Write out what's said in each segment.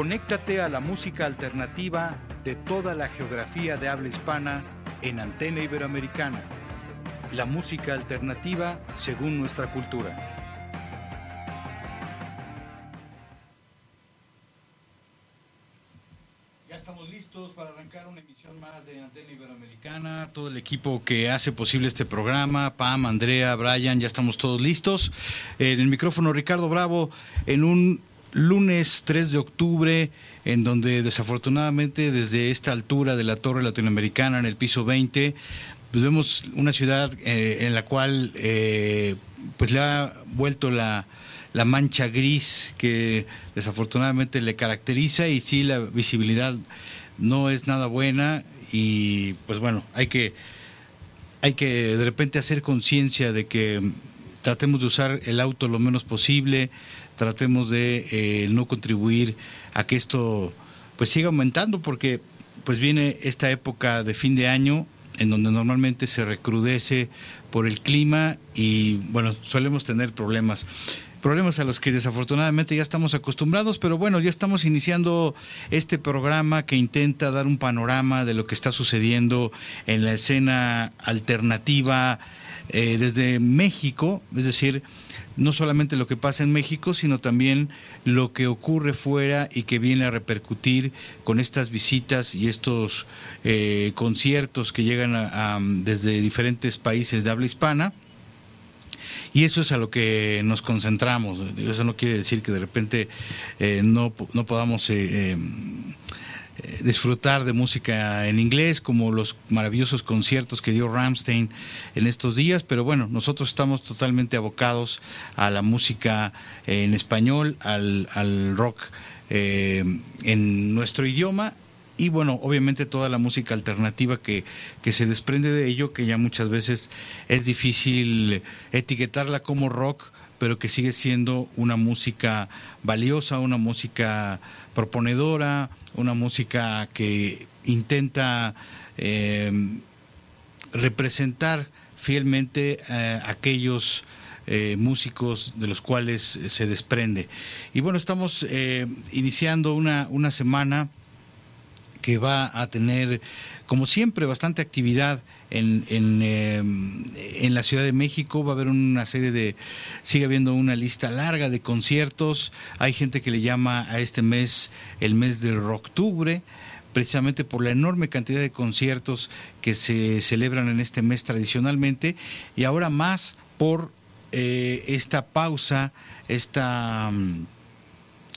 Conéctate a la música alternativa de toda la geografía de habla hispana en Antena Iberoamericana. La música alternativa según nuestra cultura. Ya estamos listos para arrancar una emisión más de Antena Iberoamericana. Todo el equipo que hace posible este programa, Pam, Andrea, Brian, ya estamos todos listos. En el micrófono Ricardo Bravo, en un lunes 3 de octubre, en donde desafortunadamente desde esta altura de la torre latinoamericana, en el piso 20, pues vemos una ciudad eh, en la cual eh, pues le ha vuelto la, la mancha gris que desafortunadamente le caracteriza y sí la visibilidad no es nada buena y pues bueno, hay que hay que de repente hacer conciencia de que tratemos de usar el auto lo menos posible, tratemos de eh, no contribuir a que esto pues siga aumentando porque pues viene esta época de fin de año en donde normalmente se recrudece por el clima y bueno, solemos tener problemas. Problemas a los que desafortunadamente ya estamos acostumbrados, pero bueno, ya estamos iniciando este programa que intenta dar un panorama de lo que está sucediendo en la escena alternativa eh, desde México, es decir, no solamente lo que pasa en México, sino también lo que ocurre fuera y que viene a repercutir con estas visitas y estos eh, conciertos que llegan desde diferentes países de habla hispana. Y eso es a lo que nos concentramos. Eso no quiere decir que de repente eh, no, no podamos eh, disfrutar de música en inglés, como los maravillosos conciertos que dio Ramstein en estos días, pero bueno, nosotros estamos totalmente abocados a la música en español, al, rock eh, en nuestro idioma. Y bueno, obviamente toda la música alternativa que, que, se desprende de ello, que ya muchas veces es difícil etiquetarla como rock, pero que sigue siendo una música valiosa, una música proponedora, una música que intenta eh, representar fielmente a aquellos eh, músicos de los cuales se desprende. Y bueno, estamos eh, iniciando una, una semana que va a tener, como siempre, bastante actividad en, en, em, en, la Ciudad de México. Va a haber una serie de, sigue habiendo una lista larga de conciertos. Hay gente que le llama a este mes el mes de octubre precisamente por la enorme cantidad de conciertos que se celebran en este mes tradicionalmente y ahora más por eh, esta pausa, esta...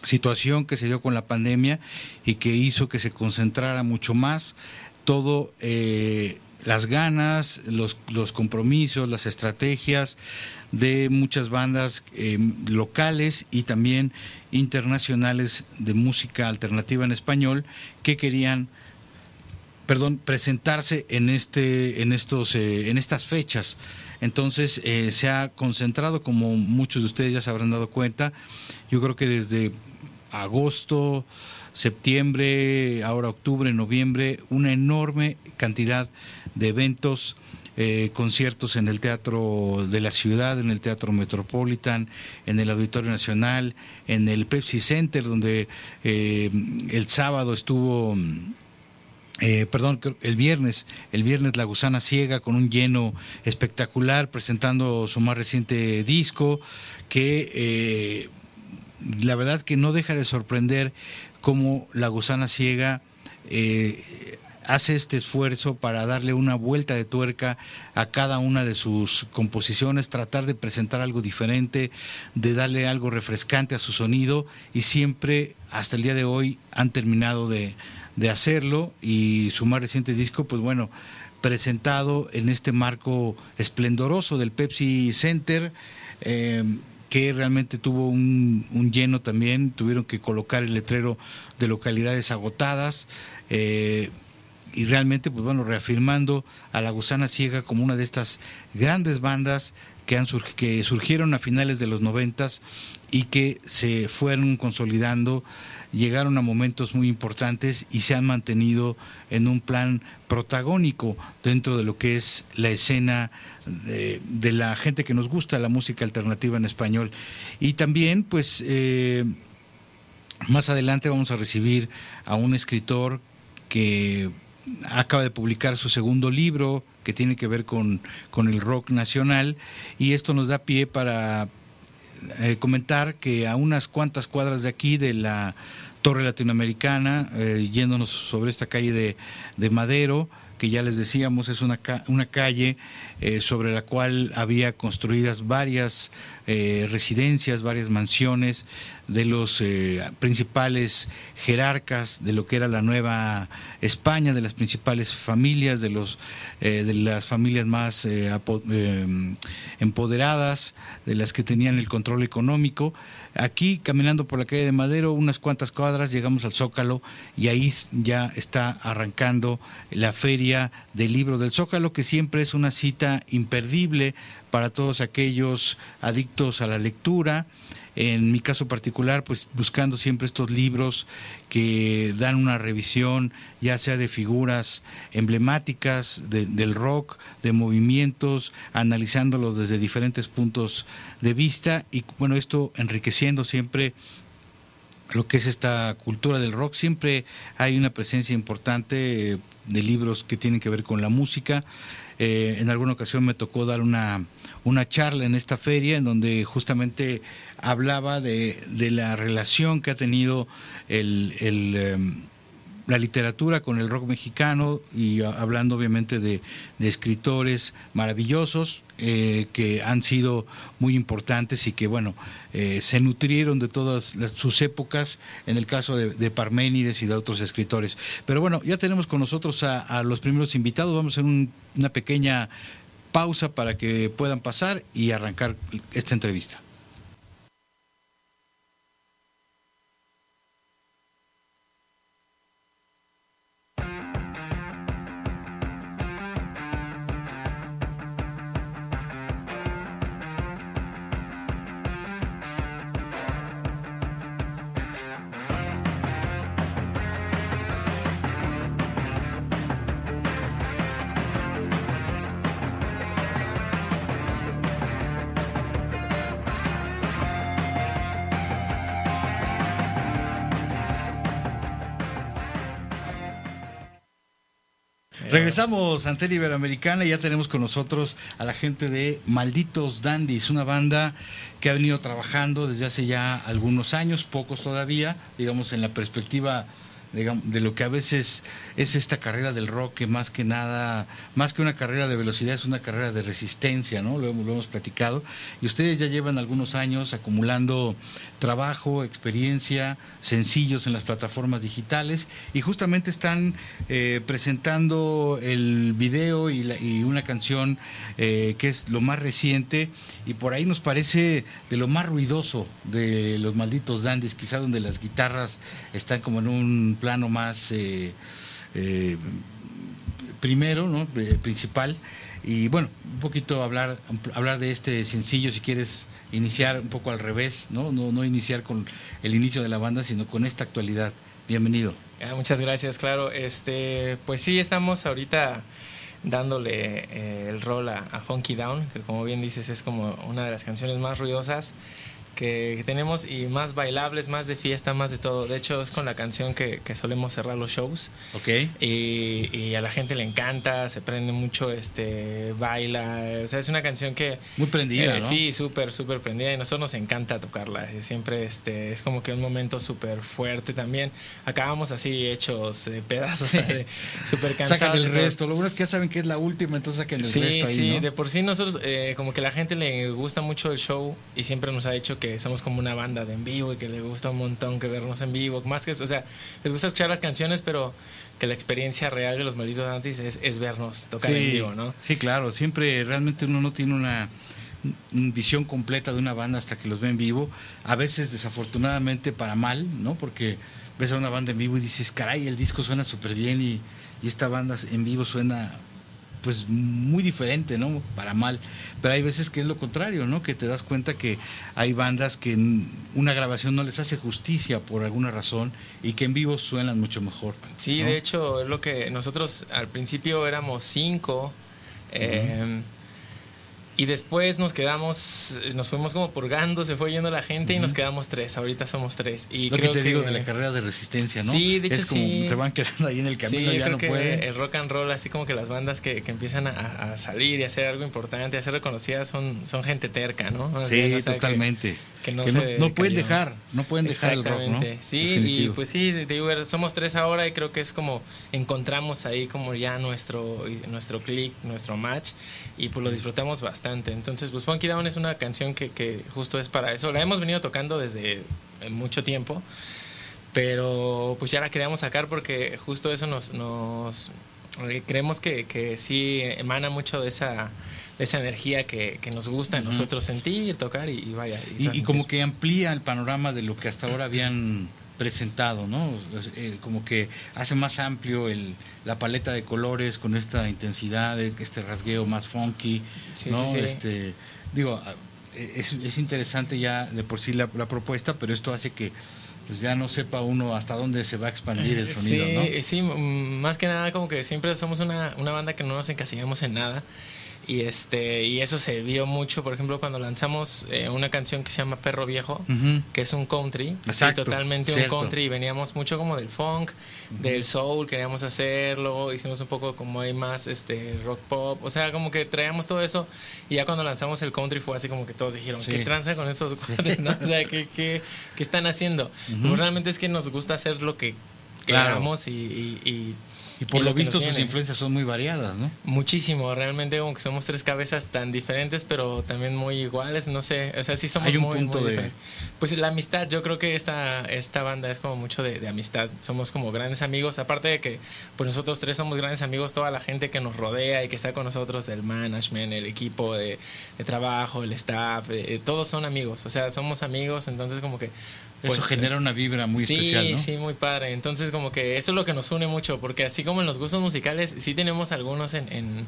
situación que se dio con la pandemia y que hizo que se concentrara mucho más todo eh, las ganas, los, los, compromisos, las estrategias de muchas bandas eh, locales y también internacionales de música alternativa en español que querían perdón presentarse en este en estos eh, en estas fechas. Entonces se ha concentrado como muchos de ustedes ya se habrán dado cuenta yo creo que desde agosto, septiembre, ahora octubre, noviembre, una enorme cantidad de eventos, eh, conciertos en el Teatro de la Ciudad, en el Teatro Metropolitan, en el Auditorio Nacional, en el Pepsi Center, donde eh, el sábado estuvo... Eh, perdón, el viernes, el viernes La Gusana Ciega con un lleno espectacular presentando su más reciente disco que la verdad que no deja de sorprender cómo la gusana ciega eh, hace este esfuerzo para darle una vuelta de tuerca a cada una de sus composiciones, tratar de presentar algo diferente, de darle algo refrescante a su sonido y siempre hasta el día de hoy han terminado de, de hacerlo y su más reciente disco, pues bueno, presentado en este marco esplendoroso del Pepsi Center. Eh, que realmente tuvo un, lleno también, tuvieron que colocar el letrero de localidades agotadas eh, y realmente, pues bueno, reafirmando a la Gusana Ciega como una de estas grandes bandas que, han que surgieron a finales de los noventas y que se fueron consolidando, llegaron a momentos muy importantes y se han mantenido en un plan protagónico dentro de lo que es la escena de, la gente que nos gusta la música alternativa en español. Y también, pues, eh, más adelante vamos a recibir a un escritor que acaba de publicar su segundo libro que tiene que ver con, con el rock nacional y esto nos da pie para eh, comentar que a unas cuantas cuadras de aquí, de la Torre Latinoamericana, eh, yéndonos sobre esta calle de, de Madero, que ya les decíamos es una, una calle eh, sobre la cual había construidas varias residencias, varias mansiones de los principales jerarcas de lo que era la Nueva España, de las principales familias, de, los, de las familias más empoderadas, de las que tenían el control económico. Aquí, caminando por la calle de Madero, unas cuantas cuadras, llegamos al Zócalo y ahí ya está arrancando la feria del libro del Zócalo, que siempre es una cita imperdible para todos aquellos adictos a la lectura en mi caso particular, pues buscando siempre estos libros que dan una revisión, ya sea de figuras emblemáticas del rock, de movimientos, analizándolos desde diferentes puntos de vista y bueno, esto enriqueciendo siempre lo que es esta cultura del rock. Siempre hay una presencia importante de libros que tienen que ver con la música. Eh, en alguna ocasión me tocó dar una, una charla en esta feria en donde justamente hablaba de, de la relación que ha tenido el, el em, la literatura con el rock mexicano y hablando obviamente de, escritores maravillosos eh, que han sido muy importantes y que bueno eh, se nutrieron de todas sus épocas en el caso de, Parménides y de otros escritores. Pero bueno ya tenemos con nosotros a, los primeros invitados. Vamos a hacer una pequeña pausa para que puedan pasar y arrancar esta entrevista Regresamos ante Iberoamericana y ya tenemos con nosotros a la gente de Malditos Dandies, una banda que ha venido trabajando desde hace ya algunos años, pocos todavía, digamos en la perspectiva de lo que a veces es esta carrera del rock que más que nada, más que una carrera de velocidad, es una carrera de resistencia, ¿no? Lo hemos platicado. Y ustedes ya llevan algunos años acumulando trabajo, experiencia, sencillos en las plataformas digitales y justamente están eh, presentando el video y, y una canción eh, que es lo más reciente y por ahí nos parece de lo más ruidoso de los malditos dandies, quizá donde las guitarras están como en un plano más eh, eh, primero, ¿no? Eh, principal. Y bueno, un poquito hablar, hablar de este sencillo, si quieres iniciar un poco al revés, ¿no? No, no iniciar con el inicio de la banda, sino con esta actualidad. Bienvenido. Ah, muchas gracias, claro. Este, pues sí, estamos ahorita dándole el rol a, a, Funky Down, que como bien dices es como una de las canciones más ruidosas que, tenemos y más bailables, más de fiesta, más de todo. De hecho, es con la canción que, solemos cerrar los shows. Ok. Y, a la gente le encanta, se prende mucho, este, baila. O sea, es una canción que... Muy prendida, eh, Sí, súper, súper prendida y a nosotros nos encanta tocarla. Siempre este, es como que un momento súper fuerte también. Acabamos así hechos eh, pedazos, súper cansados. Sacan el resto. Lo bueno es que ya saben que es la última, entonces saquen el resto ahí, Sí, de por sí nosotros, eh, como que la gente le gusta mucho el show y siempre nos ha dicho que somos como una banda de en vivo y que les gusta un montón que vernos en vivo. Más que eso, o sea, les gusta escuchar las canciones, pero que la experiencia real de los malditos antes es, es vernos tocar en vivo, ¿no? Sí, claro, siempre realmente uno no tiene una visión completa de una banda hasta que los ve en vivo, a veces desafortunadamente para mal, ¿no? Porque ves a una banda en vivo y dices, caray, el disco suena súper bien y, y esta banda en vivo suena pues muy diferente, ¿no? Para mal. Pero hay veces que es lo contrario, ¿no? Que te das cuenta que hay bandas que una grabación no les hace justicia por alguna razón y que en vivo suenan mucho mejor. Sí, de hecho, es lo que nosotros al principio éramos cinco. Eh, y después nos quedamos, nos fuimos como purgando, se fue yendo la gente y nos quedamos tres. Ahorita somos tres. Y Lo creo que te digo de la carrera de resistencia, ¿no? Sí, de hecho es como sí. Se van quedando ahí en el camino, sí, ya creo no que pueden. El rock and roll, así como que las bandas que, que empiezan a, a, salir y hacer algo importante, a ser reconocidas, son, son gente terca, ¿no? Sí, sea, o sea, totalmente. Que, que no, que no, no, pueden dejar, no pueden dejar el rock, ¿no? Sí, Definitivo. y pues sí, digo, somos tres ahora y creo que es como encontramos ahí como ya nuestro, nuestro click, nuestro match y pues lo disfrutamos bastante. Entonces, pues Funky Down es una canción que, que justo es para eso. La hemos venido tocando desde mucho tiempo, pero pues ya la queríamos sacar porque justo eso nos, nos creemos que, que sí emana mucho de esa de esa energía que, que nos gusta a uh -huh. nosotros sentir, tocar y, y vaya. Y, y, como que amplía el panorama de lo que hasta ahora habían presentado, ¿no? Eh, como que hace más amplio el, la paleta de colores con esta intensidad, este rasgueo más funky, sí, ¿no? Sí, sí. Este, digo, es, es, interesante ya de por sí la, la propuesta, pero esto hace que pues ya no sepa uno hasta dónde se va a expandir el sonido, sí, ¿no? Sí, más que nada como que siempre somos una, una banda que no nos encasillamos en nada y este y eso se vio mucho por ejemplo cuando lanzamos eh, una canción que se llama Perro Viejo uh -huh. que es un country Exacto, sí, totalmente cierto. un country y veníamos mucho como del funk uh -huh. del soul queríamos hacerlo hicimos un poco como hay más este rock pop o sea como que traíamos todo eso y ya cuando lanzamos el country fue así como que todos dijeron sí. qué tranza con estos cuates ¿no? o sea qué, qué, qué están haciendo uh -huh. pues realmente es que nos gusta hacer lo que queramos claro. y, y, y y por lo, lo visto sus influencias son muy variadas, ¿no? Muchísimo, realmente como que somos tres cabezas tan diferentes, pero también muy iguales, no sé, o sea, sí somos Hay un muy, punto muy de... Pues la amistad, yo creo que esta, esta banda es como mucho de, de, amistad, somos como grandes amigos, aparte de que pues nosotros tres somos grandes amigos, toda la gente que nos rodea y que está con nosotros, del management, el equipo de, de trabajo, el staff, eh, todos son amigos, o sea, somos amigos, entonces como que... Pues, eso genera una vibra muy sí, especial, ¿no? Sí, muy padre. Entonces, como que eso es lo que nos une mucho, porque así como en los gustos musicales, sí tenemos algunos en, en,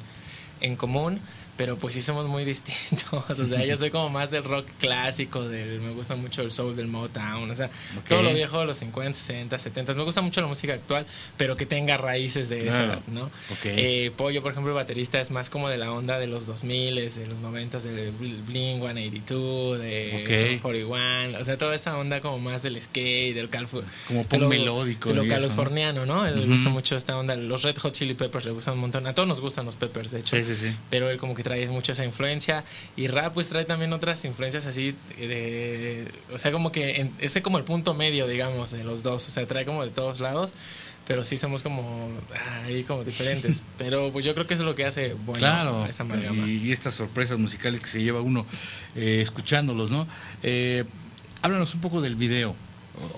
en común, pero pues sí somos muy distintos. O sea, yo soy como más del rock clásico, del, me gusta mucho el soul del Motown, o sea, okay. todo lo viejo de los 50, 60, 70. Me gusta mucho la música actual, pero que tenga raíces de esa edad, ¿no? Okay. Eh, Pollo, por ejemplo, el baterista es más como de la onda de los 2000, de los 90, de Blink 182, de okay. 41, o sea, toda esa onda como más del skate, del calfu como lo, melódico. De lo eso, californiano, ¿no? ¿no? Él Uh le -huh. gusta mucho esta onda. Los Red Hot Chili Peppers le gustan un montón. A todos nos gustan los Peppers, de hecho. Sí, sí, sí. Pero él como que trae mucho esa influencia. Y rap pues trae también otras influencias así de... O sea, como que en, ese como el punto medio, digamos, de los dos. O sea, trae como de todos lados. Pero sí somos como ahí como diferentes. Pero pues yo creo que eso es lo que hace bueno claro, esta amalgama. Y, y, estas sorpresas musicales que se lleva uno eh, escuchándolos, ¿no? Eh, háblanos un poco del video.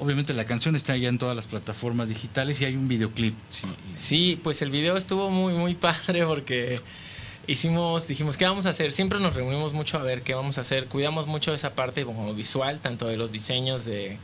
Obviamente la canción está ya en todas las plataformas digitales y hay un videoclip. Sí, sí pues el video estuvo muy, muy padre porque hicimos, dijimos, ¿qué vamos a hacer? Siempre nos reunimos mucho a ver qué vamos a hacer. Cuidamos mucho esa parte como visual, tanto de los diseños de,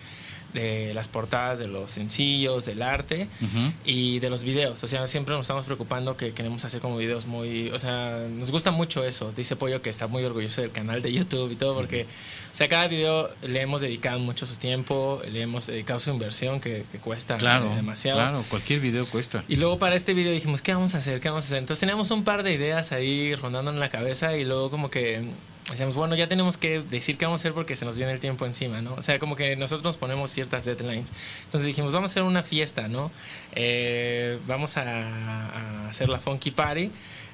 de las portadas de los sencillos, del arte uh -huh. y de los videos. O sea, siempre nos estamos preocupando que queremos hacer como videos muy... O sea, nos gusta mucho eso. Dice Pollo que está muy orgulloso del canal de YouTube y todo porque, o sea, cada video le hemos dedicado mucho su tiempo, le hemos dedicado su inversión que, que cuesta claro, demasiado. Claro, cualquier video cuesta. Y luego para este video dijimos, ¿qué vamos a hacer? ¿Qué vamos a hacer? Entonces teníamos un par de ideas ahí rondando en la cabeza y luego como que decíamos, bueno, ya tenemos que decir qué vamos a hacer porque se nos viene el tiempo encima, ¿no? O sea, como que nosotros nos ponemos ciertas deadlines. Entonces dijimos, vamos a hacer una fiesta, ¿no? Eh, vamos a, a, hacer la Funky Party.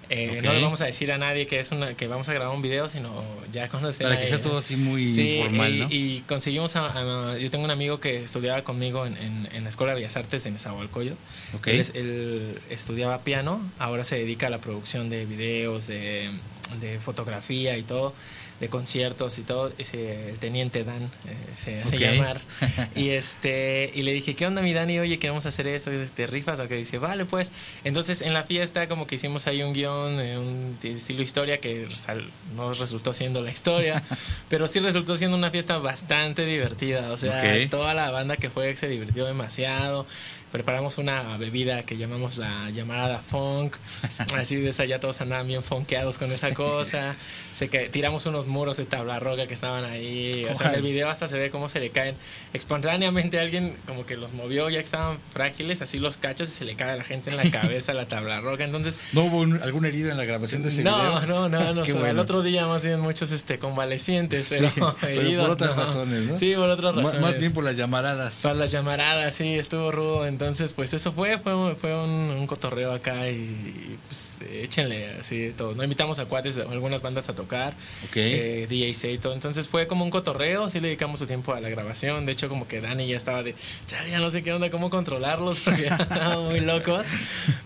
Eh, okay. No le vamos a decir a nadie que es una que vamos a grabar un video, sino ya cuando esté Para que sea todo así muy sí, informal, y, ¿no? y conseguimos a, a, yo tengo un amigo que estudiaba conmigo en, en, en la Escuela de Bellas Artes de Nezahualcóyotl. Okay. Él, él, estudiaba piano, ahora se dedica a la producción de videos, de de fotografía y todo de conciertos y todo, ese, el teniente Dan eh, se hace Ok. llamar. Y este y le dije, ¿qué onda mi Dani? Oye, queremos hacer esto, este, rifas o que dice, vale pues. Entonces en la fiesta como que hicimos ahí un guion, eh, un estilo historia que sal- no resultó siendo la historia, pero sí resultó siendo una fiesta bastante divertida. O sea, Ok. toda la banda que fue se divirtió demasiado. Preparamos una bebida que llamamos la llamarada funk. Así de esa ya todos andaban bien funkeados con esa cosa. Se que tiramos unos muros de tabla roca que estaban ahí. O sea, en el video hasta se ve cómo se le caen. Espontáneamente alguien como que los movió, ya que estaban frágiles, así los cachos y se le cae a la gente en la cabeza la tabla roca. Entonces, ¿No hubo un- alguna herida en la grabación de ese no, video? no, no, no. Bueno. El otro día más bien muchos este convalecientes, Sí, pero, pero heridos, por otras no. razones, ¿no? Sí, por otras razones. Más bien por las llamaradas. Para las llamaradas, sí, estuvo rudo. Entonces, pues eso fue, fue, un- fue un, un cotorreo acá y, y, pues échenle así todo. No invitamos a cuates, a algunas bandas a tocar, Ok. eh, DJs y todo. Entonces fue como un cotorreo, sí le dedicamos su tiempo a la grabación. De hecho, como que Dani ya estaba de, chale, ya no sé qué onda, cómo controlarlos, porque ya estaban muy locos.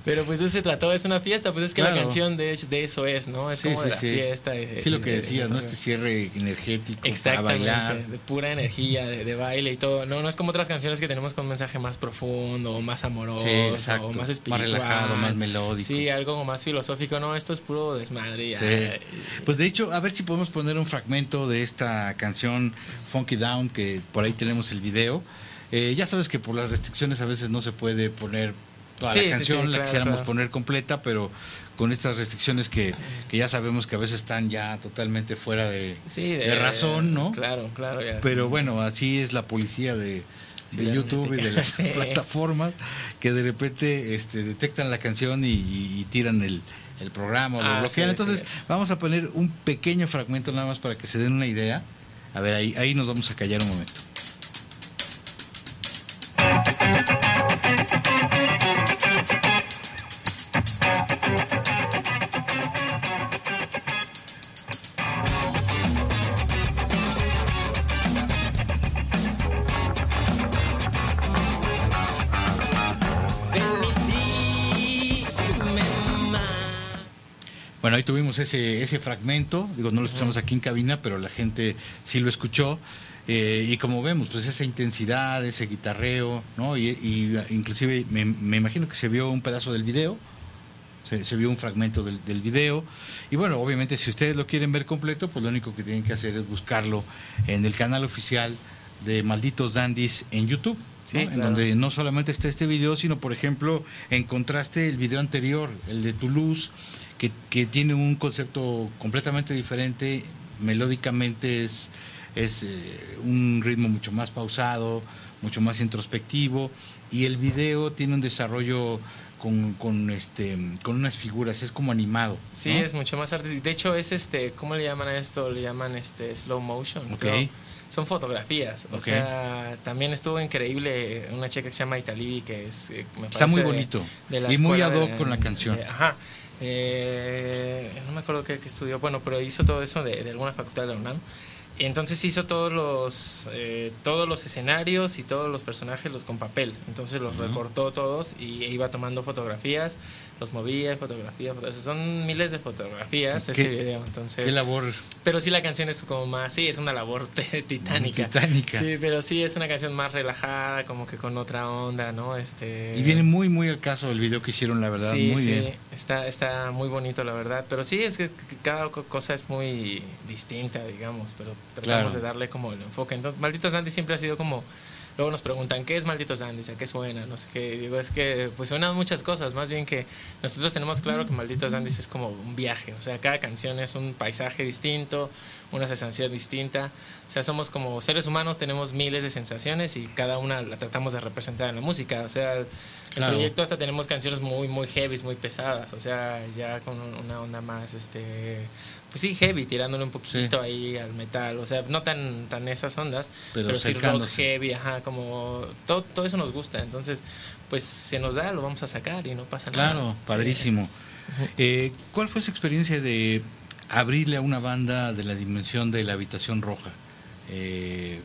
Pero pues eso se trató, es una fiesta, pues es que la canción de, hecho, de eso es, ¿no? Es Sí, como sí, de la sí. fiesta. y Sí, lo que de- decías, ¿no? Este cierre energético para Exactamente, bailar. de pura energía, de, de baile y todo. No, no es como otras canciones que tenemos con un mensaje más profundo, o más amoroso, Sí, exacto. o más Más espiritual. relajado, más melódico. Sí, algo más filosófico. No, esto es puro desmadre. Sí. Pues de hecho, a ver si podemos poner un fragmento de esta canción Funky Down, que por ahí tenemos el video. Eh, ya sabes que por las restricciones a veces no se puede poner toda Sí, la canción, sí, la claro, quisiéramos claro. poner completa, pero con estas restricciones que, que ya sabemos que a veces están ya totalmente fuera de, razón, ¿no? Claro, claro. ya, Pero bueno, así es la policía de, de YouTube y de las Sí. plataformas que de repente este, detectan la canción y, y- y tiran el, el programa o lo Ah, bloquean. sí, Entonces sí. vamos a poner un pequeño fragmento nada más para que se den una idea. A ver, ahí, ahí nos vamos a callar un momento. Bueno, ahí tuvimos ese, ese fragmento, digo, no lo escuchamos aquí en cabina, pero la gente sí lo escuchó. eh, y como vemos, pues esa intensidad, ese guitarreo, ¿no? Y, y inclusive me, me imagino que se vio un pedazo del video, se, se vio un fragmento del, del video. Y bueno, obviamente si ustedes lo quieren ver completo, pues lo único que tienen que hacer es buscarlo en el canal oficial de Malditos Dandies en YouTube. Sí, ¿no? En claro. donde no solamente está este video, sino por ejemplo, encontraste el video anterior, el de Toulouse, que, que tiene un concepto completamente diferente, melódicamente es, es eh, un ritmo mucho más pausado, mucho más introspectivo, y el video tiene un desarrollo con, con, este, con unas figuras, es como animado. Sí, ¿no? es mucho más artístico. De hecho, es este, ¿cómo le llaman a esto? Le llaman este slow motion. Son fotografías. O Ok. sea, también estuvo increíble una chica que se llama Italibi, que es. eh, me Está muy parece de- bonito de la y muy ad hoc de- con la canción. de- ajá. Eh, no me acuerdo qué, qué estudió, bueno, pero hizo todo eso de, de alguna facultad de la UNAM. Entonces hizo todos los eh, todos los escenarios y todos los personajes los con papel. Entonces los recortó todos y iba tomando fotografías, los movía, fotografía, foto- son miles de fotografías ¿Qué- ese video. Entonces, Qué labor pero sí la canción es como más, sí, es una labor titánica. titánica. Sí, pero sí es una canción más relajada, como que con otra onda, ¿no? Este Y viene muy, muy al caso el video que hicieron, la verdad, sí, muy sí, bien. Está, está muy bonito, la verdad. Pero sí, es que cada co- cosa es muy distinta, digamos. Pero tratamos Claro. de darle como el enfoque. Entonces, Malditos Dandy siempre ha sido como. Luego nos preguntan, ¿qué es Malditos Dandy? ¿A qué suena? No sé qué. Digo, es que pues suenan muchas cosas. Más bien que nosotros tenemos claro que Malditos Dandy es como un viaje. O sea, cada canción es un paisaje distinto, una sensación distinta. O sea, somos como seres humanos, tenemos miles de sensaciones y cada una la tratamos de representar en la música. O sea, el Claro. proyecto hasta tenemos canciones muy, muy heavy, muy pesadas. O sea, ya con un- una onda más, este, pues sí, heavy, tirándole un poquito ahí al metal. O sea, no tan, tan esas ondas, Pero pero, sí rock heavy, ajá, como todo, todo eso nos gusta. Entonces, pues se nos da, lo vamos a sacar y no pasa nada. Claro, Sí. padrísimo. Eh, ¿Cuál fue su experiencia de abrirle a una banda de la dimensión de la habitación roja? Eh,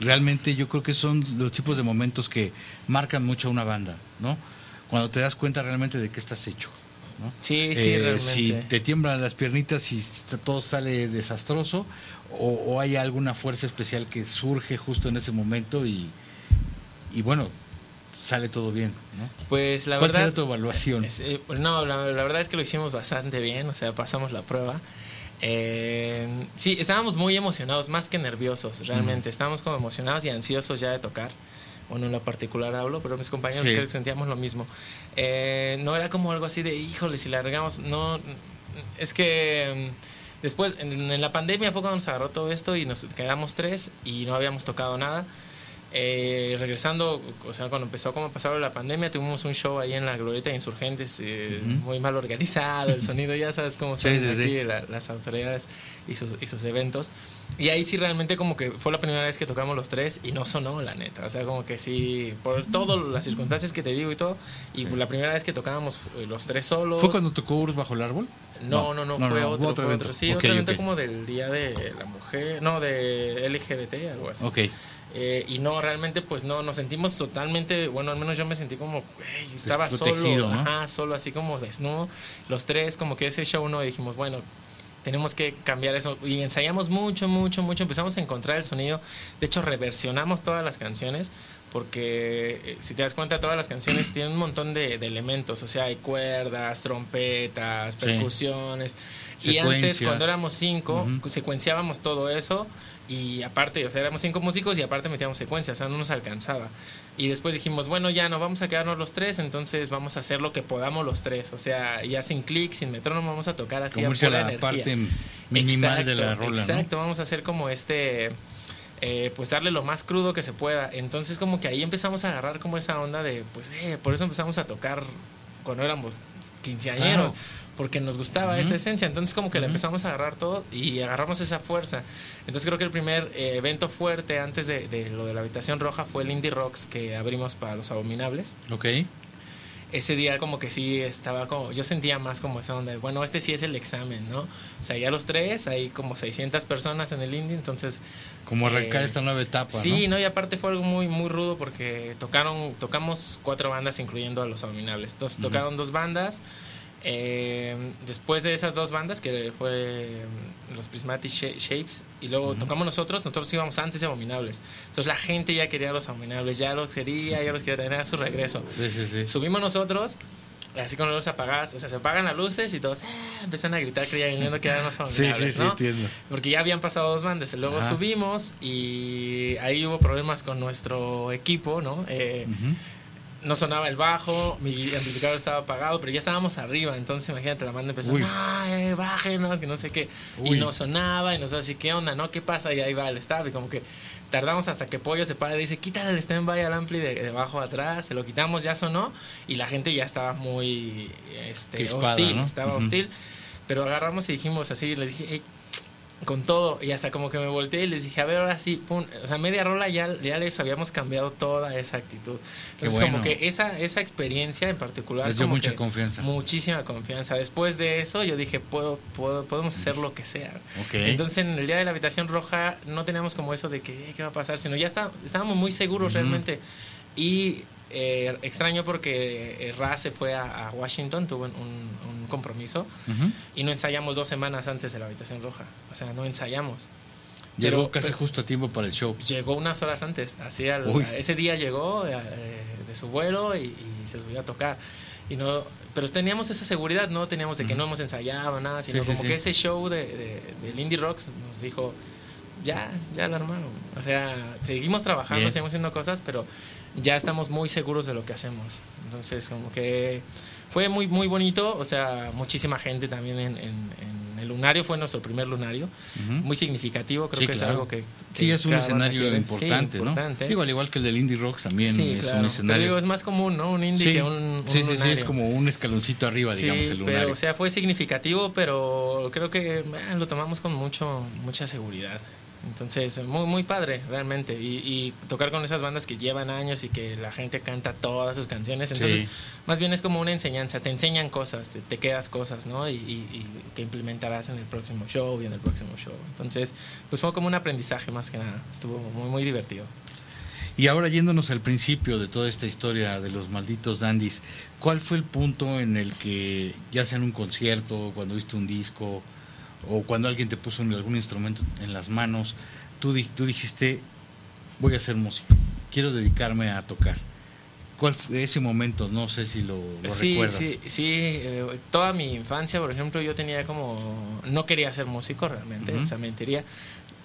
realmente yo creo que son los tipos de momentos que marcan mucho a una banda, ¿no? Cuando te das cuenta realmente de qué estás hecho. ¿No? Sí, sí, realmente. Si te tiemblan las piernitas y todo sale desastroso, o, o, hay alguna fuerza especial que surge justo en ese momento y, y bueno, sale todo bien, ¿no? Pues la ¿Cuál verdad. será tu evaluación? Es, eh, no, la, la, verdad es que lo hicimos bastante bien, o sea, pasamos la prueba. Eh, sí, estábamos muy emocionados, más que nerviosos, realmente. Mm. Estábamos como emocionados y ansiosos ya de tocar. Bueno, en lo particular hablo, pero mis compañeros sí. creo que sentíamos lo mismo. Eh, no era como algo así de, híjole, si la regamos. No, es que mm, después, en, en, la pandemia fue cuando nos agarró todo esto y nos quedamos tres y no habíamos tocado nada. Eh, regresando, o sea, cuando empezó como a pasar la pandemia, tuvimos un show ahí en la Glorieta de Insurgentes, eh, uh -huh. muy mal organizado, el sonido, ya sabes cómo son sí, sí, aquí sí. La, las autoridades y sus, y sus eventos. Y ahí sí realmente como que fue la primera vez que tocamos los tres y no sonó, la neta. O sea, como que sí, por todas las circunstancias que te digo y todo, y la primera vez que tocábamos eh, los tres solos. ¿Fue cuando tocó Urs bajo el árbol? No, no, no, no, no fue no, otro, otro, fue otro. Sí, okay, otro evento okay. como del Día de la Mujer, no, de LGBT, algo así. Ok. Eh, y no, realmente pues no, nos sentimos totalmente, bueno, al menos yo me sentí como, hey, estaba solo, ¿no? ajá, solo así como desnudo, los tres, como que ese show no, dijimos, bueno, tenemos que cambiar eso y ensayamos mucho, mucho, mucho, empezamos a encontrar el sonido, de hecho reversionamos todas las canciones porque eh, si te das cuenta todas las canciones tienen un montón de, de elementos, o sea, hay cuerdas, trompetas, percusiones sí. y antes cuando éramos cinco uh -huh. secuenciábamos todo eso y aparte, o sea, éramos cinco músicos y aparte metíamos secuencias, o sea, no nos alcanzaba. Y después dijimos, bueno, ya no vamos a quedarnos los tres, entonces vamos a hacer lo que podamos los tres, o sea, ya sin clic, sin metrónomo, vamos a tocar así como a pura la energía. parte minimal exacto, de la rola. Exacto, ¿no? vamos a hacer como este eh, pues darle lo más crudo que se pueda. Entonces como que ahí empezamos a agarrar como esa onda de, pues, eh, por eso empezamos a tocar cuando éramos quinceañeros. Claro porque nos gustaba uh -huh. esa esencia. Entonces como que uh -huh. le empezamos a agarrar todo y agarramos esa fuerza. Entonces creo que el primer eh, evento fuerte antes de, de, lo de la habitación roja fue el Indie Rocks que abrimos para los abominables. Ok. Ese día como que sí estaba como, yo sentía más como esa onda de, bueno, este sí es el examen, ¿no? O sea, ya los tres, hay como 600 personas en el indie, entonces... Como arrancar eh, esta nueva etapa, Sí, ¿no? ¿no? Y aparte fue algo muy, muy rudo porque tocaron, tocamos cuatro bandas incluyendo a los abominables. Entonces uh -huh. tocaron dos bandas. Eh, después de esas dos bandas, que fue um, los Prismatic Shapes, y luego uh -huh. tocamos nosotros, nosotros íbamos antes de Abominables. Entonces la gente ya quería los Abominables, ya los quería, ya los quería tener a su regreso. Sí, sí, sí. Subimos nosotros, así con las luces apagadas, o sea, se apagan las luces y todos ah, empiezan a gritar creyendo que eran los Abominables. Sí, sí, ¿no? sí, entiendo. Porque ya habían pasado dos bandas, luego Ajá. subimos y ahí hubo problemas con nuestro equipo, ¿no? Eh, uh -huh no sonaba el bajo, mi amplificador estaba apagado, pero ya estábamos arriba, entonces imagínate, la banda empezó, ay, bájenos, que no sé qué, Uy. y no sonaba, y nosotros así, ¿qué onda, no? ¿Qué pasa? Y ahí va el staff, y como que tardamos hasta que Pollo se para y dice, quítale el stand-by al ampli de, de, abajo atrás, se lo quitamos, ya sonó, y la gente ya estaba muy este, espada, hostil, ¿no? estaba uh -huh. hostil, pero agarramos y dijimos así, les dije, hey, con todo y hasta como que me volteé y les dije, a ver, ahora sí, pum. o sea, media rola ya, ya les habíamos cambiado toda esa actitud. Entonces, bueno. como que esa, esa experiencia en particular... Les dio mucha confianza. Muchísima confianza. Después de eso yo dije, puedo, puedo, podemos hacer lo que sea. Okay. Entonces, en el día de la habitación roja no teníamos como eso de que, ¿qué va a pasar? Sino ya está, estábamos muy seguros uh -huh. realmente. Y eh, extraño porque eh, Ra se fue a, a Washington, tuvo un, un compromiso uh -huh. y no ensayamos dos semanas antes de la habitación roja. O sea, no ensayamos. Llegó pero, casi pero, justo a tiempo para el show. Llegó unas horas antes. Así al, ese día llegó eh, de su vuelo y, y, se subió a tocar. Y no, pero teníamos esa seguridad, no teníamos de que uh -huh. no hemos ensayado nada, sino sí, como sí, que sí. ese show de, de, del Indie Rocks nos dijo, ya, ya lo armaron. O sea, seguimos trabajando, Bien. seguimos haciendo cosas, pero ya estamos muy seguros de lo que hacemos. Entonces, como que fue muy, muy bonito. O sea, muchísima gente también en, en, en el lunario. Fue nuestro primer lunario. Uh -huh. Muy significativo. Creo sí, que claro. es algo que. que sí, es un escenario importante, sí, importante, ¿no? Digo, al igual que el del Indie Rocks también sí, es claro. un escenario. Pero digo, es más común, ¿no? Un indie que un. un sí, sí, lunario. sí, es como un escaloncito arriba, digamos, el lunario. Pero, o sea, fue significativo, pero creo que man, lo tomamos con mucho, mucha seguridad. Entonces, muy, muy padre, realmente. Y, y, tocar con esas bandas que llevan años y que la gente canta todas sus canciones. Entonces, sí. más bien es como una enseñanza. Te enseñan cosas, te, te quedas cosas, ¿no? Y, y, y, que implementarás en el próximo show y en el próximo show. Entonces, pues fue como un aprendizaje más que nada. Estuvo muy, muy divertido. Y ahora yéndonos al principio de toda esta historia de los malditos dandies, ¿cuál fue el punto en el que, ya sea en un concierto, cuando viste un disco, o cuando alguien te puso algún instrumento en las manos, tú, tú dijiste, voy a ser músico, quiero dedicarme a tocar? ¿Cuál fue ese momento? No sé si lo, sí, recuerdas. Sí, sí, eh, toda mi infancia, por ejemplo, yo tenía como... No quería ser músico realmente, o sea, mentiría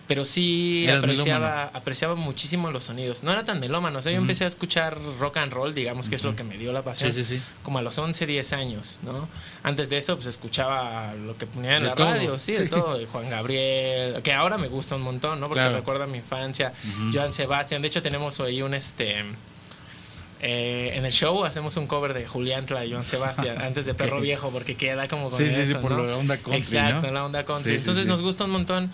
pero sí apreciaba, apreciaba muchísimo los sonidos. No era tan melómano, o sea, yo empecé a escuchar rock and roll, digamos que es lo que me dio la pasión, como a los 11, 10 años, ¿no? Antes de eso, pues escuchaba lo que ponía en la radio, sí, de todo, de Juan Gabriel, que ahora me gusta un montón, ¿no? Porque recuerda mi infancia, Joan Sebastián, de hecho tenemos ahí un, este... Eh, en el show hacemos un cover de Julián Tla y Joan Sebastián antes de Perro Viejo porque queda como con sí, sí, sí, por la onda country, Exacto, la onda country. Entonces nos gusta un montón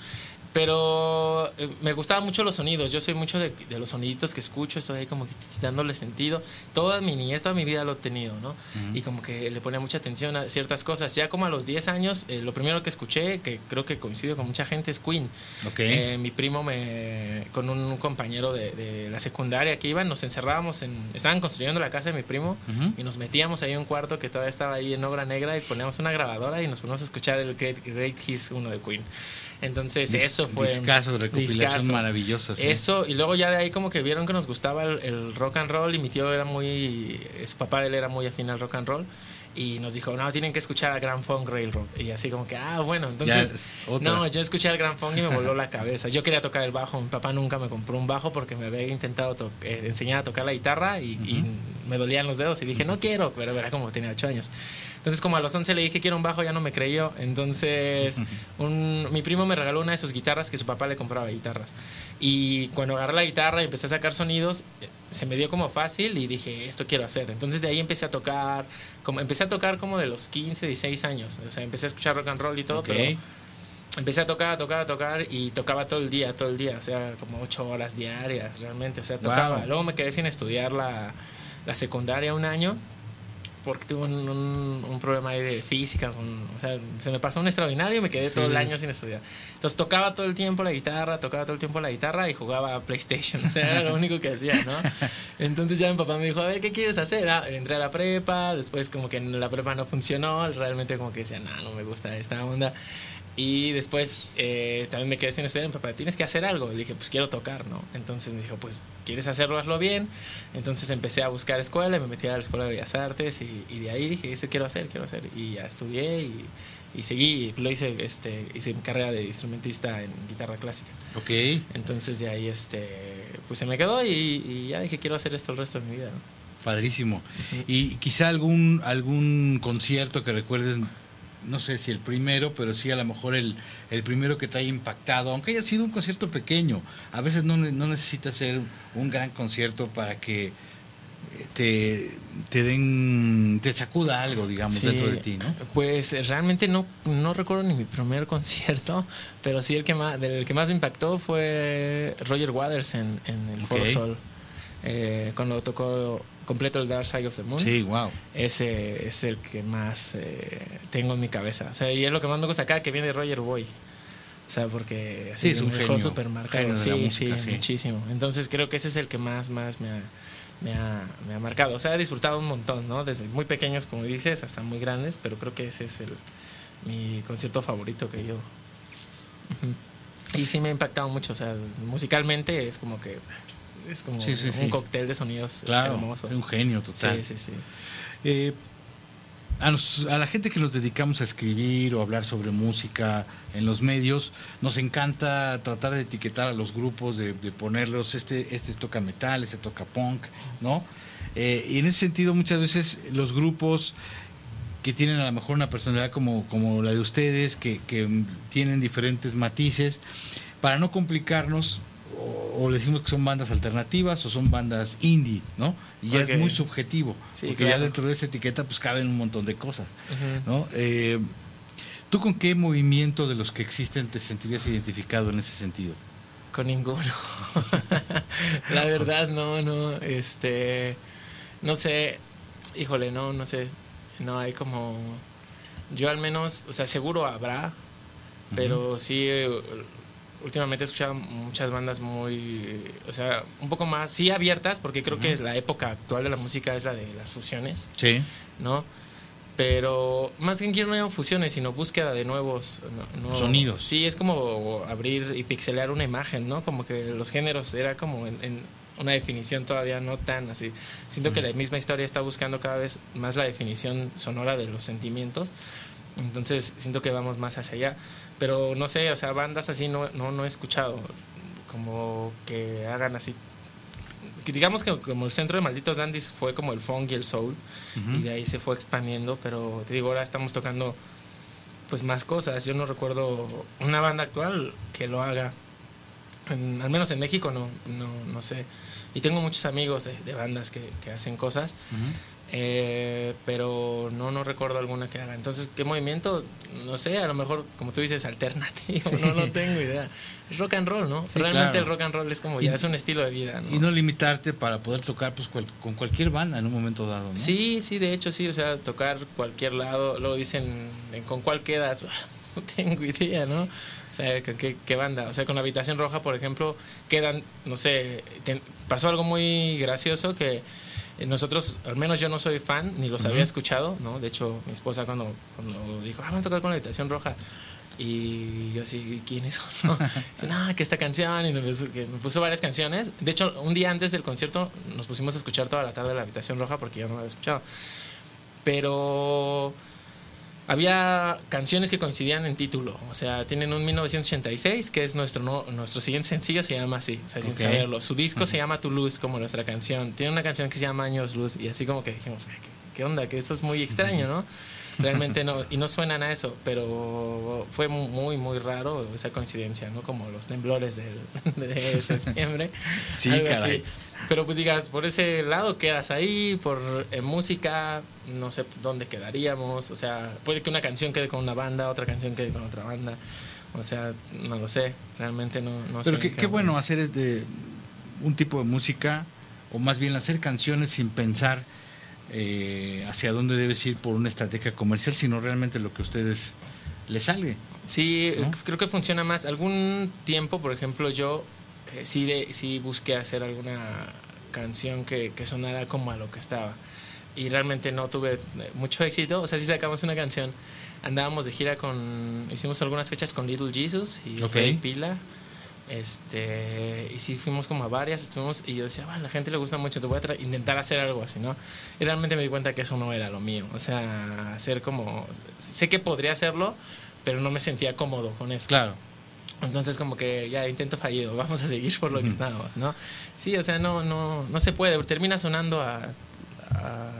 pero eh, me gustaban mucho los sonidos. Yo soy mucho de, los soniditos que escucho, estoy ahí como que dándole sentido. Toda mi niñez, toda mi vida lo he tenido, ¿no? Y como que le ponía mucha atención a ciertas cosas. Ya como a los 10 años, eh, lo primero que escuché, que creo que coincido con mucha gente, es Queen. Eh, mi primo, me, con un compañero de, la secundaria que iban, nos encerrábamos en. Estaban construyendo la casa de mi primo y nos metíamos ahí en un cuarto que todavía estaba ahí en obra negra y poníamos una grabadora y nos poníamos a escuchar el Great, Great Hits 1 de Queen. Entonces, eso fue. Discasos, recopilación maravillosa. Eso, y luego ya de ahí, como que vieron que nos gustaba el, rock and roll, y mi tío era muy. Su papá, él era muy afín al rock and roll y nos dijo, no, tienen que escuchar a Grand Funk Railroad. Y así como que, ah, bueno, entonces... No, yo escuché al Grand Funk y me voló la cabeza. Yo quería tocar el bajo, mi papá nunca me compró un bajo porque me había intentado eh, enseñar a tocar la guitarra y, me dolían los dedos y dije, no quiero, pero era como tenía 8 años. Entonces como a los 11 le dije, quiero un bajo, ya no me creyó. Entonces un, mi primo me regaló una de sus guitarras que su papá le compraba guitarras. Y cuando agarré la guitarra y empecé a sacar sonidos, se me dio como fácil y dije, esto quiero hacer. Entonces de ahí empecé a tocar, como empecé a tocar como de los 15, 16 años. O sea, empecé a escuchar rock and roll y todo, pero empecé a tocar, a tocar, a tocar y tocaba todo el día, todo el día. O sea, como 8 horas diarias realmente. O sea, tocaba. Luego me quedé sin estudiar la, la secundaria un año porque tuve un, un, problema ahí de física. o sea, se me pasó un extraordinario y me quedé todo el año sin estudiar. Entonces tocaba todo el tiempo la guitarra, tocaba todo el tiempo la guitarra y jugaba a PlayStation. O sea, era lo único que hacía, ¿no? Entonces ya mi papá me dijo, a ver, ¿qué quieres hacer? Ah, entré a la prepa, después como que la prepa no funcionó, realmente como que decía, no, no me gusta esta onda. Y después eh, también me quedé sin estudiar. Mi papá, tienes que hacer algo. Le dije, pues quiero tocar, ¿no? Entonces me dijo, pues, ¿quieres hacerlo? Hazlo bien. Entonces empecé a buscar escuela y me metí a la Escuela de Bellas Artes. Y, y de ahí dije, eso quiero hacer, quiero hacer. Y ya estudié y, y seguí. Lo hice, este, hice mi carrera de instrumentista en guitarra clásica. Ok. Entonces de ahí, este, pues se me quedó y, y ya dije, quiero hacer esto el resto de mi vida, ¿no? Padrísimo. Y quizá algún, algún concierto que recuerdes no sé si el primero, pero sí a lo mejor el, el primero que te haya impactado, aunque haya sido un concierto pequeño. A veces no, no necesitas ser un gran concierto para que eh, te, te den, te sacuda algo, digamos, dentro de ti, ¿no? Pues realmente no, no recuerdo ni mi primer concierto, pero sí el que más, del que más me impactó fue Roger Waters en, en el Foro Sol. Eh, cuando tocó completo el Dark Side of the Moon. Sí, wow. Ese es el que más eh, tengo en mi cabeza. O sea, y es lo que más me gusta acá, que viene Roger Boy. O sea, porque sí, es un genio, super marcado. Sí, sí, muchísimo. Entonces creo que ese es el que más, más me ha, me ha, me ha marcado. O sea, he disfrutado un montón, ¿no? Desde muy pequeños, como dices, hasta muy grandes, pero creo que ese es el, mi concierto favorito que yo. Y sí me ha impactado mucho, o sea, musicalmente es como que es como un cóctel de sonidos claro, hermosos. un genio total. Sí, sí, sí. Eh, a, la gente que nos dedicamos a escribir o hablar sobre música en los medios, nos encanta tratar de etiquetar a los grupos, de, ponerlos, este, este toca metal, este toca punk, ¿no? Eh, y en ese sentido, muchas veces los grupos que tienen a lo mejor una personalidad como, como la de ustedes, que, que tienen diferentes matices, para no complicarnos, o, decimos que son bandas alternativas o son bandas indie, ¿no? Y ya es muy subjetivo, porque ya dentro de esa etiqueta pues caben un montón de cosas, ¿no? Eh, ¿Tú con qué movimiento de los que existen te sentirías identificado en ese sentido? Con ninguno. La verdad, no, no, este, no sé, híjole, no, no sé, no hay como, yo al menos, o sea, seguro habrá, pero sí últimamente he escuchado muchas bandas muy, o sea, un poco más, sí abiertas, porque creo que la época actual de la música es la de las fusiones, Sí. ¿no? Pero más bien quiero no fusiones, sino búsqueda de nuevos no- no- Sonidos. Sí, es como abrir y pixelar una imagen, ¿no? Como que los géneros era como en, en una definición todavía no tan así. Siento que la misma historia está buscando cada vez más la definición sonora de los sentimientos. Entonces siento que vamos más hacia allá. Pero no sé, o sea, bandas así no, no, no he escuchado. Como que hagan así. digamos que como el centro de Malditos Dandies fue como el funk y el soul. Y de ahí se fue expandiendo. Pero te digo, ahora estamos tocando pues más cosas. Yo no recuerdo una banda actual que lo haga. En- al menos en México no, no, no sé. Y tengo muchos amigos de, de bandas que, que hacen cosas. Eh, pero no, no recuerdo alguna que haga. Entonces, ¿qué movimiento? No sé, a lo mejor, como tú dices, alternativo, no, no tengo idea. Es rock and roll, ¿no? Sí, Realmente claro. el rock and roll es como ya Y- es un estilo de vida, ¿no? Y no limitarte para poder tocar pues cual- con cualquier banda en un momento dado, ¿no? Sí, sí, de hecho sí, o sea, tocar cualquier lado, luego dicen, "¿En ¿con cuál quedas? No tengo idea, ¿no? O sea, ¿con qué, qué banda? O sea, con la Habitación Roja, por ejemplo, quedan, no sé, ten- pasó algo muy gracioso que nosotros, al menos yo no soy fan, ni los había escuchado, ¿no? De hecho, mi esposa cuando, cuando dijo, ah, van a tocar con la Habitación Roja. Y yo así, ¿quiénes son? No, "No, que esta canción, y me puso, que me puso varias canciones. De hecho, un día antes del concierto nos pusimos a escuchar toda la tarde la Habitación Roja porque yo no la había escuchado. Pero había canciones que coincidían en título. O sea, tienen un 1986, que es nuestro, no- nuestro siguiente sencillo, se llama así, o sea, sin saberlo. Su disco se llama Tu Luz, como nuestra canción. Tiene una canción que se llama Años Luz, y así como que dijimos, "Ay, ¿qué, qué onda? Que esto es muy extraño, ¿no? Realmente no, y no suenan a eso, pero fue muy, muy raro esa coincidencia, ¿no? Como los temblores del, de septiembre. Sí, caray. así. Pero pues digas, por ese lado quedas ahí, por en música, no sé dónde quedaríamos, o sea, puede que una canción quede con una banda, otra canción quede con otra banda, o sea, no lo sé, realmente no, no Pero sé. qué, en qué bueno hacer es de un tipo de música, o más bien hacer canciones sin pensar eh, hacia dónde debes ir por una estrategia comercial, sino realmente lo que a ustedes les sale. Sí, ¿no? creo que funciona más. Algún tiempo, por ejemplo, yo eh, sí, de, sí busqué hacer alguna canción que, que sonara como a lo que estaba. Y realmente no tuve eh, mucho éxito. O sea, sí sacamos una canción. Andábamos de gira con. Hicimos algunas fechas con Little Jesus y Ok. Rey Pila. Este, y sí fuimos como a varias, estuvimos, y yo decía, "Bueno, a la gente le gusta mucho, te voy a intentar hacer algo así, ¿no? Y realmente me di cuenta que eso no era lo mío. O sea, hacer como. Sé que podría hacerlo, pero no me sentía cómodo con eso. Claro. Entonces como que ya intento fallido, vamos a seguir por lo que estábamos, ¿no? Sí, o sea, no, no, no se puede, termina sonando a, a-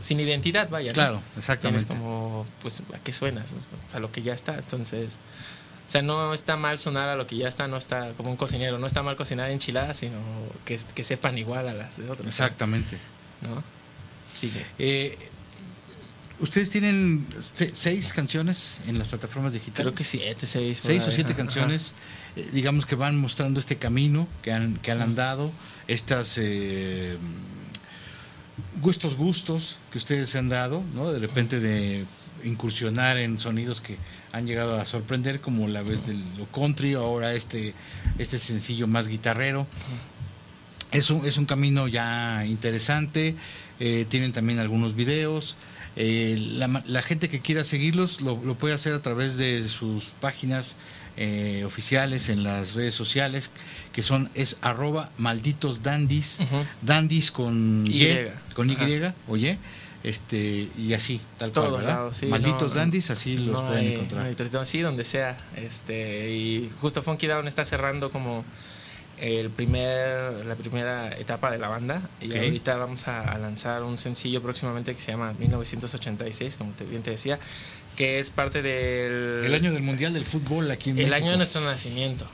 sin identidad, vaya. ¿no? Claro, Tienes exactamente. como, pues, ¿a qué suenas? A lo que ya está, entonces... O sea, no está mal sonar a lo que ya está, no está como un cocinero, no está mal cocinar enchiladas, sino que, que sepan igual a las de otros. Exactamente. ¿No? Sigue. Eh, ¿Ustedes tienen se- seis canciones en las plataformas digitales? Creo que siete, seis. seis o siete canciones, eh, digamos que van mostrando este camino que han, que han andado, estas eh, gustos gustos que ustedes se han dado, ¿no? De repente de incursionar en sonidos que han llegado a sorprender, como la vez del lo country, ahora este, este sencillo más guitarrero. Es un, es un camino ya interesante, eh, tienen también algunos videos. eh, la, gente que quiera seguirlos lo, lo puede hacer a través de sus páginas eh, oficiales en las redes sociales, que son es arroba malditos dandis, dandis con Y, con Y, Ajá. oye, este, y así, tal cual, ¿verdad? lados, sí, malditos no, dandis, así los no pueden hay- encontrar. no sí, donde sea. Este, y justo Funky Down está cerrando como el primer, la primera etapa de la banda. Y Ok. ahorita vamos a, a lanzar un sencillo próximamente que se llama 1986, como te, bien te decía, que es parte del... El año del Mundial del Fútbol aquí en el México. año de nuestro nacimiento.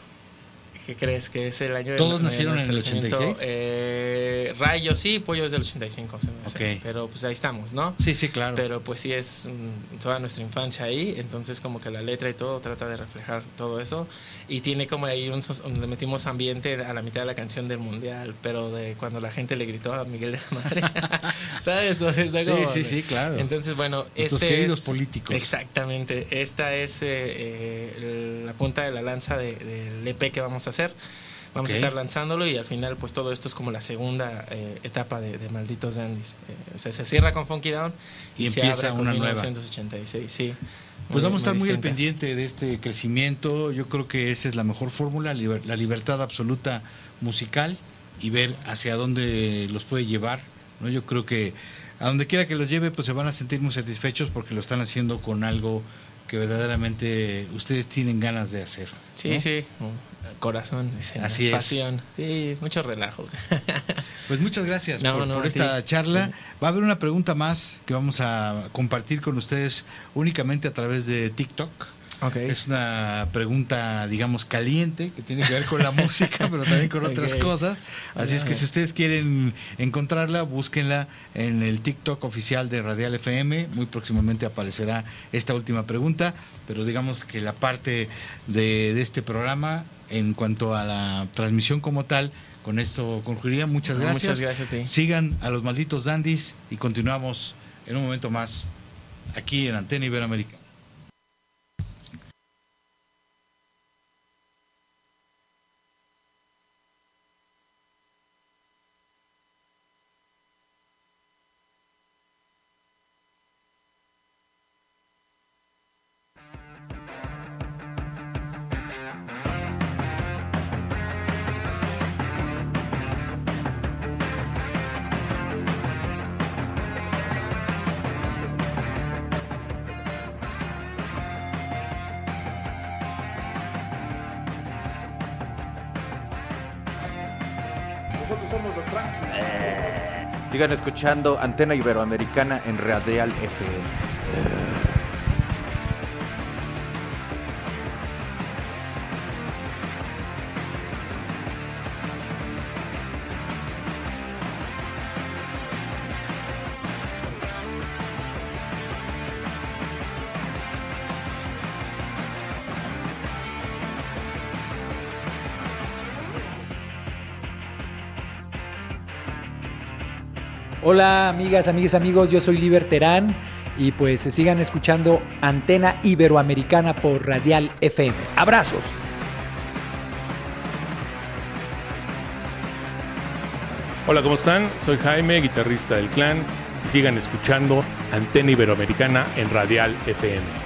¿Qué crees? Que es el año de ¿Todos de nacieron en el nuestro nacimiento. 86? Eh, Rayo sí, Pollo es del 85. se me hace. Ok. Pero pues ahí estamos, ¿no? Sí, sí, claro. Pero pues sí es mm, toda nuestra infancia ahí, entonces como que la letra y todo trata de reflejar todo eso y tiene como ahí un donde metimos ambiente a la mitad de la canción del mundial, pero de cuando la gente le gritó a Miguel de la Madre, ¿sabes? Entonces, Sí, como sí, de- sí, claro. Entonces bueno, Nuestros este queridos es- políticos. Exactamente, esta es eh, eh, la punta de la lanza de- del EP que vamos a hacer. Vamos Ok. a estar lanzándolo y al final pues todo esto es como la segunda eh, etapa de, de Malditos Dandies. Eh, o sea, se cierra con Funky Down y, Y se empieza abre con una nueva. 1986, sí. Pues vamos a estar muy al pendiente de este crecimiento. Yo creo que esa es la mejor fórmula, liber- la libertad absoluta musical y ver hacia dónde los puede llevar. ¿no? Yo creo que a donde quiera que los lleve, pues se van a sentir muy satisfechos porque lo están haciendo con algo que verdaderamente ustedes tienen ganas de hacer. Sí, ¿no? sí. Corazón, escena, Así es. pasión. Sí, mucho relajo. Pues muchas gracias No, por, no, por a esta charla. Sí. Va a haber una pregunta más que vamos a compartir con ustedes únicamente a través de TikTok. Ok. Es una pregunta, digamos, caliente, que tiene que ver con la música, pero también con otras cosas. Así es que si ustedes quieren encontrarla, búsquenla en el TikTok oficial de Radial FM. Muy próximamente aparecerá esta última pregunta, pero digamos que la parte de, de este programa, en cuanto a la transmisión como tal, con esto concluiría. Muchas gracias. muchas gracias a ti. Sigan a los malditos dandies y continuamos en un momento más aquí en Antena Iberoamérica. Escuchando Antena Iberoamericana en Radial FM. Hola amigas, amigas, amigos, yo soy Liber Terán y pues se sigan escuchando Antena Iberoamericana por Radial FM. Abrazos. Hola, ¿cómo están? Soy Jaime, guitarrista del clan, y sigan escuchando Antena Iberoamericana en Radial FM.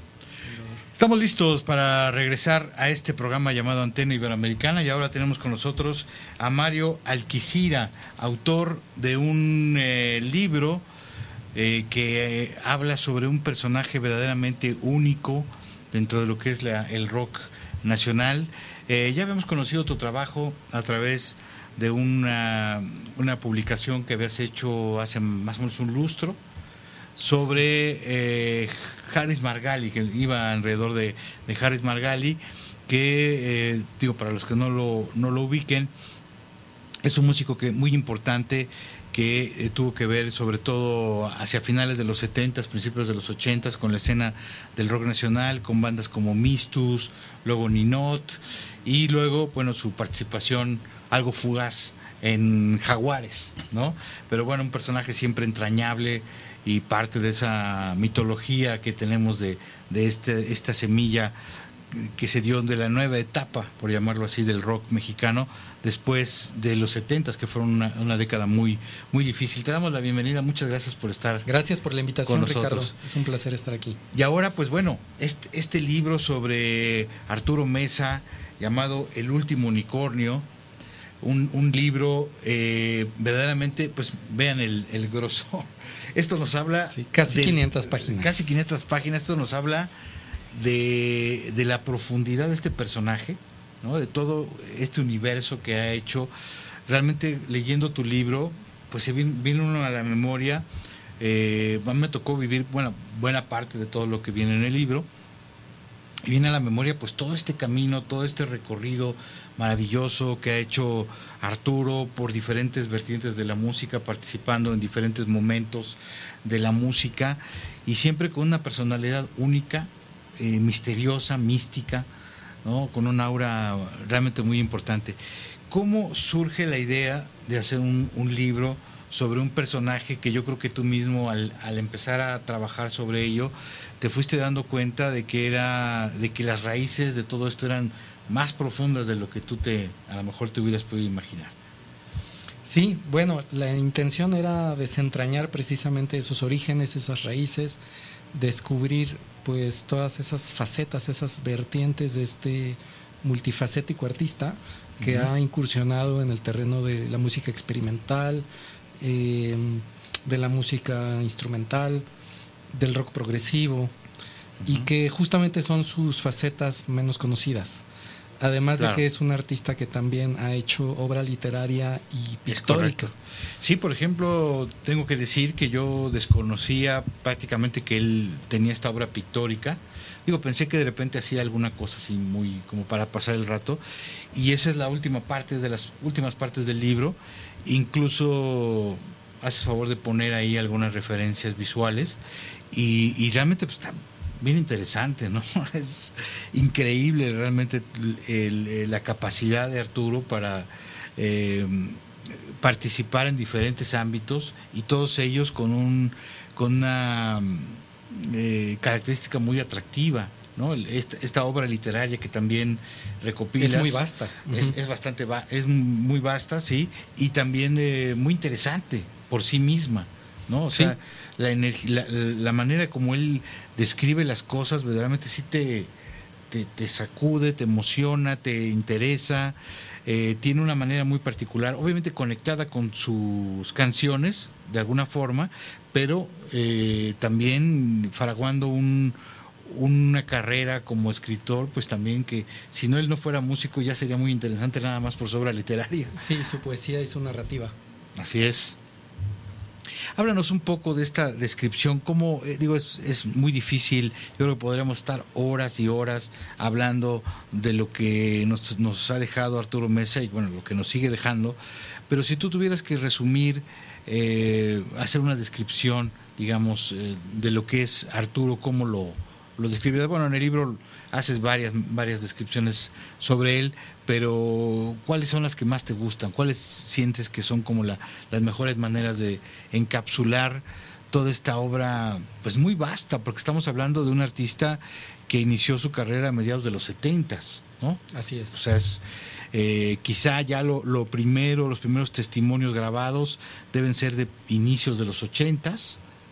Estamos listos para regresar a este programa llamado Antena Iberoamericana y ahora tenemos con nosotros a Mario Alquicira, autor de un eh, libro eh, que eh, habla sobre un personaje verdaderamente único dentro de lo que es la, el rock nacional. ya habíamos conocido tu trabajo a través de una, una publicación que habías hecho hace más o menos un lustro sobre eh, Harris Margali, que iba alrededor de, Harris Margali, que, eh, digo, para los que no lo, no lo ubiquen, es un músico que muy importante que eh, tuvo que ver sobre todo hacia finales de los 70 principios de los 80 con la escena del rock nacional, con bandas como Mistus, luego Ninot y luego, bueno, su participación algo fugaz en Jaguares, ¿no? Pero bueno, un personaje siempre entrañable, y parte de esa mitología que tenemos de, de este, esta semilla que se dio de la nueva etapa, por llamarlo así, del rock mexicano, después de los 70 que fueron una, década muy, muy difícil. Te damos la bienvenida, muchas gracias por estar. Gracias por la invitación, Ricardo. Es un placer estar aquí. Y ahora, pues bueno, este, este libro sobre Arturo Mesa, llamado El último unicornio, un, un libro eh, verdaderamente, pues vean el, el grosor esto nos habla... casi 500 páginas. Casi 500 páginas. Esto nos habla de, de, la profundidad de este personaje, ¿no? de todo este universo que ha hecho. Realmente leyendo tu libro, pues se viene, uno a la memoria. Eh, a mí me tocó vivir bueno, buena parte de todo lo que viene en el libro. Y viene a la memoria pues todo este camino, todo este recorrido maravilloso que ha hecho Arturo por diferentes vertientes de la música, participando en diferentes momentos de la música y siempre con una personalidad única, eh, misteriosa, mística, ¿no? con un aura realmente muy importante. ¿Cómo surge la idea de hacer un, libro sobre un personaje que yo creo que tú mismo al, al empezar a trabajar sobre ello te fuiste dando cuenta de que era de que las raíces de todo esto eran más profundas de lo que tú te a lo mejor te hubieras podido imaginar. Sí, bueno, la intención era desentrañar precisamente esos orígenes, esas raíces, descubrir pues todas esas facetas, esas vertientes de este multifacético artista que ha incursionado en el terreno de la música experimental, em, de la música instrumental, del rock progresivo, y que justamente son sus facetas menos conocidas. Además de que es un artista que también ha hecho obra literaria y pictórica. Sí, por ejemplo, tengo que decir que yo desconocía prácticamente que él tenía esta obra pictórica. Digo, pensé que de repente hacía alguna cosa así muy como para pasar el rato. Y esa es la última parte de las últimas partes del libro. Incluso hace favor de poner ahí algunas referencias visuales. Y, y realmente pues, está bien interesante, ¿no? Es increíble realmente eh, la capacidad de Arturo para eh, participar en diferentes ámbitos y todos ellos con un con una eh, característica muy atractiva. ¿no? Esta, obra literaria que también recopila es muy vasta es, bastante es muy vasta sí y también muy interesante por sí misma no o sea la, la, la, manera como él describe las cosas, verdaderamente sí te, te, sacude, te emociona, te interesa. Eh, tiene una manera muy particular, obviamente conectada con sus canciones de alguna forma, pero eh, también faraguando un, una carrera como escritor, pues también que si no él no fuera músico ya sería muy interesante nada más por su obra literaria. Sí, su poesía y su narrativa. Así es. Háblanos un poco de esta descripción, cómo, eh, digo, es, muy difícil, yo creo que podríamos estar horas y horas hablando de lo que nos, nos, ha dejado Arturo Mesa y bueno, lo que nos sigue dejando, pero si tú tuvieras que resumir, eh, hacer una descripción, digamos, eh, de lo que es Arturo, cómo lo, lo. Bueno, en el libro haces varias, varias descripciones sobre él, pero ¿cuáles son las que más te gustan? ¿Cuáles sientes que son como la, las mejores maneras de encapsular toda esta obra, pues muy vasta, porque estamos hablando de un artista que inició su carrera a mediados de los 70, ¿no? Así es. O sea, es, eh, quizá ya lo, lo, primero, los primeros testimonios grabados deben ser de inicios de los 80,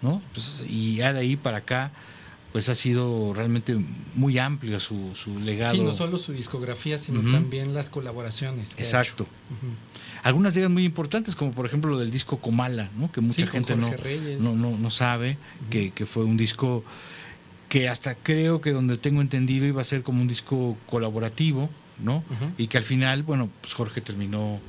¿no? Pues, y ya de ahí para acá, pues ha sido realmente muy amplio su, su legado. Sí, no solo su discografía, sino uh -huh. también las colaboraciones. Exacto. Uh -huh. Algunas de ellas muy importantes, como por ejemplo lo del disco Comala, ¿no? que mucha sí, gente no, no, no, no, sabe, uh -huh. que, que, fue un disco que hasta creo que donde tengo entendido iba a ser como un disco colaborativo, ¿no? Y que al final, bueno, pues Jorge terminó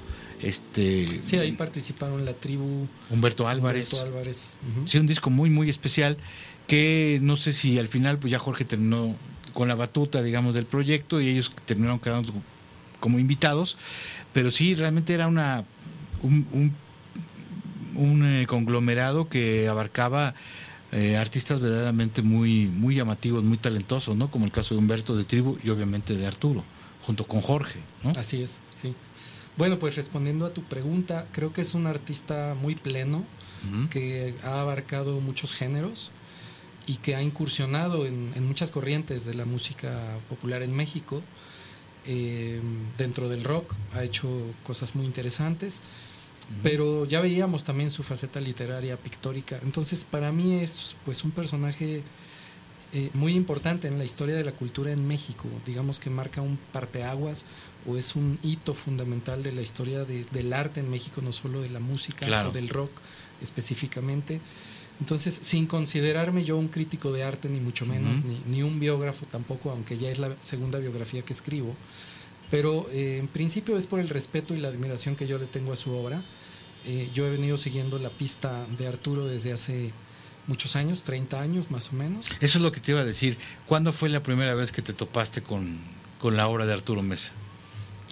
este sí ahí participaron la tribu Humberto Álvarez, Humberto Álvarez. sí un disco muy muy especial que no sé si al final pues ya Jorge terminó con la batuta digamos del proyecto y ellos terminaron quedando como invitados pero sí realmente era una un, un, un eh, conglomerado que abarcaba eh, artistas verdaderamente muy muy llamativos muy talentosos no como el caso de Humberto de Tribu y obviamente de Arturo junto con Jorge ¿no? así es sí bueno, pues respondiendo a tu pregunta, creo que es un artista muy pleno, uh -huh. que ha abarcado muchos géneros y que ha incursionado en, en muchas corrientes de la música popular en México. Eh, dentro del rock ha hecho cosas muy interesantes, uh -huh. pero ya veíamos también su faceta literaria, pictórica. Entonces, para mí es pues un personaje eh, muy importante en la historia de la cultura en México. Digamos que marca un parteaguas o es un hito fundamental de la historia de, del arte en México, no solo de la música claro. o del rock específicamente. Entonces, sin considerarme yo un crítico de arte, ni mucho menos, uh -huh. ni, ni, un biógrafo tampoco, aunque ya es la segunda biografía que escribo, pero eh, en principio es por el respeto y la admiración que yo le tengo a su obra. Eh, yo he venido siguiendo la pista de Arturo desde hace muchos años, 30 años más o menos. Eso es lo que te iba a decir. ¿Cuándo fue la primera vez que te topaste con, con la obra de Arturo Mesa?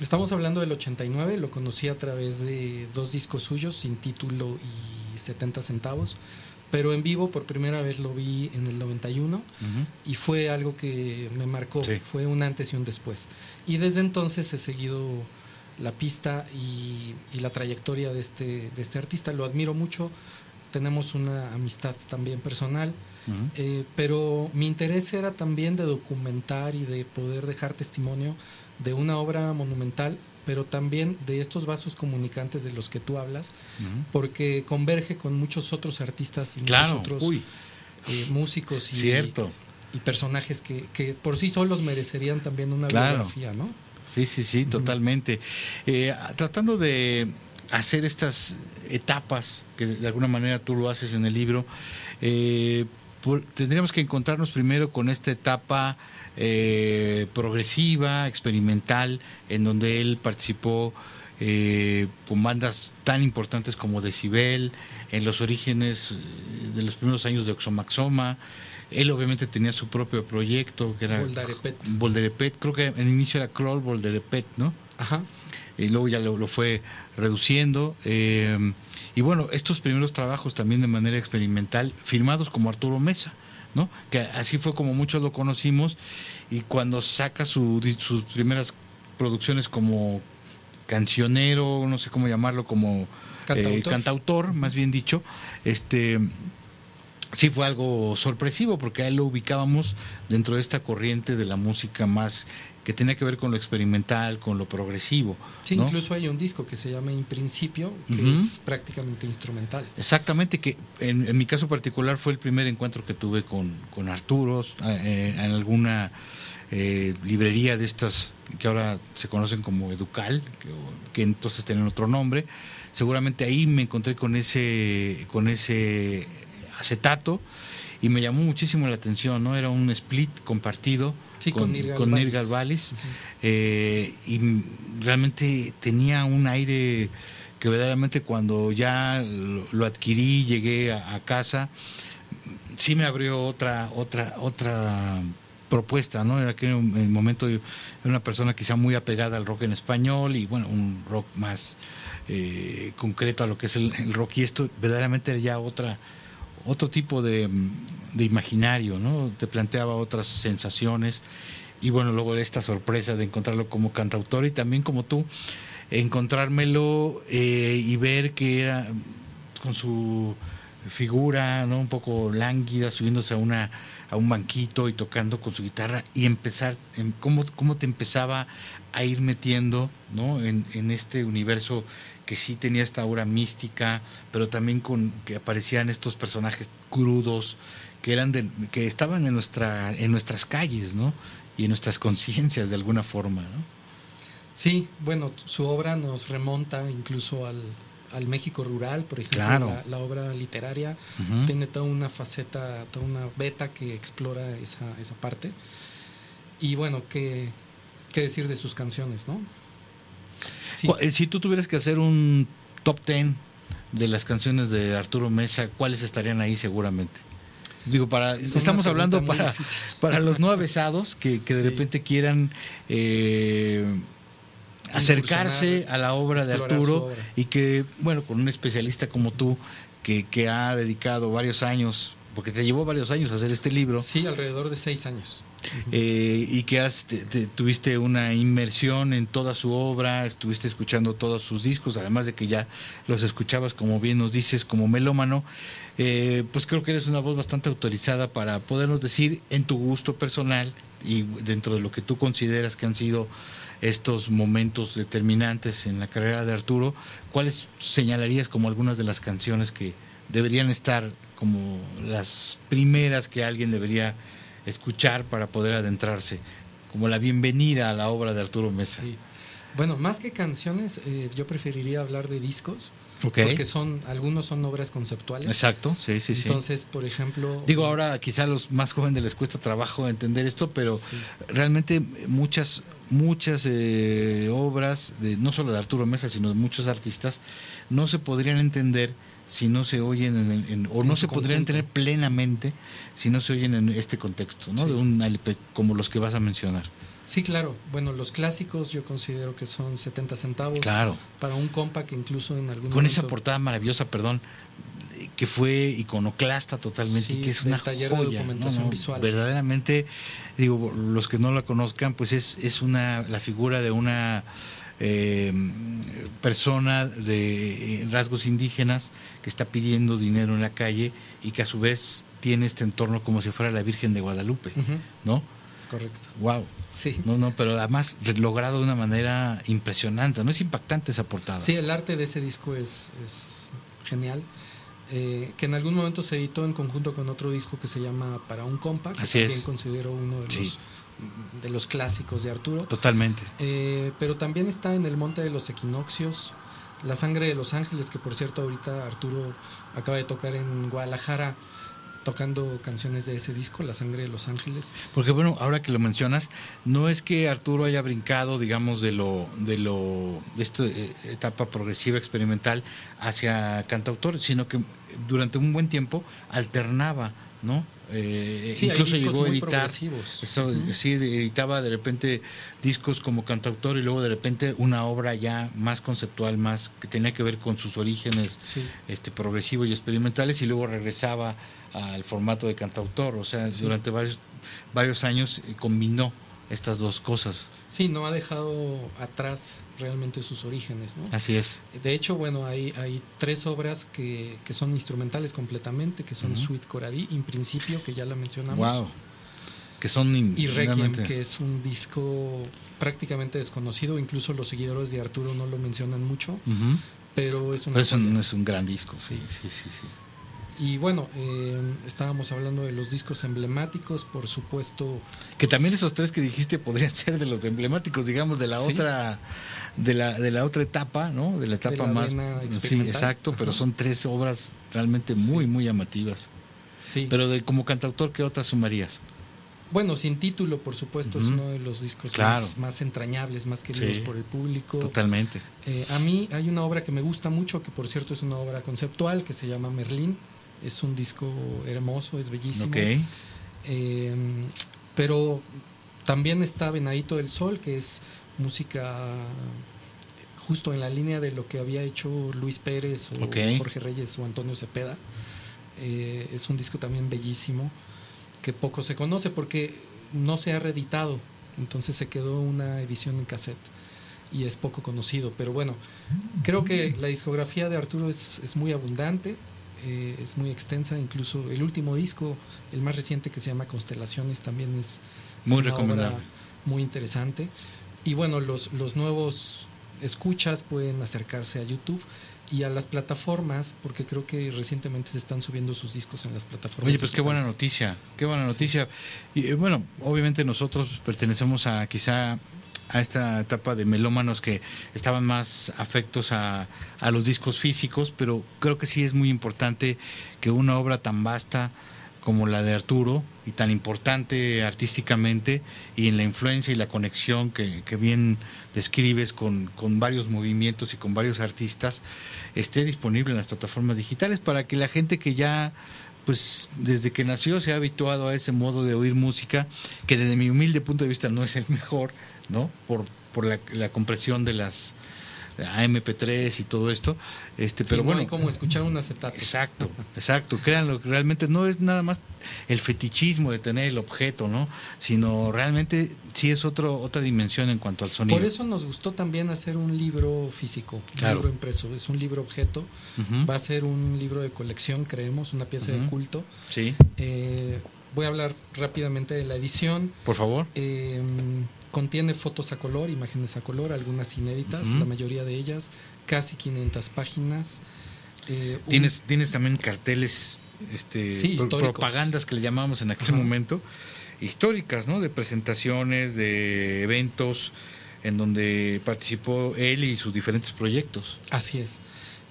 Estamos hablando del 89, lo conocí a través de dos discos suyos, sin título y 70 centavos, pero en vivo por primera vez lo vi en el 91 uh -huh. y fue algo que me marcó, sí. fue un antes y un después. Y desde entonces he seguido la pista y, y la trayectoria de este, de este artista, lo admiro mucho, tenemos una amistad también personal. Uh -huh. eh, pero mi interés era también de documentar y de poder dejar testimonio de una obra monumental, pero también de estos vasos comunicantes de los que tú hablas, uh -huh. porque converge con muchos otros artistas y claro. muchos otros eh, músicos y, Cierto. y, y personajes que, que, por sí solos merecerían también una claro. biografía, ¿no? Sí, sí, sí, uh -huh. totalmente. Eh, tratando de hacer estas etapas, que de alguna manera tú lo haces en el libro, eh, por, tendríamos que encontrarnos primero con esta etapa eh, progresiva, experimental, en donde él participó eh, con bandas tan importantes como Decibel, en los orígenes de los primeros años de Oxomaxoma. Él obviamente tenía su propio proyecto, que era Voldarepet. Voldarepet. Creo que en el inicio era Kroll Voldarepet, ¿no? Ajá. Y luego ya lo, lo fue reduciendo. Eh, y bueno, estos primeros trabajos también de manera experimental, firmados como Arturo Mesa. ¿No? Que así fue como muchos lo conocimos y cuando saca su, sus primeras producciones como cancionero, no sé cómo llamarlo, como cantautor, eh, cantautor más bien dicho, este sí fue algo sorpresivo porque a él lo ubicábamos dentro de esta corriente de la música más que tenía que ver con lo experimental, con lo progresivo. Sí, ¿no? incluso hay un disco que se llama In Principio, que uh -huh. es prácticamente instrumental. Exactamente, que en, en, mi caso particular fue el primer encuentro que tuve con, con Arturo eh, en alguna eh, librería de estas que ahora se conocen como Educal, que, que entonces tienen otro nombre. Seguramente ahí me encontré con ese, con ese acetato y me llamó muchísimo la atención, ¿no? Era un split compartido sí, con, con Nirgal uh -huh. eh, y realmente tenía un aire que verdaderamente cuando ya lo, lo adquirí, llegué a, a, casa, sí me abrió otra, otra, otra propuesta, ¿no? En aquel momento yo era una persona quizá muy apegada al rock en español y bueno, un rock más eh, concreto a lo que es el, el rock y esto verdaderamente era ya otra otro tipo de, de imaginario, ¿no? Te planteaba otras sensaciones y bueno, luego esta sorpresa de encontrarlo como cantautor y también como tú, encontrármelo eh, y ver que era con su figura, ¿no? Un poco lánguida, subiéndose a una a un banquito y tocando con su guitarra y empezar, en cómo, cómo te empezaba a ir metiendo, ¿no? En este universo que sí tenía esta aura mística, pero también con que aparecían estos personajes crudos que eran de, que estaban en nuestra en nuestras calles, ¿no? Y en nuestras conciencias de alguna forma, ¿no? Sí, bueno, su obra nos remonta incluso al, al México rural, por ejemplo, Claro. la, la obra literaria tiene toda una faceta, toda una beta que explora esa, esa parte. Y bueno, ¿qué, qué decir de sus canciones, no? Sí, eh, Si tú tuvieras que hacer un top ten de las canciones de Arturo Mesa, ¿cuáles estarían ahí seguramente? Digo, para Es estamos hablando para, para los no avesados que, que de Sí. repente quieran eh, acercarse a la obra de Arturo obra. y que, bueno, con un especialista como tú, que, que ha dedicado varios años, porque te llevó varios años hacer este libro, sí, alrededor de seis años. Eh, y que tuviste una inmersión en toda su obra, estuviste escuchando todos sus discos, además de que ya los escuchabas, como bien nos dices, como melómano, eh, pues creo que eres una voz bastante autorizada para podernos decir en tu gusto personal y dentro de lo que tú consideras que han sido estos momentos determinantes en la carrera de Arturo, ¿cuáles señalarías como algunas de las canciones que deberían estar como las primeras que alguien debería escuchar para poder adentrarse, como la bienvenida a la obra de Arturo Mesa. Sí. Bueno, más que canciones, eh, yo preferiría hablar de discos, porque son algunos son obras conceptuales. Exacto, sí, sí, sí. Entonces, por ejemplo, Digo, ahora quizá a los más jóvenes les cuesta trabajo entender esto, pero Sí. realmente muchas, muchas eh, obras, de, no solo de Arturo Mesa, sino de muchos artistas, no se podrían entender si no se oyen en, en- o no se podrían entender plenamente si no se oyen en este contexto, ¿no? Sí. De un LP como los que vas a mencionar. Sí, claro. Bueno, los clásicos yo considero que son 70 centavos. Claro. Para un compa que incluso en algún Con esa momento- portada maravillosa, perdón, que fue iconoclasta totalmente, Sí, y que es una taller de documentación ¿no? No, visual. Verdaderamente, digo, los que no la conozcan, pues es, es una la figura de una eh, persona de eh, rasgos indígenas que está pidiendo dinero en la calle y que a su vez tiene este entorno como si fuera la Virgen de Guadalupe, ¿no? correcto. Wow. Sí. No, no, pero además logrado de una manera impresionante, ¿no? Es impactante esa portada. Sí, el arte de ese disco es, es genial. Eh, que en algún momento se editó en conjunto con otro disco que se llama Para un compa, que Así también es. considero uno de Sí. los de los clásicos de Arturo. Totalmente. Eh, pero también está en el Monte de los Equinoccios, La Sangre de los Ángeles, que por cierto ahorita Arturo acaba de tocar en Guadalajara tocando canciones de ese disco, La Sangre de los Ángeles. Porque bueno, ahora que lo mencionas, no es que Arturo haya brincado, digamos, de lo, de lo, de esta eh, etapa progresiva experimental hacia cantautor, sino que durante un buen tiempo alternaba, ¿no? Eh, Sí, incluso llegó a editar, sí, editaba de repente discos como cantautor y luego de repente una obra ya más conceptual, más que tenía que ver con sus orígenes Sí. este, progresivos y experimentales y luego regresaba al formato de cantautor. O sea, Sí. durante varios, varios años eh, combinó estas dos cosas. Sí, no ha dejado atrás realmente sus orígenes, ¿no? Así es. De hecho, bueno, hay, hay tres obras que, que son instrumentales completamente, que son Ujú. Suite Coradí, en principio, que ya la mencionamos. Wow. Que son in- Y Requiem, que es un disco prácticamente desconocido, incluso los seguidores de Arturo no lo mencionan mucho, pero es una Pero es un, es un gran disco. Sí, Sí. sí, sí. Y bueno, eh, estábamos hablando de los discos emblemáticos, por supuesto. Que también esos tres que dijiste podrían ser de los emblemáticos, digamos, de la Sí. otra de la, de la otra etapa, ¿no? De la etapa la más sí, exacto, pero son tres obras realmente muy muy llamativas. Sí. Pero de como cantautor, ¿qué otras sumarías? bueno, sin título, por supuesto, es uno de los discos Claro. más, más entrañables, más queridos Sí. por el público. Totalmente. Eh, a mí hay una obra que me gusta mucho, que por cierto es una obra conceptual, que se llama Merlín. Es un disco hermoso, es bellísimo. Eh, pero también está Venadito del Sol, que es música justo en la línea de lo que había hecho Luis Pérez o. Jorge Reyes o Antonio Cepeda. Eh, es un disco también bellísimo que poco se conoce porque no se ha reeditado. Entonces se quedó una edición en cassette y es poco conocido. Pero bueno, creo que la discografía de Arturo es, es muy abundante, eh, es muy extensa. Incluso el último disco, el más reciente que se llama Constelaciones, también es Muy una recomendable. obra muy interesante. Y bueno, los, los nuevos escuchas pueden acercarse a YouTube y a las plataformas, porque creo que recientemente se están subiendo sus discos en las plataformas. Oye, pues qué buena noticia, qué buena noticia. Y eh, bueno, obviamente nosotros pertenecemos a quizá a esta etapa de melómanos que estaban más afectos a, a los discos físicos, pero creo que sí es muy importante que una obra tan vasta como la de Arturo y tan importante artísticamente y en la influencia y la conexión que, que bien describes con, con varios movimientos y con varios artistas esté disponible en las plataformas digitales para que la gente que ya pues desde que nació se ha habituado a ese modo de oír música que desde mi humilde punto de vista no es el mejor, ¿no? Por, por la, la compresión de las AMP3 y todo esto, este, Sí, pero no bueno, hay como escuchar un acetato. Exacto, exacto. Créanlo, que realmente no es nada más el fetichismo de tener el objeto, ¿no? Sino realmente sí es otro, otra dimensión en cuanto al sonido. Por eso nos gustó también hacer un libro físico, Claro. un libro impreso. Es un libro objeto. Va a ser un libro de colección, creemos, una pieza de culto. Sí, Eh, voy a hablar rápidamente de la edición. por favor. Eh, contiene fotos a color, imágenes a color, algunas inéditas, la mayoría de ellas, casi 500 páginas. Eh, un- Tienes, tienes también carteles, este, Sí, pro- históricos. propagandas que le llamamos en aquel momento, históricas, ¿no? De presentaciones, de eventos en donde participó él y sus diferentes proyectos. Así es.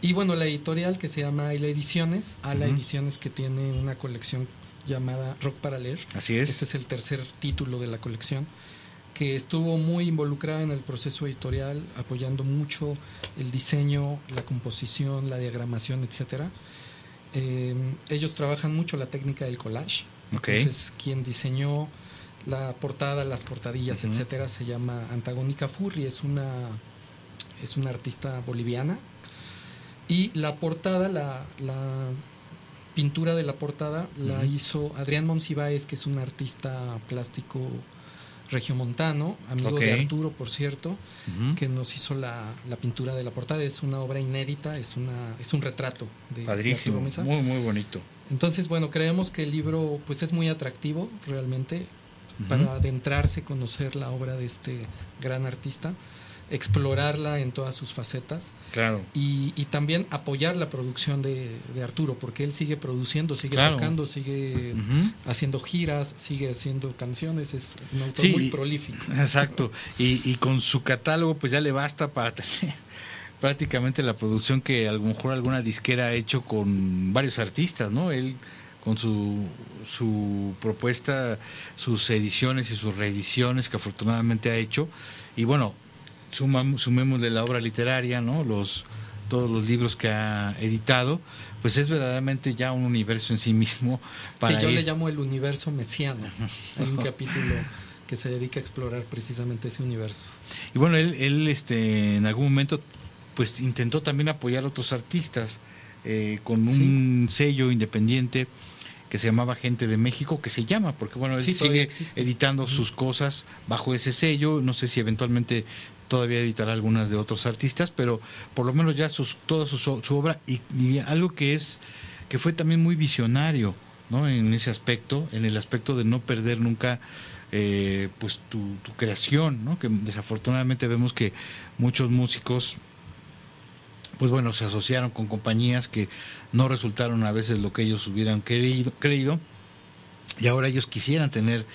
Y bueno, la editorial que se llama Ayla Ediciones, Ala Ujú. Ediciones que tiene una colección llamada Rock para leer. Así es. Este es el tercer título de la colección, que estuvo muy involucrada en el proceso editorial, apoyando mucho el diseño, la composición, la diagramación, etcétera. Eh, ellos trabajan mucho la técnica del collage. Entonces, quien diseñó la portada, las portadillas, Ujú. etcétera, se llama Antagónica Furri, es una, es una artista boliviana. Y la portada, la, la pintura de la portada, la hizo Adrián Monsiváis, que es un artista plástico regiomontano, amigo de Arturo, por cierto, que nos hizo la, la pintura de la portada. Es una obra inédita, es, una, es un retrato de, de Padrísimo, Arturo Mesa. muy, muy bonito. Entonces, bueno, creemos que el libro pues es muy atractivo realmente para adentrarse, conocer la obra de este gran artista, explorarla en todas sus facetas Claro. y, y también apoyar la producción de, de Arturo, porque él sigue produciendo, sigue Claro. tocando, sigue haciendo giras, sigue haciendo canciones, es un autor Sí, muy prolífico. Exacto. Y, y con su catálogo, pues ya le basta para tener prácticamente la producción que a lo mejor alguna disquera ha hecho con varios artistas, ¿no? Él con su, su propuesta, sus ediciones y sus reediciones que afortunadamente ha hecho. Y bueno, sumam- sumémosle la obra literaria, ¿no? Los, todos los libros que ha editado, pues es verdaderamente ya un universo en sí mismo. Para sí, yo ir- le llamo el universo mesiano. Hay un capítulo que se dedica a explorar precisamente ese universo. Y bueno, él, él este, en algún momento pues intentó también apoyar a otros artistas eh, con un sello independiente que se llamaba Gente de México, que se llama, porque bueno, él Sí, sigue editando sus cosas bajo ese sello, no sé si eventualmente todavía editará algunas de otros artistas, pero por lo menos ya sus, toda su, su obra y, algo que es que fue también muy visionario, ¿no? En ese aspecto, en el aspecto de no perder nunca eh, pues tu, creación, ¿no? Que desafortunadamente vemos que muchos músicos pues bueno, se asociaron con compañías que no resultaron a veces lo que ellos hubieran creído y ahora ellos quisieran tener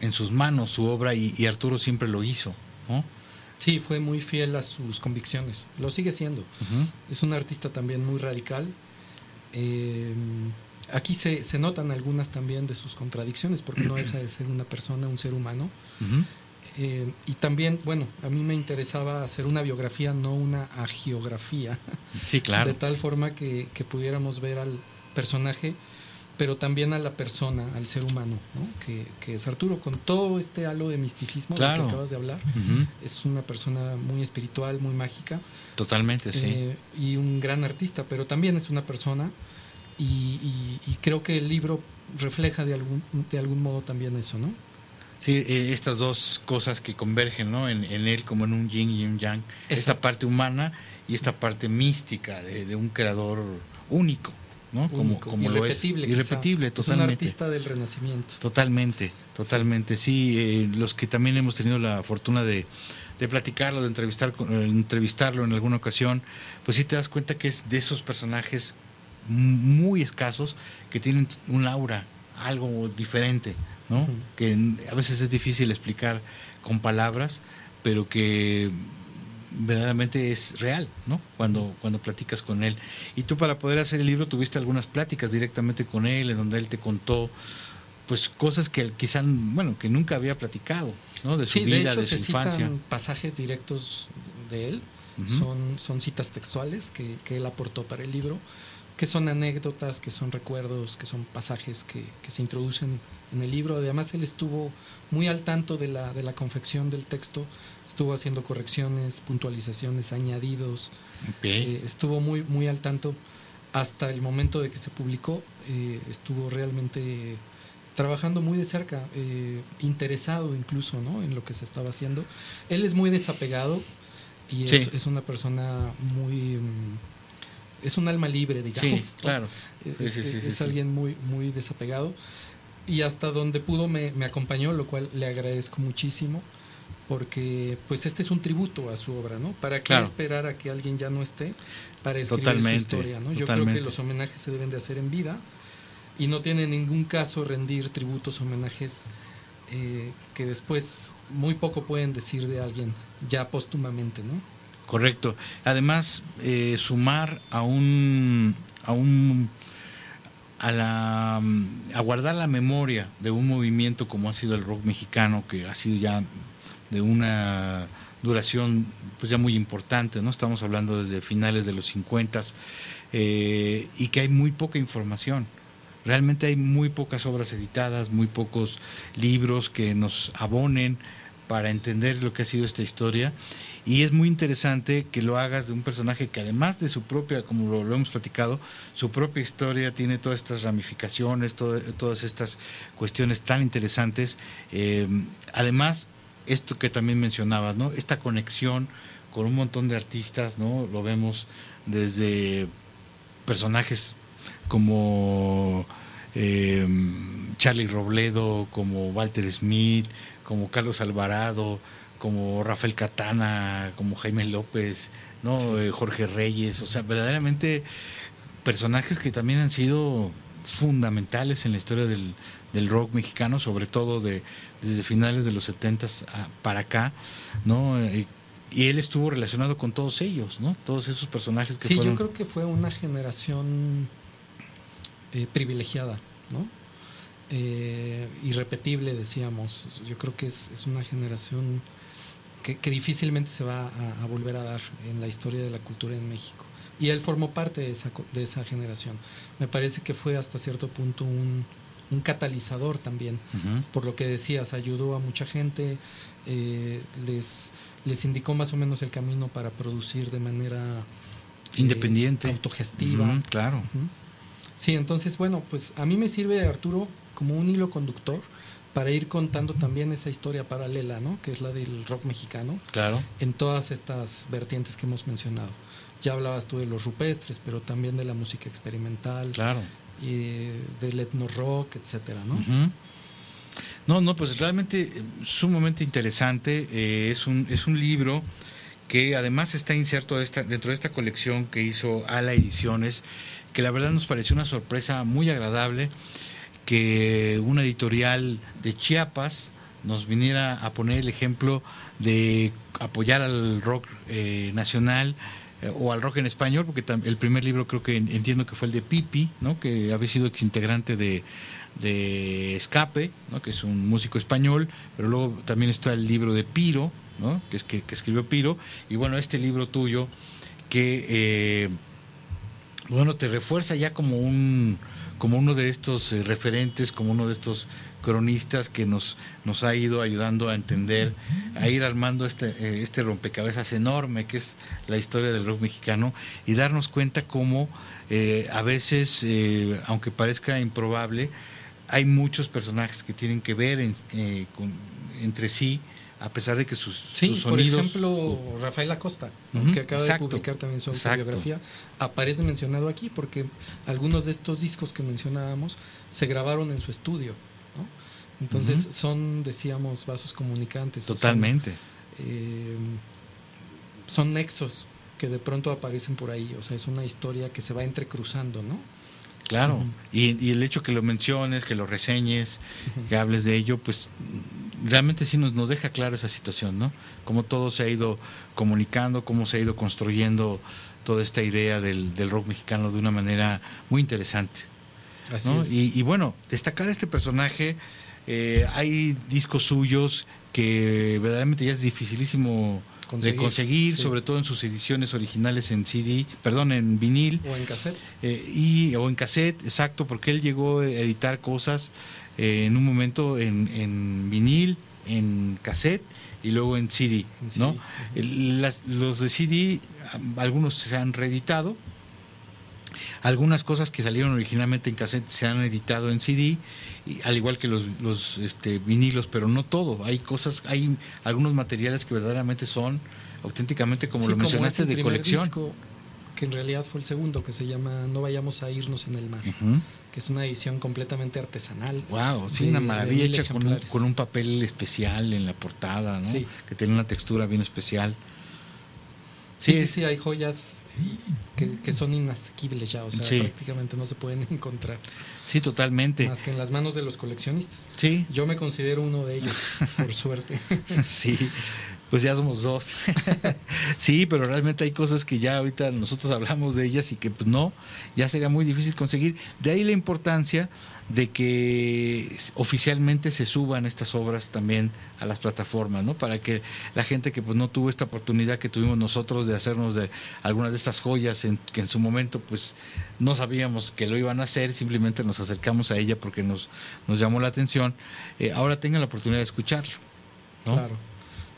en sus manos su obra y, y Arturo siempre lo hizo, ¿no? Sí, fue muy fiel a sus convicciones. Lo sigue siendo. Es un artista también muy radical. Eh, aquí se, se notan algunas también de sus contradicciones, porque no deja de ser una persona, un ser humano. Eh, y también, bueno, a mí me interesaba hacer una biografía, no una agiografía, Sí, claro. de tal forma que, que pudiéramos ver al personaje, pero también a la persona, al ser humano, ¿no? que, que es Arturo, con todo este halo de misticismo del Claro. que acabas de hablar. Es una persona muy espiritual, muy mágica Totalmente, sí. eh, y un gran artista, pero también es una persona y, y- y creo que el libro refleja de algún, de algún modo también eso, ¿no? Sí, eh, estas dos cosas que convergen ¿no? en, en él como en un yin y un yang. Esta parte humana y esta parte mística de, de un creador único, ¿no? Como, como lo es. irrepetible. quizá. Irrepetible, Es un totalmente. artista del renacimiento. Totalmente, totalmente. Sí, eh, los que también hemos tenido la fortuna de, de platicarlo, de entrevistar, eh, entrevistarlo en alguna ocasión, pues sí te das cuenta que es de esos personajes muy escasos que tienen un aura, algo diferente, ¿no? Que a veces es difícil explicar con palabras, pero que verdaderamente es real, ¿no? Cuando, cuando platicas con él. Y tú para poder hacer el libro tuviste algunas pláticas directamente con él, en donde él te contó pues cosas que él quizá, bueno, que nunca había platicado, ¿no? De su Sí, vida, de hecho de su se infancia. citan pasajes directos de él, son, son citas textuales que, que él aportó para el libro, que son anécdotas, que son recuerdos, que son pasajes que, que se introducen en el libro. Además, él estuvo muy al tanto de la, de la confección del texto, estuvo haciendo correcciones, puntualizaciones, añadidos, eh, estuvo muy, muy al tanto hasta el momento de que se publicó, eh, estuvo realmente trabajando muy de cerca, eh, interesado incluso ¿no? en lo que se estaba haciendo. Él es muy desapegado y es, Sí. es una persona muy... mm, es un alma libre, digamos. sí, claro. Es, Sí, alguien muy, muy desapegado. Y hasta donde pudo me, me acompañó, lo cual le agradezco muchísimo, porque pues este es un tributo a su obra, ¿no? ¿Para qué Claro. esperar a que alguien ya no esté para escribir Totalmente, su historia, ¿no? Yo creo que los homenajes se deben de hacer en vida y no tiene ningún caso rendir tributos, homenajes eh, que después muy poco pueden decir de alguien ya póstumamente, ¿no? Correcto. Además, eh, sumar a un, a un a la a guardar la memoria de un movimiento como ha sido el rock mexicano, que ha sido ya de una duración pues ya muy importante, ¿no? Estamos hablando desde finales de los 50 eh, y que hay muy poca información. Realmente hay muy pocas obras editadas, muy pocos libros que nos abonen para entender lo que ha sido esta historia. Y es muy interesante que lo hagas de un personaje que además de su propia, como lo, hemos platicado, su propia historia tiene todas estas ramificaciones, todas estas cuestiones tan interesantes. Eh, además, esto que también mencionabas, ¿no? Esta conexión con un montón de artistas, ¿no? Lo vemos desde personajes como eh, Charlie Robledo, como Walter Smith, como Carlos Alvarado, como Rafael Catana, como Jaime López, no Eh, Jorge Reyes, o sea, verdaderamente personajes que también han sido fundamentales en la historia del, del rock mexicano, sobre todo de desde finales de los 70 para acá, ¿no? Eh, y él estuvo relacionado con todos ellos, ¿no? Todos esos personajes que Sí, fueron yo creo que fue una generación eh, privilegiada, ¿no? Eh, irrepetible, decíamos. Yo creo que es, es una generación que, que difícilmente se va a, a volver a dar en la historia de la cultura en México. Y él formó parte de esa, de esa generación. Me parece que fue hasta cierto punto un, un catalizador también por lo que decías, ayudó a mucha gente, eh, les, les indicó más o menos el camino para producir de manera eh, Independiente. autogestiva. Claro. Sí, entonces, bueno, pues a mí me sirve Arturo como un hilo conductor para ir contando también esa historia paralela, ¿no? Que es la del rock mexicano, Claro. en todas estas vertientes que hemos mencionado. Ya hablabas tú de los rupestres, pero también de la música experimental, Claro. Y del etno rock, etcétera, ¿no? No, no, pues realmente eh, sumamente interesante. eh, es, un, es un libro que además está inserto esta, dentro de esta colección que hizo Ala Ediciones, que la verdad nos pareció una sorpresa muy agradable que una editorial de Chiapas nos viniera a poner el ejemplo de apoyar al rock eh, nacional o al rock en español, porque el primer libro creo que en- entiendo que fue el de Pipi, ¿no? que había sido exintegrante de, de Escape, ¿no? que es un músico español, pero luego también está el libro de Piro, ¿no? que, es que, que escribió Piro, y bueno, este libro tuyo que, eh, bueno, te refuerza ya como un como uno de estos eh, referentes, como uno de estos cronistas que nos, nos ha ido ayudando a entender, a ir armando este, eh, este rompecabezas enorme que es la historia del rock mexicano y darnos cuenta cómo eh, a veces, eh, aunque parezca improbable, hay muchos personajes que tienen que ver en- eh, con- entre sí, a pesar de que sus, Sí, sus por sonidos... ejemplo, Rafael Acosta, que acaba exacto, de publicar también su exacto. autobiografía, aparece mencionado aquí porque algunos de estos discos que mencionábamos se grabaron en su estudio. Entonces son, decíamos, vasos comunicantes. o Totalmente. eh, son nexos que de pronto aparecen por ahí. O sea, es una historia que se va entrecruzando, ¿no? Claro, y, y el hecho que lo menciones, que lo reseñes, que hables de ello, pues realmente sí nos, nos deja claro esa situación, ¿no? Cómo todo se ha ido comunicando, cómo se ha ido construyendo toda esta idea del, del rock mexicano de una manera muy interesante. Así ¿no? es. Y, y bueno, destacar este personaje, eh, hay discos suyos que verdaderamente ya es dificilísimo Conseguir, de conseguir, sí. sobre todo en sus ediciones originales en CD, perdón, en vinil. O en cassette. Eh, y, o en cassette, exacto, porque él llegó a editar cosas eh, en un momento en, en vinil, en cassette y luego en CD, En CD, ¿no? las- los de CD, algunos se han reeditado, algunas cosas que salieron originalmente en cassette se han editado en CD, y, al igual que los, los este, vinilos, pero no todo. Hay cosas, hay algunos materiales que verdaderamente son auténticamente, como Sí, lo mencionaste, este de colección. disco, que en realidad fue el segundo, que se llama No vayamos a irnos en el mar, que es una edición completamente artesanal. Wow, sí, de- una maravilla hecha con un, con un papel especial en la portada, ¿no? Sí. Que tiene una textura bien especial. Sí, Sí, sí, hay joyas que, que son inasequibles ya, o sea, Sí. prácticamente no se pueden encontrar sí, totalmente. más que en las manos de los coleccionistas. Sí, Yo me considero uno de ellos, por suerte. sí, pues ya somos dos. sí, pero realmente hay cosas que ya ahorita nosotros hablamos de ellas y que pues no, ya sería muy difícil conseguir. De ahí la importancia de que oficialmente se suban estas obras también a las plataformas, ¿no? Para que la gente que pues no tuvo esta oportunidad que tuvimos nosotros de hacernos de algunas de estas joyas en, que en su momento pues no sabíamos que lo iban a hacer, simplemente nos acercamos a ella porque nos, nos llamó la atención, eh, ahora tengan la oportunidad de escucharlo. ¿no? Claro.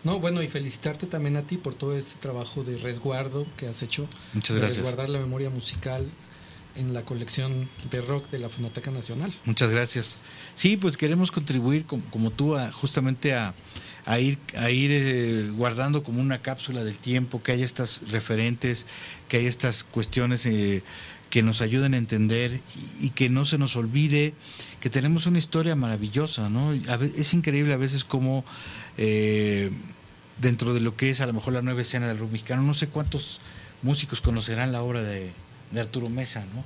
No, bueno, y felicitarte también a ti por todo ese trabajo de resguardo que has hecho. Muchas de gracias. Resguardar la memoria musical en la colección de rock de la Fonoteca Nacional. Muchas gracias. Sí, pues queremos contribuir como, tú a, justamente a, a ir, a ir eh, guardando como una cápsula del tiempo, que haya estas referentes, que haya estas cuestiones eh, que nos ayuden a entender y, que no se nos olvide que tenemos una historia maravillosa, ¿no? Es increíble a veces como eh, dentro de lo que es a lo mejor la nueva escena del rock mexicano, no sé cuántos músicos conocerán la obra de Arturo Mesa, ¿no?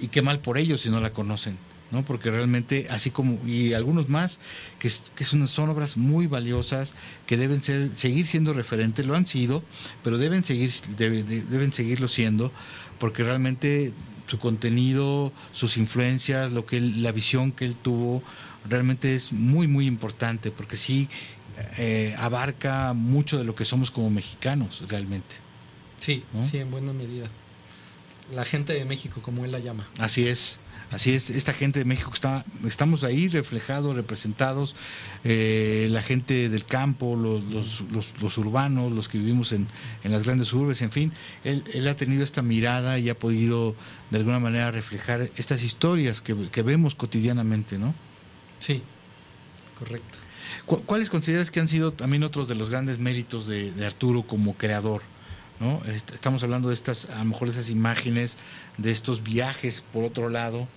Y qué mal por ellos si no la conocen, ¿no? Porque realmente, así como, y algunos más, que, que son, son obras muy valiosas, que deben ser, seguir siendo referentes, lo han sido, pero deben seguir, debe- de- deben seguirlo siendo, porque realmente su contenido, sus influencias, lo que él- la visión que él tuvo, realmente es muy, muy importante, porque sí eh, abarca mucho de lo que somos como mexicanos, realmente. Sí, ¿No? sí, en buena medida. La gente de México, como él la llama. Así es, así es. Esta gente de México que está, estamos ahí reflejados, representados, eh, la gente del campo, los, los, los- los urbanos, los que vivimos en, en las grandes urbes, en fin. Él, él ha tenido esta mirada y ha podido de alguna manera reflejar estas historias que, que vemos cotidianamente, ¿no? Sí, correcto. ¿Cu- ¿Cuáles consideras que han sido también otros de los grandes méritos de, de Arturo como creador? ¿No? Est- Estamos hablando de estas, a lo mejor esas imágenes, de estos viajes por otro lado,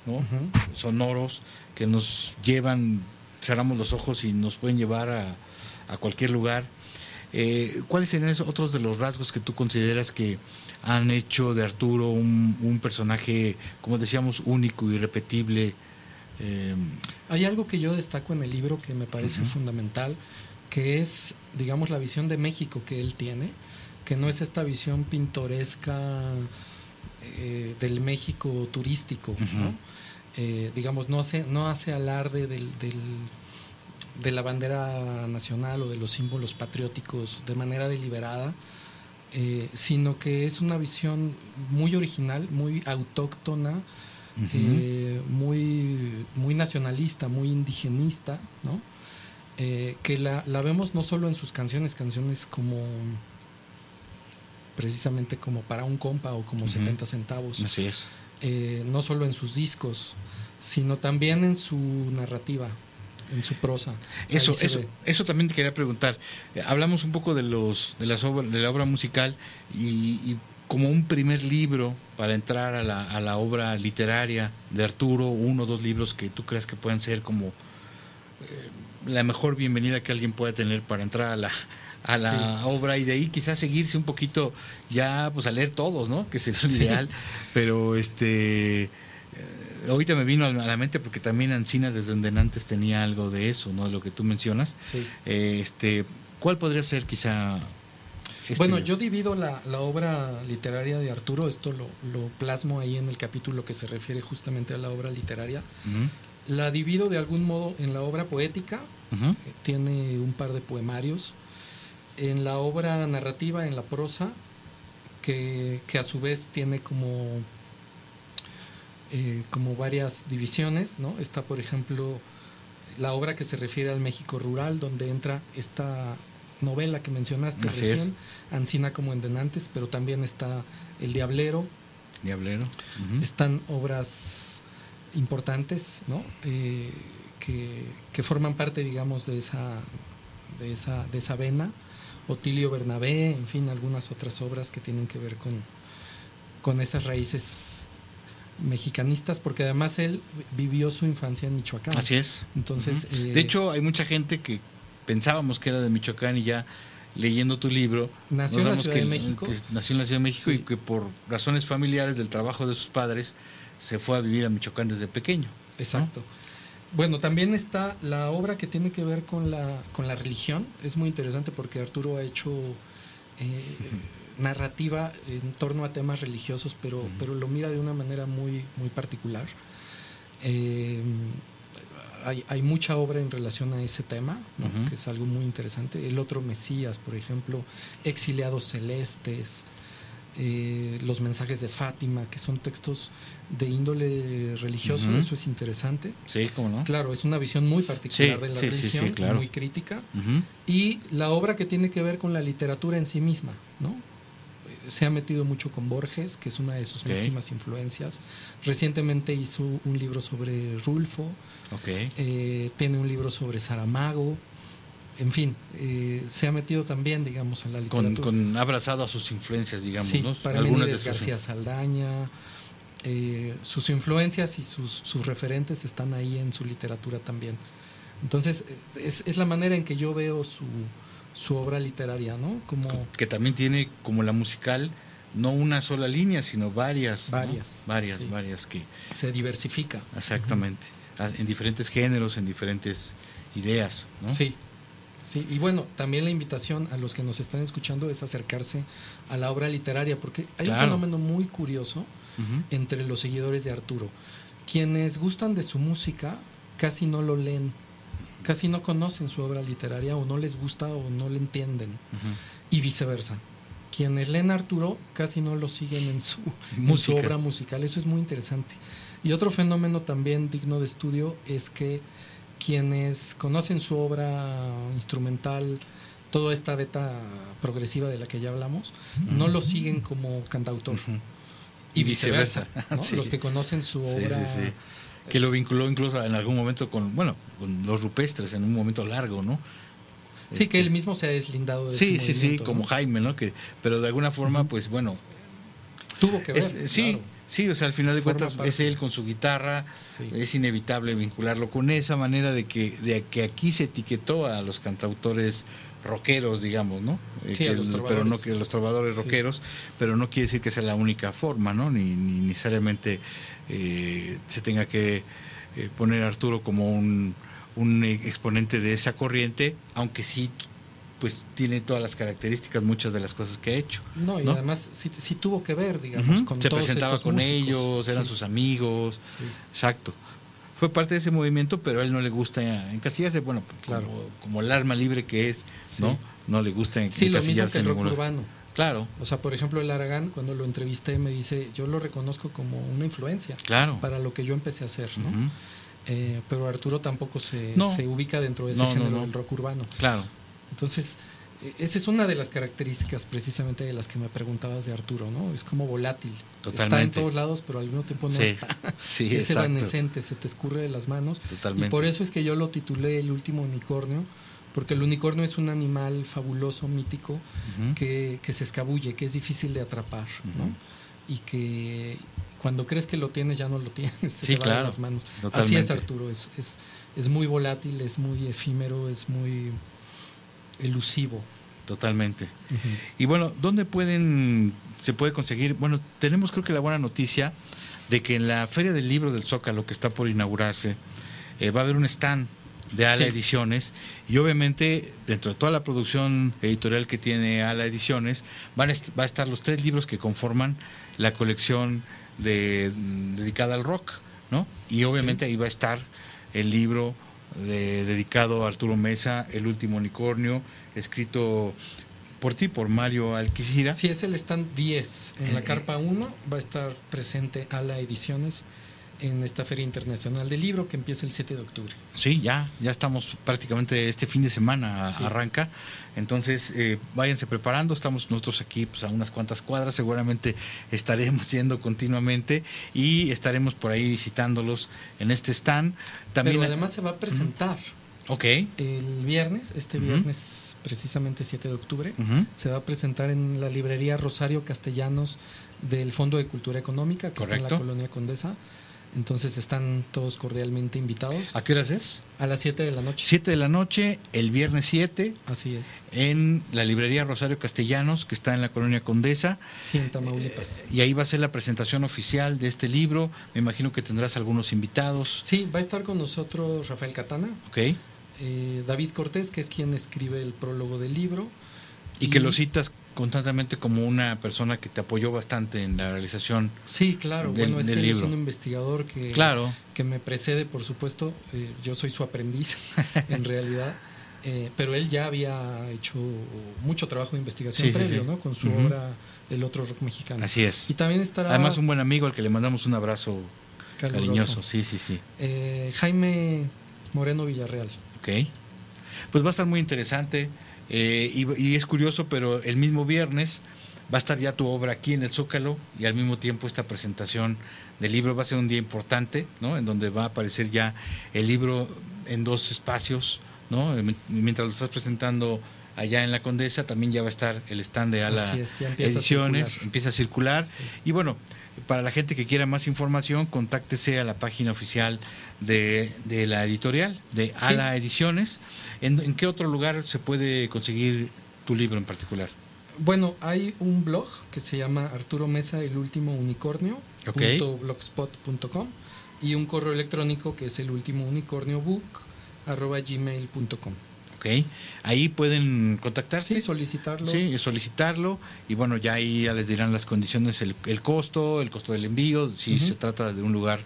sonoros, que nos llevan, cerramos los ojos y nos pueden llevar a, a cualquier lugar. Eh, ¿Cuáles serían esos otros de los rasgos que tú consideras que han hecho de Arturo un, un personaje, como decíamos, único, irrepetible? Eh, Hay algo que yo destaco en el libro que me parece fundamental, que es, digamos, la visión de México que él tiene, que no es esta visión pintoresca eh, del México turístico, ¿no? Eh, digamos, no hace, no hace alarde del, del- de la bandera nacional o de los símbolos patrióticos de manera deliberada, eh, sino que es una visión muy original, muy autóctona, eh, muy, muy nacionalista, muy indigenista, ¿no? Que la, la, vemos no solo en sus canciones, canciones como precisamente como para un compa o como 70 centavos. Así es. Eh, no solo en sus discos, sino también en su narrativa, en su prosa. Eso, eso, eso también te quería preguntar. Eh, hablamos un poco de los de las de la obra musical y, como un primer libro para entrar a la, a la, obra literaria de Arturo, uno o dos libros que tú creas que puedan ser como eh, la mejor bienvenida que alguien pueda tener para entrar a la a la obra y de ahí quizás seguirse un poquito ya pues a leer todos, ¿no? Que sería lo ideal, pero este eh, ahorita me vino a la mente porque también Ancina desde donde antes tenía algo de eso, ¿no? De lo que tú mencionas. Sí. Eh, este, ¿cuál podría ser quizá este bueno, yo divido la, la, obra literaria de Arturo, esto lo, lo, plasmo ahí en el capítulo que se refiere justamente a la obra literaria. La divido de algún modo en la obra poética, tiene un par de poemarios, en la obra narrativa, en la prosa, que, a su vez tiene como, eh, como varias divisiones, ¿no? Está, por ejemplo, la obra que se refiere al México rural, donde entra esta novela que mencionaste recién, Ancina como en Denantes, pero también está El Diablero. Diablero. Están obras importantes, ¿no? Eh, que, que, forman parte, digamos, de esa, de esa, de esa vena. Otilio Bernabé, en fin, algunas otras obras que tienen que ver con, con esas raíces mexicanistas, porque además él vivió su infancia en Michoacán. Así es. Entonces, eh, de hecho, hay mucha gente que pensábamos que era de Michoacán y ya leyendo tu libro, nació en la Ciudad de México. nació en la Ciudad de México y que por razones familiares del trabajo de sus padres se fue a vivir a Michoacán desde pequeño. Exacto. Bueno, también está la obra que tiene que ver con la, con la religión. Es muy interesante porque Arturo ha hecho eh, narrativa en torno a temas religiosos, pero, pero lo mira de una manera muy, muy particular. Eh, hay, hay, mucha obra en relación a ese tema, que es algo muy interesante. El otro Mesías, por ejemplo, Exiliados Celestes, eh, los mensajes de Fátima, que son textos de índole religioso, eso es interesante. Sí, cómo no. Claro, es una visión muy particular de la religión, muy crítica. Y la obra que tiene que ver con la literatura en sí misma, ¿no? Se ha metido mucho con Borges, que es una de sus máximas influencias. Recientemente hizo un libro sobre Rulfo. Eh, tiene un libro sobre Saramago en fin, eh, se ha metido también, digamos, en la literatura. Con, abrazado a sus influencias, digamos, sí, ¿no? Para Algunas García Saldaña, eh, sus influencias y sus, sus, referentes están ahí en su literatura también. Entonces, es, es la manera en que yo veo su, su, obra literaria, ¿no? Como que también tiene, como la musical, no una sola línea, sino varias. Varias. Varias, varias que... Se diversifica. Exactamente. En diferentes géneros, en diferentes ideas, ¿no? Sí. Sí, y bueno, también la invitación a los que nos están escuchando es acercarse a la obra literaria, porque hay un fenómeno muy curioso entre los seguidores de Arturo. Quienes gustan de su música casi no lo leen, casi no conocen su obra literaria o no les gusta o no le entienden, y viceversa. Quienes leen a Arturo casi no lo siguen en su, en su obra musical, eso es muy interesante. Y otro fenómeno también digno de estudio es que quienes conocen su obra instrumental, toda esta beta progresiva de la que ya hablamos, no lo siguen como cantautor. Y viceversa. Los que conocen su obra. que lo vinculó incluso en algún momento con, bueno, con los rupestres en un momento largo, ¿no? Sí, que él mismo se ha deslindado de Sí, sí, sí, como Jaime, ¿no? Que, pero de alguna forma, pues bueno. Tuvo que ver. sí, Sí, o sea, al final de cuentas es él con su guitarra, es inevitable vincularlo con esa manera de que, de que aquí se etiquetó a los cantautores rockeros, digamos, ¿no? Eh, sí, pero no que los trovadores rockeros, pero no quiere decir que sea la única forma, ¿no? Ni, necesariamente eh, se tenga que eh, poner a Arturo como un, un exponente de esa corriente, aunque sí pues tiene todas las características, muchas de las cosas que ha hecho. No, y además sí, tuvo que ver, digamos, con Se presentaba con ellos, eran sus amigos. Exacto. Fue parte de ese movimiento, pero a él no le gusta encasillarse, bueno, claro. como, el arma libre que es, ¿no? No le gusta encasillarse. Sí, lo mismo que el rock urbano. Claro. O sea, por ejemplo, el Aragán, cuando lo entrevisté, me dice, yo lo reconozco como una influencia Claro. para lo que yo empecé a hacer, ¿no? Eh, pero Arturo tampoco se, No. se ubica dentro de ese No, género no. del rock urbano. Claro. Entonces, esa es una de las características precisamente de las que me preguntabas de Arturo, ¿no? Es como volátil. Está en Totalmente. todos lados, pero al mismo tiempo no Sí. está. Sí, es exacto. evanescente, se te escurre de las manos. Totalmente. Y por eso es que yo lo titulé El último unicornio, porque el unicornio es un animal fabuloso, mítico, que, que se escabulle, que es difícil de atrapar, ¿no? Y que cuando crees que lo tienes, ya no lo tienes, se Sí, te va de las manos. Así totalmente. es Arturo, es, es, es muy volátil, es muy efímero, es muy elusivo. Totalmente. Y bueno, ¿dónde pueden, se puede conseguir? Bueno, tenemos creo que la buena noticia de que en la Feria del Libro del Zócalo, que está por inaugurarse, eh, va a haber un stand de Ala Sí. Ediciones y obviamente dentro de toda la producción editorial que tiene Ala Ediciones van a va a estar los tres libros que conforman la colección de, mm, dedicada al rock, ¿no? Y obviamente ahí va a estar el libro de- dedicado a Arturo Mesa, El último unicornio, escrito por ti, por Mario Alquicira. Si es el stand 10, en la Eh, carpa 1 va a estar presente a la ediciones en esta Feria Internacional del Libro que empieza el 7 de octubre. Sí, ya, ya estamos prácticamente este fin de semana Sí. arranca. Entonces, eh, váyanse preparando. Estamos nosotros aquí pues, a unas cuantas cuadras. Seguramente estaremos yendo continuamente y estaremos por ahí visitándolos en este stand. También, Pero además se va a presentar ok. el viernes, este viernes precisamente 7 de octubre, se va a presentar en la librería Rosario Castellanos del Fondo de Cultura Económica que está en la colonia Condesa. Entonces están todos cordialmente invitados ¿A qué horas es? a las 7 de la noche. 7 de la noche, el viernes 7, Así es. en la librería Rosario Castellanos, que está en la colonia Condesa. Sí, en Tamaulipas. Y ahí va a ser la presentación oficial de este libro. Me imagino que tendrás algunos invitados. Sí, va a estar con nosotros Rafael Catana, Ok. eh, David Cortés, que es quien escribe el prólogo del libro. Y que lo citas constantemente como una persona que te apoyó bastante en la realización. Sí, claro. del- bueno, es del que él libro. es un investigador que, Claro. que me precede, por supuesto. eh, yo soy su aprendiz, en realidad. Eh, pero él ya había hecho mucho trabajo de investigación Sí, previo, sí. ¿no? Con su obra El otro rock mexicano. Así es. Y también estará Además, un buen amigo al que le mandamos un abrazo caluroso, cariñoso. Sí, sí, sí. eh, Jaime Moreno Villarreal. Ok. Pues va a estar muy interesante. Eh, y, y es curioso, pero el mismo viernes va a estar ya tu obra aquí en el Zócalo y al mismo tiempo esta presentación del libro va a ser un día importante, ¿no? En donde va a aparecer ya el libro en dos espacios, ¿no? Mientras lo estás presentando allá en la Condesa, también ya va a estar el stand de Ala es, empieza Ediciones, empieza a circular. Sí. Y bueno, para la gente que quiera más información, contáctese a la página oficial de, de la editorial, de Ala Ediciones. ¿En, en qué otro lugar se puede conseguir tu libro en particular? Bueno, hay un blog que se llama Arturo Mesa, el último unicornio, Ok. punto blogspot.com y un correo electrónico que es el último unicornio book arroba gmail.com. ¿Ok? Ahí pueden contactarte. Sí, solicitarlo. Sí, solicitarlo y bueno, ya ahí ya les dirán las condiciones, el, el costo, el costo del envío, si se trata de un lugar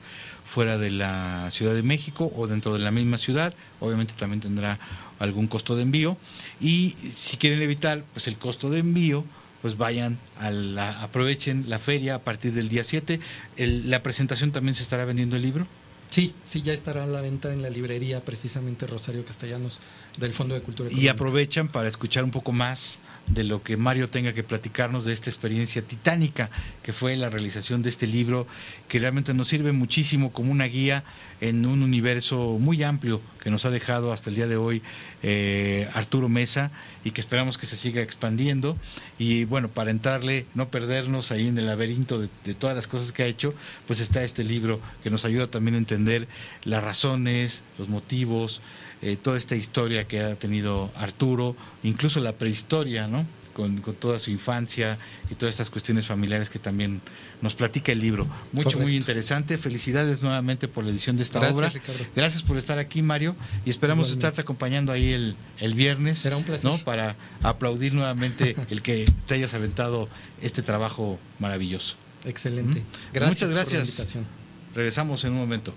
fuera de la Ciudad de México o dentro de la misma ciudad, obviamente también tendrá algún costo de envío y si quieren evitar pues el costo de envío, pues vayan a la, aprovechen la feria a partir del día 7. El- la presentación también se estará vendiendo el libro. Sí, sí, ya estará a la venta en la librería precisamente Rosario Castellanos del Fondo de Cultura Y Económica. aprovechan para escuchar un poco más de lo que Mario tenga que platicarnos de esta experiencia titánica que fue la realización de este libro, que realmente nos sirve muchísimo como una guía en un universo muy amplio que nos ha dejado hasta el día de hoy eh, Arturo Mesa y que esperamos que se siga expandiendo. Y bueno, para entrarle, no perdernos ahí en el laberinto de, de todas las cosas que ha hecho, pues está este libro que nos ayuda también a entender las razones, los motivos, eh, toda esta historia que ha tenido Arturo, incluso la prehistoria, ¿no? Con, con toda su infancia y todas estas cuestiones familiares que también nos platica el libro. Mucho, Correcto. muy interesante. Felicidades nuevamente por la edición de esta Gracias, obra. Ricardo. Gracias por estar aquí, Mario, y esperamos Igualmente. estarte acompañando ahí el, el viernes. Será un placer. ¿no? Para aplaudir nuevamente el que te hayas aventado este trabajo maravilloso. Excelente. Ujú. Gracias Muchas por la gracias. invitación. Regresamos en un momento.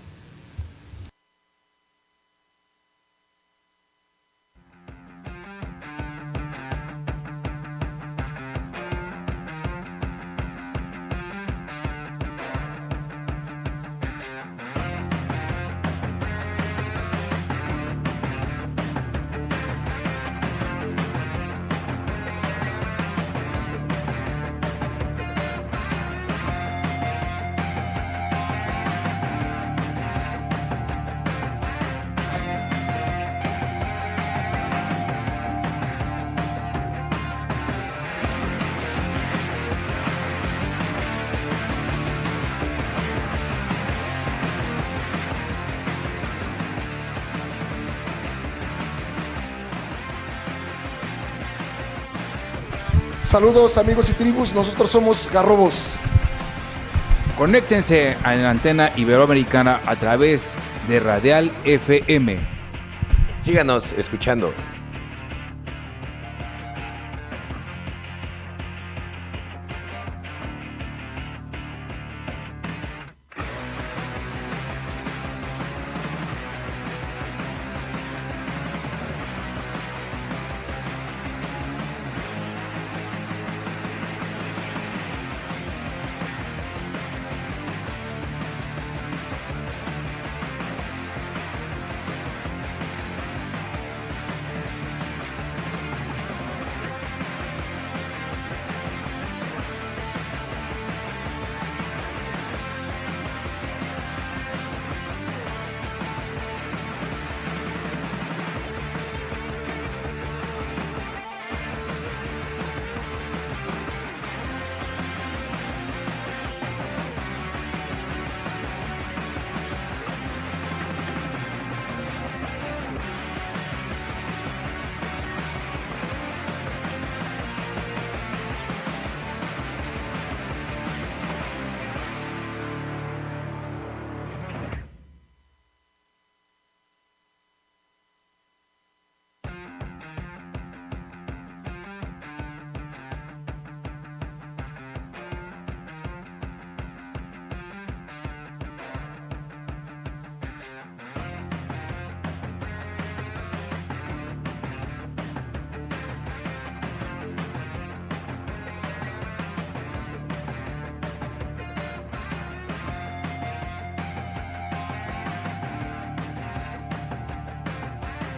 Saludos amigos y tribus, nosotros somos Garrobos. Conéctense a la antena iberoamericana a través de Radial FM. Síganos escuchando.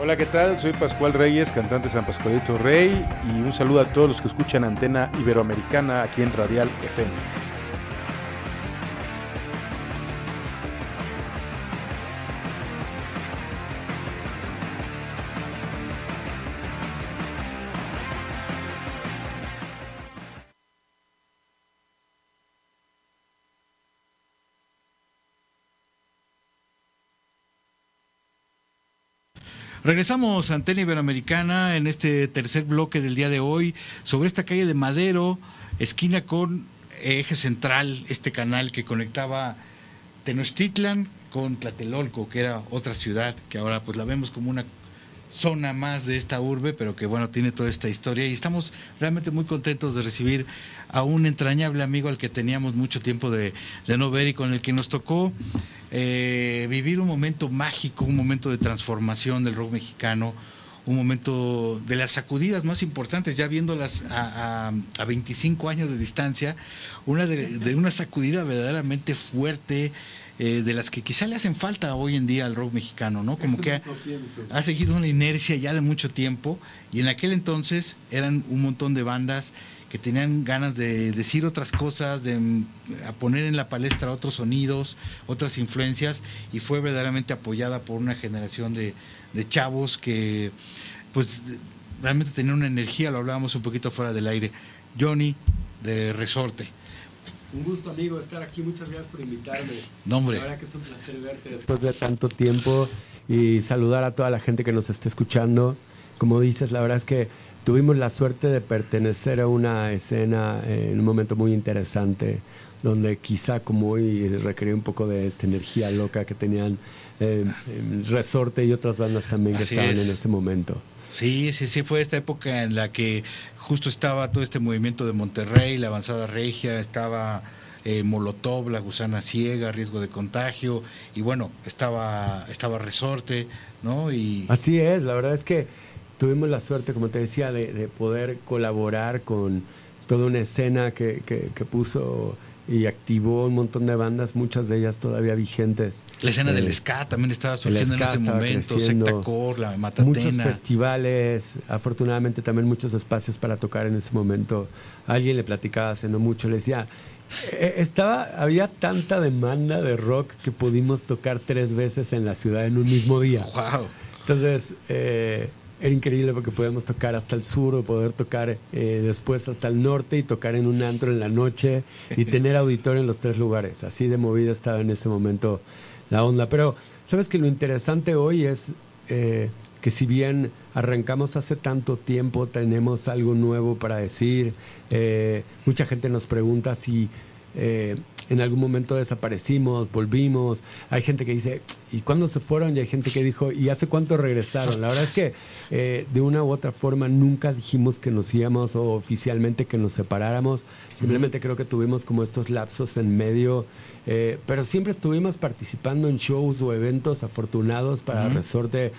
Hola, ¿qué tal? Soy Pascual Reyes, cantante San Pascualito Rey, y un saludo a todos los que escuchan Antena Iberoamericana aquí en Radial FM. Regresamos a Antena Iberoamericana en este tercer bloque del día de hoy sobre esta calle de Madero, esquina con eje central, este canal que conectaba Tenochtitlan con Tlatelolco, que era otra ciudad que ahora pues la vemos como una zona más de esta urbe, pero que bueno, tiene toda esta historia. Y estamos realmente muy contentos de recibir a un entrañable amigo al que teníamos mucho tiempo de, no ver y con el que nos tocó eh, vivir un momento mágico, un momento de transformación del rock mexicano, un momento de las sacudidas más importantes, ya viéndolas a, a, 25 años de distancia, una de una sacudida verdaderamente fuerte, eh, de las que quizá le hacen falta hoy en día al rock mexicano, ¿no? Como que ha, ha, seguido una inercia ya de mucho tiempo y en aquel entonces eran un montón de bandas que tenían ganas de decir otras cosas, de mm, a poner en la palestra otros sonidos, otras influencias y fue verdaderamente apoyada por una generación de, de chavos que pues realmente tenían una energía, lo hablábamos un poquito fuera del aire. Johnny de Resorte. Un gusto, amigo, estar aquí. Muchas gracias por invitarme. No, hombre. La verdad que es un placer verte después de tanto tiempo y saludar a toda la gente que nos esté escuchando. Como dices, la verdad es que tuvimos la suerte de pertenecer a una escena en un momento muy interesante, donde quizá como hoy requería un poco de esta energía loca que tenían eh, Resorte y otras bandas también que Así estaban es. en ese momento. Sí, sí, sí, fue esta época en la que justo estaba todo este movimiento de Monterrey, la avanzada regia, estaba eh, Molotov, la gusana ciega, riesgo de contagio, y bueno, estaba, estaba Resorte, ¿no? Y Así es, la verdad es que tuvimos la suerte, como te decía, de, de poder colaborar con toda una escena que, que, que puso y activó un montón de bandas, muchas de ellas todavía vigentes. la escena Eh, del ska también estaba surgiendo en ese momento, creciendo. Secta Core, la Muchos Matatena. festivales, afortunadamente también muchos espacios para tocar en ese momento. Alguien le platicaba hace no mucho, le decía, "Eh, estaba, había tanta demanda de rock que pudimos tocar tres veces en la ciudad en un mismo día. Wow. Entonces, eh, era increíble porque podíamos tocar hasta el sur o poder tocar eh, después hasta el norte y tocar en un antro en la noche y tener auditorio en los tres lugares. Así de movida estaba en ese momento la onda. Pero, ¿sabes que Lo interesante hoy es eh, que si bien arrancamos hace tanto tiempo, tenemos algo nuevo para decir. Eh, mucha gente nos pregunta si en algún momento desaparecimos, volvimos. Hay gente que dice, ¿y cuándo se fueron? Y hay gente que dijo, ¿y hace cuánto regresaron? La verdad es que eh, de una u otra forma nunca dijimos que nos íbamos o oficialmente que nos separáramos. Simplemente creo que tuvimos como estos lapsos en medio, eh, pero siempre estuvimos participando en shows o eventos afortunados para. Resorte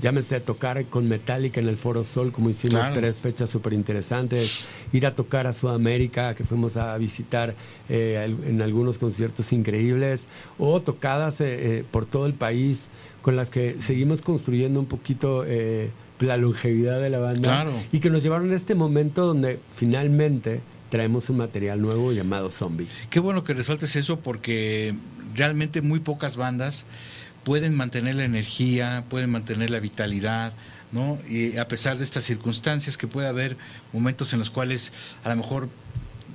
llámese tocar con Metallica en el Foro Sol, como hicimos Claro. tres fechas súper interesantes, ir a tocar a Sudamérica, que fuimos a visitar eh, en algunos conciertos increíbles, o tocadas eh, eh, por todo el país, con las que seguimos construyendo un poquito eh, la longevidad de la banda, Claro. y que nos llevaron a este momento donde finalmente traemos un material nuevo llamado Zombie. Qué bueno que resaltes eso porque realmente muy pocas bandas pueden mantener la energía, pueden mantener la vitalidad, ¿no? Y a pesar de estas circunstancias que puede haber momentos en los cuales a lo mejor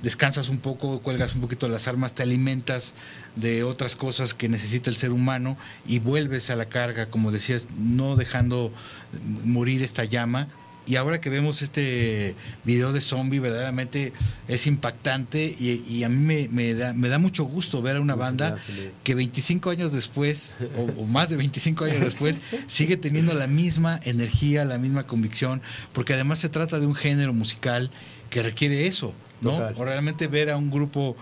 descansas un poco, cuelgas un poquito las armas, te alimentas de otras cosas que necesita el ser humano y vuelves a la carga, como decías, no dejando morir esta llama. Y ahora que vemos este video de zombie, verdaderamente es impactante y, y a mí me, me da, me da mucho gusto ver a una banda que 25 años después, o, o más de 25 años después, sigue teniendo la misma energía, la misma convicción, porque además se trata de un género musical que requiere eso, ¿no? Total. O realmente ver a un grupo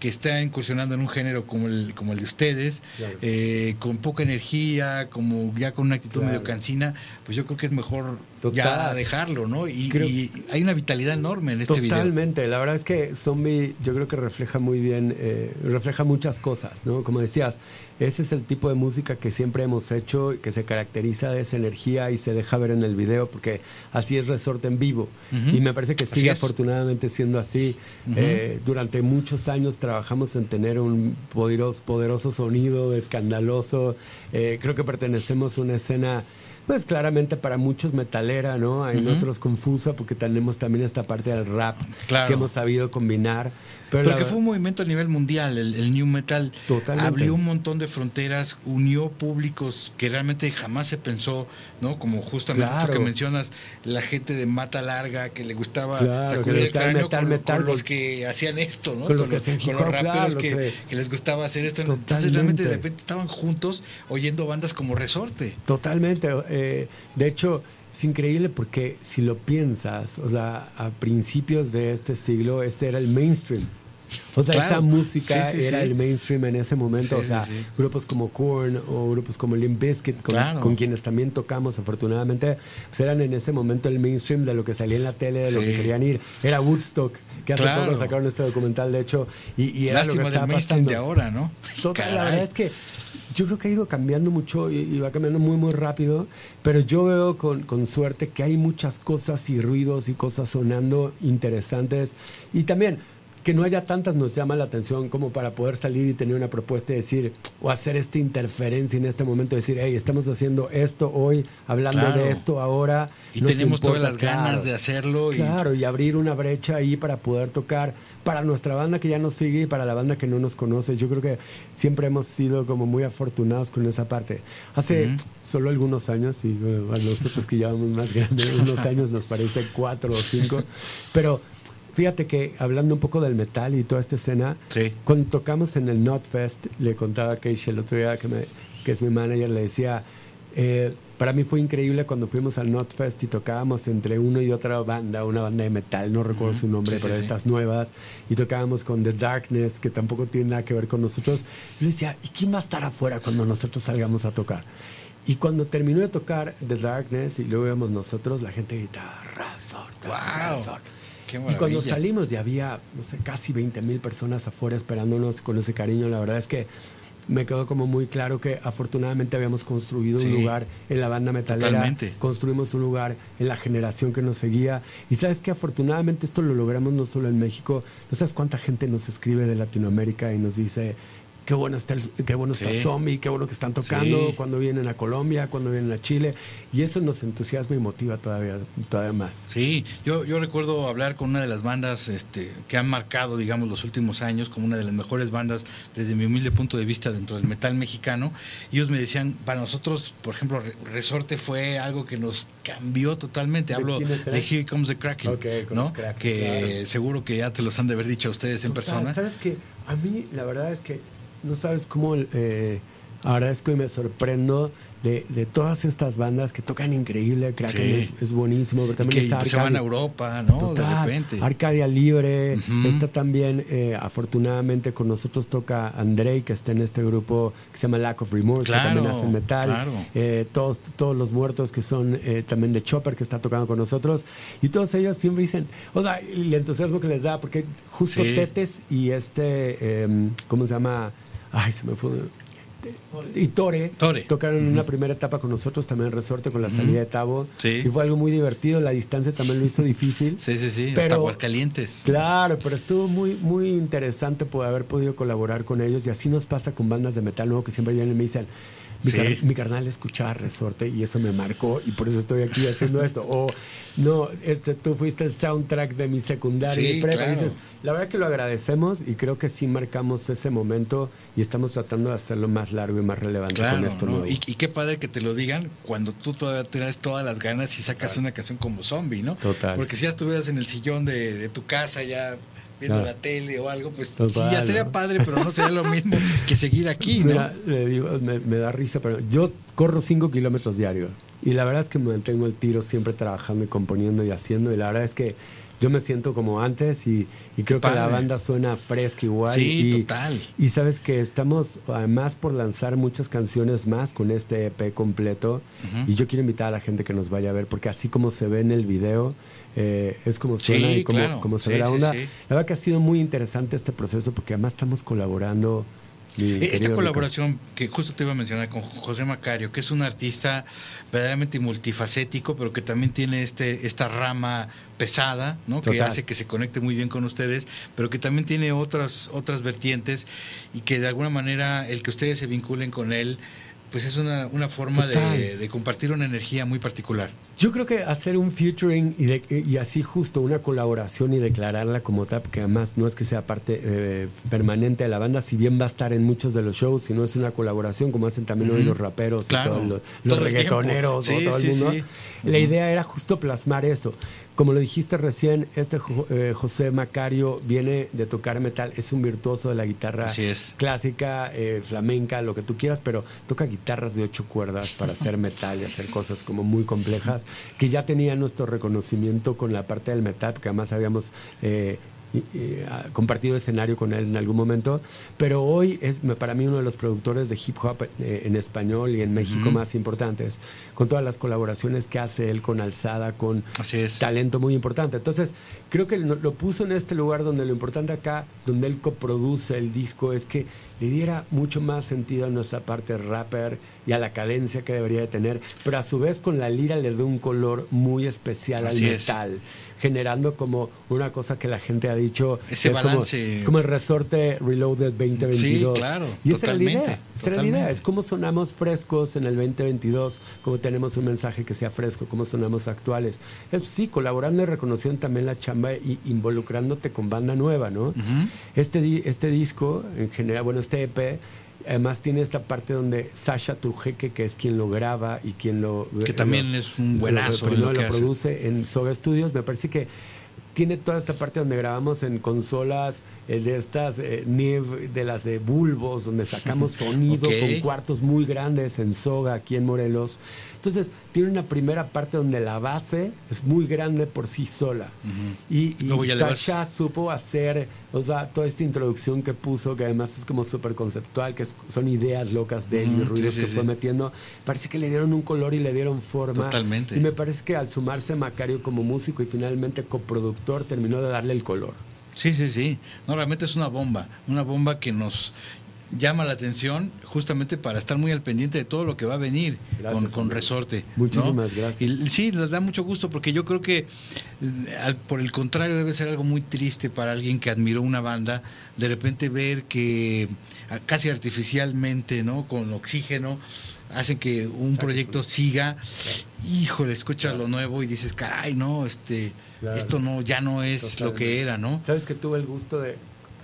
que está incursionando en un género como el, como el de ustedes, Claro. eh, con poca energía, como ya con una actitud Claro. medio cansina, pues yo creo que es mejor ya dejarlo, ¿no? Y, Creo- y hay una vitalidad enorme en este video. Totalmente, la verdad es que Zombie yo creo que refleja muy bien, eh, refleja muchas cosas, ¿no? Como decías, ese es el tipo de música que siempre hemos hecho, que se caracteriza de esa energía y se deja ver en el video, porque así es Resorte en vivo. Y me parece que sigue afortunadamente siendo así. Eh, durante muchos años trabajamos en tener un poderoso, poderoso sonido, escandaloso. Eh, creo que pertenecemos a una escena... Pues claramente para muchos metalera, ¿no? Hay otros confusa porque tenemos también esta parte del rap Claro. que hemos sabido combinar. Pero Porque la- fue un movimiento a nivel mundial, el, el New Metal Totalmente. abrió un montón de fronteras, unió públicos que realmente jamás se pensó, ¿no? Como justamente esto Claro. que mencionas, la gente de mata larga que le gustaba Claro, que sacudir el cráneo metal, con, metal, con los que hacían esto, ¿no? con los que con los raperos claro, que, que- que les gustaba hacer esto. Entonces realmente de repente estaban juntos oyendo bandas como Resorte. Totalmente. eh, de hecho, es increíble porque si lo piensas, o sea, a principios de este siglo, este era el mainstream. O sea, Claro. esa música Sí, sí, era sí. el mainstream en ese momento. O sea, grupos como Korn o grupos como Limp Bizkit, con, Claro. con quienes también tocamos afortunadamente, pues eran en ese momento el mainstream de lo que salía en la tele, de lo que querían ir. Era Woodstock, que hace Claro. poco sacaron este documental, de hecho, y, y era Lástima lo que del estaba mainstream pasando. de ahora, ¿no? Total, la verdad es que yo creo que ha ido cambiando mucho y, y va cambiando muy, muy rápido, pero yo veo con, con suerte que hay muchas cosas y ruidos y cosas sonando interesantes y también que no haya tantas nos llama la atención como para poder salir y tener una propuesta y decir, o hacer esta interferencia en este momento, decir, hey, estamos haciendo esto hoy, hablando Claro. de esto ahora. Y tenemos todas importa, las ganas claro. de hacerlo. y- Claro, y abrir una brecha ahí para poder tocar para nuestra banda que ya nos sigue y para la banda que no nos conoce. Yo creo que siempre hemos sido como muy afortunados con esa parte. Hace Ujú. solo algunos años, y bueno, a nosotros que ya vamos más grandes, unos años nos parece cuatro o cinco, pero fíjate que hablando un poco del metal y toda esta escena, Sí. cuando tocamos en el Notfest, le contaba a Keisha el otro día que, me, que es mi manager, le decía, eh, para mí fue increíble cuando fuimos al Notfest y tocábamos entre uno y otra banda, una banda de metal, no recuerdo su nombre, Sí, sí, pero de sí. estas nuevas, y tocábamos con The Darkness, que tampoco tiene nada que ver con nosotros. Yo decía, ¿y quién va a estar afuera cuando nosotros salgamos a tocar? Y cuando terminó de tocar The Darkness y luego íbamos nosotros, la gente gritaba, Resort, Wow. Resort". Y cuando salimos y había, no sé, casi 20 mil personas afuera esperándonos con ese cariño, la verdad es que me quedó como muy claro que afortunadamente habíamos construido Sí. un lugar en la banda metalera. Totalmente. Construimos un lugar en la generación que nos seguía. Y sabes que afortunadamente esto lo logramos no solo en México, no sabes cuánta gente nos escribe de Latinoamérica y nos dice, qué bueno está, el, qué bueno está Sí. Zombie, qué bueno que están tocando, Sí. cuando vienen a Colombia, cuando vienen a Chile. Y eso nos entusiasma y motiva todavía, todavía más. Sí, yo, yo recuerdo hablar con una de las bandas este, que han marcado, digamos, los últimos años como una de las mejores bandas desde mi humilde punto de vista dentro del metal mexicano. Y ellos me decían, para nosotros, por ejemplo, Re- Resorte fue algo que nos cambió totalmente. ¿De Hablo de Here Comes the Kraken, Ok, Comes ¿no? Kraken, que claro. seguro que ya te los han de haber dicho a ustedes en Total, persona. ¿Sabes qué? A mí la verdad es que no sabes cómo eh, agradezco y me sorprendo de, de todas estas bandas que tocan increíble. Kraken Sí. es, es buenísimo, pero Y también que está pues, se van a Europa, ¿no? Total, de repente. Arcadia Libre. Está también, eh, afortunadamente, con nosotros toca Andrei, que está en este grupo que se llama Lack of Remorse, Claro, que también hacen metal. claro. Eh, todos, todos los muertos que son eh, también de Chopper, que está tocando con nosotros. Y todos ellos siempre dicen, o sea, el entusiasmo que les da, porque justo Sí. Tetes y este, eh, ¿cómo se llama? Ay, se me fue. Y Tore, Tore. tocaron en una primera etapa con nosotros también en Resorte con la salida de Tabo. Sí. Y fue algo muy divertido. La distancia también lo hizo difícil. Sí, sí, sí. Pero- hasta Aguascalientes. Claro, pero estuvo muy, muy interesante poder haber podido colaborar con ellos y así nos pasa con bandas de metal nuevo que siempre vienen y me dicen, mi, Sí. car- mi carnal escuchaba Resorte y eso me marcó y por eso estoy aquí haciendo esto. O no, este, tú fuiste el soundtrack de mi secundaria Sí, y prepa. Y claro. dices, la verdad que lo agradecemos y creo que sí marcamos ese momento y estamos tratando de hacerlo más largo y más relevante con esto ¿no? nuevo. y, y qué padre que te lo digan cuando tú todavía tienes todas las ganas y sacas una canción como zombie, ¿no? Total. Porque si ya estuvieras en el sillón de, de tu casa ya viendo la tele o algo, pues Total, sí, ya sería ¿no? padre, pero no sería lo mismo que seguir aquí, ¿no? Mira, le digo, me, me da risa, pero yo corro 5 kilómetros diarios. Y la verdad es que me mantengo el tiro siempre trabajando y componiendo y haciendo. Y la verdad es que yo me siento como antes y, y creo que la banda suena fresca igual. Sí, y, total. Y sabes que estamos además por lanzar muchas canciones más con este EP completo. Y yo quiero invitar a la gente que nos vaya a ver, porque así como se ve en el video, eh, es como Sí, suena y como, claro. como se Sí, ve la onda. La verdad que ha sido muy interesante este proceso porque además estamos colaborando. Mi E- Esta colaboración que justo te iba a mencionar con José Macario, que es un artista verdaderamente multifacético, pero que también tiene este esta rama pesada, ¿no? Que hace que se conecte muy bien con ustedes, pero que también tiene otras otras vertientes y que de alguna manera el que ustedes se vinculen con él pues es una, una forma de, de compartir una energía muy particular. Yo creo que hacer un featuring y, de- y así justo una colaboración y declararla como tal, porque además no es que sea parte eh, permanente de la banda, si bien va a estar en muchos de los shows, sino es una colaboración como hacen también hoy Ujú. los raperos Claro. y todos los, Todo los el reggaetoneros tiempo. o Sí, todo el sí, mundo. sí. La idea era justo plasmar eso. Como lo dijiste recién, este eh, José Macario viene de tocar metal, es un virtuoso de la guitarra es. clásica, eh, flamenca, lo que tú quieras, pero toca guitarras de ocho cuerdas para hacer metal y hacer cosas como muy complejas, que ya tenía nuestro reconocimiento con la parte del metal, porque además habíamos eh, ah, compartido escenario con él en algún momento, pero hoy es para mí uno de los productores de hip hop eh, en español y en México Ujú. más importantes, con todas las colaboraciones que hace él con Alzada, con Así es. talento muy importante. Entonces, creo que lo, lo puso en este lugar donde lo importante acá, donde él coproduce el disco, es que le diera mucho más sentido a nuestra parte rapper y a la cadencia que debería de tener, pero a su vez con la lira le da un color muy especial Así al es. Generando como una cosa que la gente ha dicho. Ese es como- balance. es como el resorte Reloaded 2022. Sí, claro, Y esa era la idea. Esa era la idea. Es cómo sonamos frescos en el 2022, cómo tenemos un mensaje que sea fresco, cómo sonamos actuales. Es, sí, colaborando y reconociendo también la chamba y involucrándote con banda nueva, ¿no? Ujú. este, di- este disco, en general, bueno, este EP, además tiene esta parte donde Sasha Trujeque, que es quien lo graba y quien lo... Que también lo- es un buenazo lo, lo lo que hace. produce en Soga Studios. Me parece que tiene toda esta parte donde grabamos en consolas eh, de estas eh, Neve, de las de bulbos, donde sacamos sonido Ok. con cuartos muy grandes en Soga, aquí en Morelos. Entonces, tiene una primera parte donde la base es muy grande por sí sola. Y, y Luego ya le vas- Sasha supo hacer, o sea, toda esta introducción que puso, que además es como súper conceptual, que es- son ideas locas de él y Ujú, ruidos sí, que sí, fue sí. metiendo. Parece que le dieron un color y le dieron forma. Totalmente. Y me parece que al sumarse Macario como músico y finalmente coproductor, terminó de darle el color. Sí, sí, sí. No, realmente es una bomba. Una bomba que nos. llama la atención justamente para estar muy al pendiente de todo lo que va a venir Gracias, con, con. Resorte. ¿no? Muchísimas gracias. Y sí, nos da mucho gusto porque yo creo que eh, al- por el contrario debe ser algo muy triste para alguien que admiró una banda de repente ver que ah, casi artificialmente, ¿no? Con oxígeno hacen que un proyecto siga. Híjole, escuchas lo nuevo y dices, caray, no, este, Claro. esto no, ya no es lo que era, ¿no? Sabes que tuve el gusto de.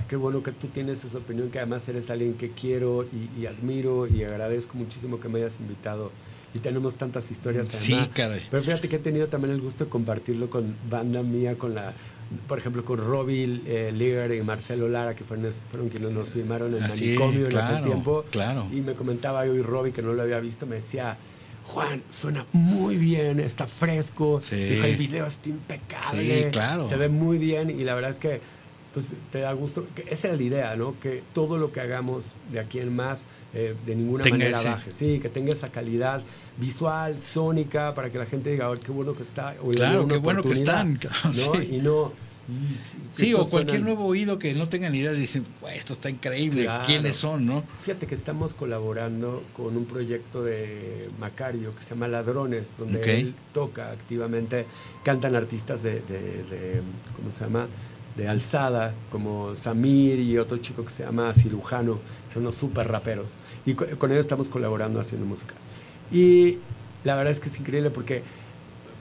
Qué bueno que tú tienes esa opinión, que además eres alguien que quiero y, y admiro y agradezco muchísimo que me hayas invitado. Y tenemos tantas historias. Sí, además. caray. Pero fíjate que he tenido también el gusto de compartirlo con banda mía, con la. Por ejemplo, con Robbie eh, Lear y Marcelo Lara, que fueron, fueron quienes nos filmaron en Así es, Manicomio en aquel tiempo. claro. Y me comentaba hoy Robbie, que no lo había visto, me decía. Juan, suena muy bien, está fresco, Sí. dijo, el video está impecable, Sí, claro. se ve muy bien y la verdad es que pues te da gusto, esa era la idea, ¿no? Que todo lo que hagamos de aquí en más eh, de ninguna Tenga manera ese- baje, sí, que tenga esa calidad visual, sónica, para que la gente diga, "Oh, qué bueno que está, o Claro, qué bueno que oportunidad", están, claro, ¿no? sí. Y no... Sí, que o cualquier suenan- nuevo oído que no tenga ni idea, dicen, "Güey, esto está increíble, Claro. ¿quiénes son, no? Fíjate que estamos colaborando con un proyecto de Macario que se llama Ladrones, donde Ok. él toca activamente, cantan artistas de, de- de, ¿cómo se llama? De alzada, como Samir y otro chico que se llama Cirujano, son unos súper raperos. Y co- con ellos estamos colaborando haciendo música. Y la verdad es que es increíble porque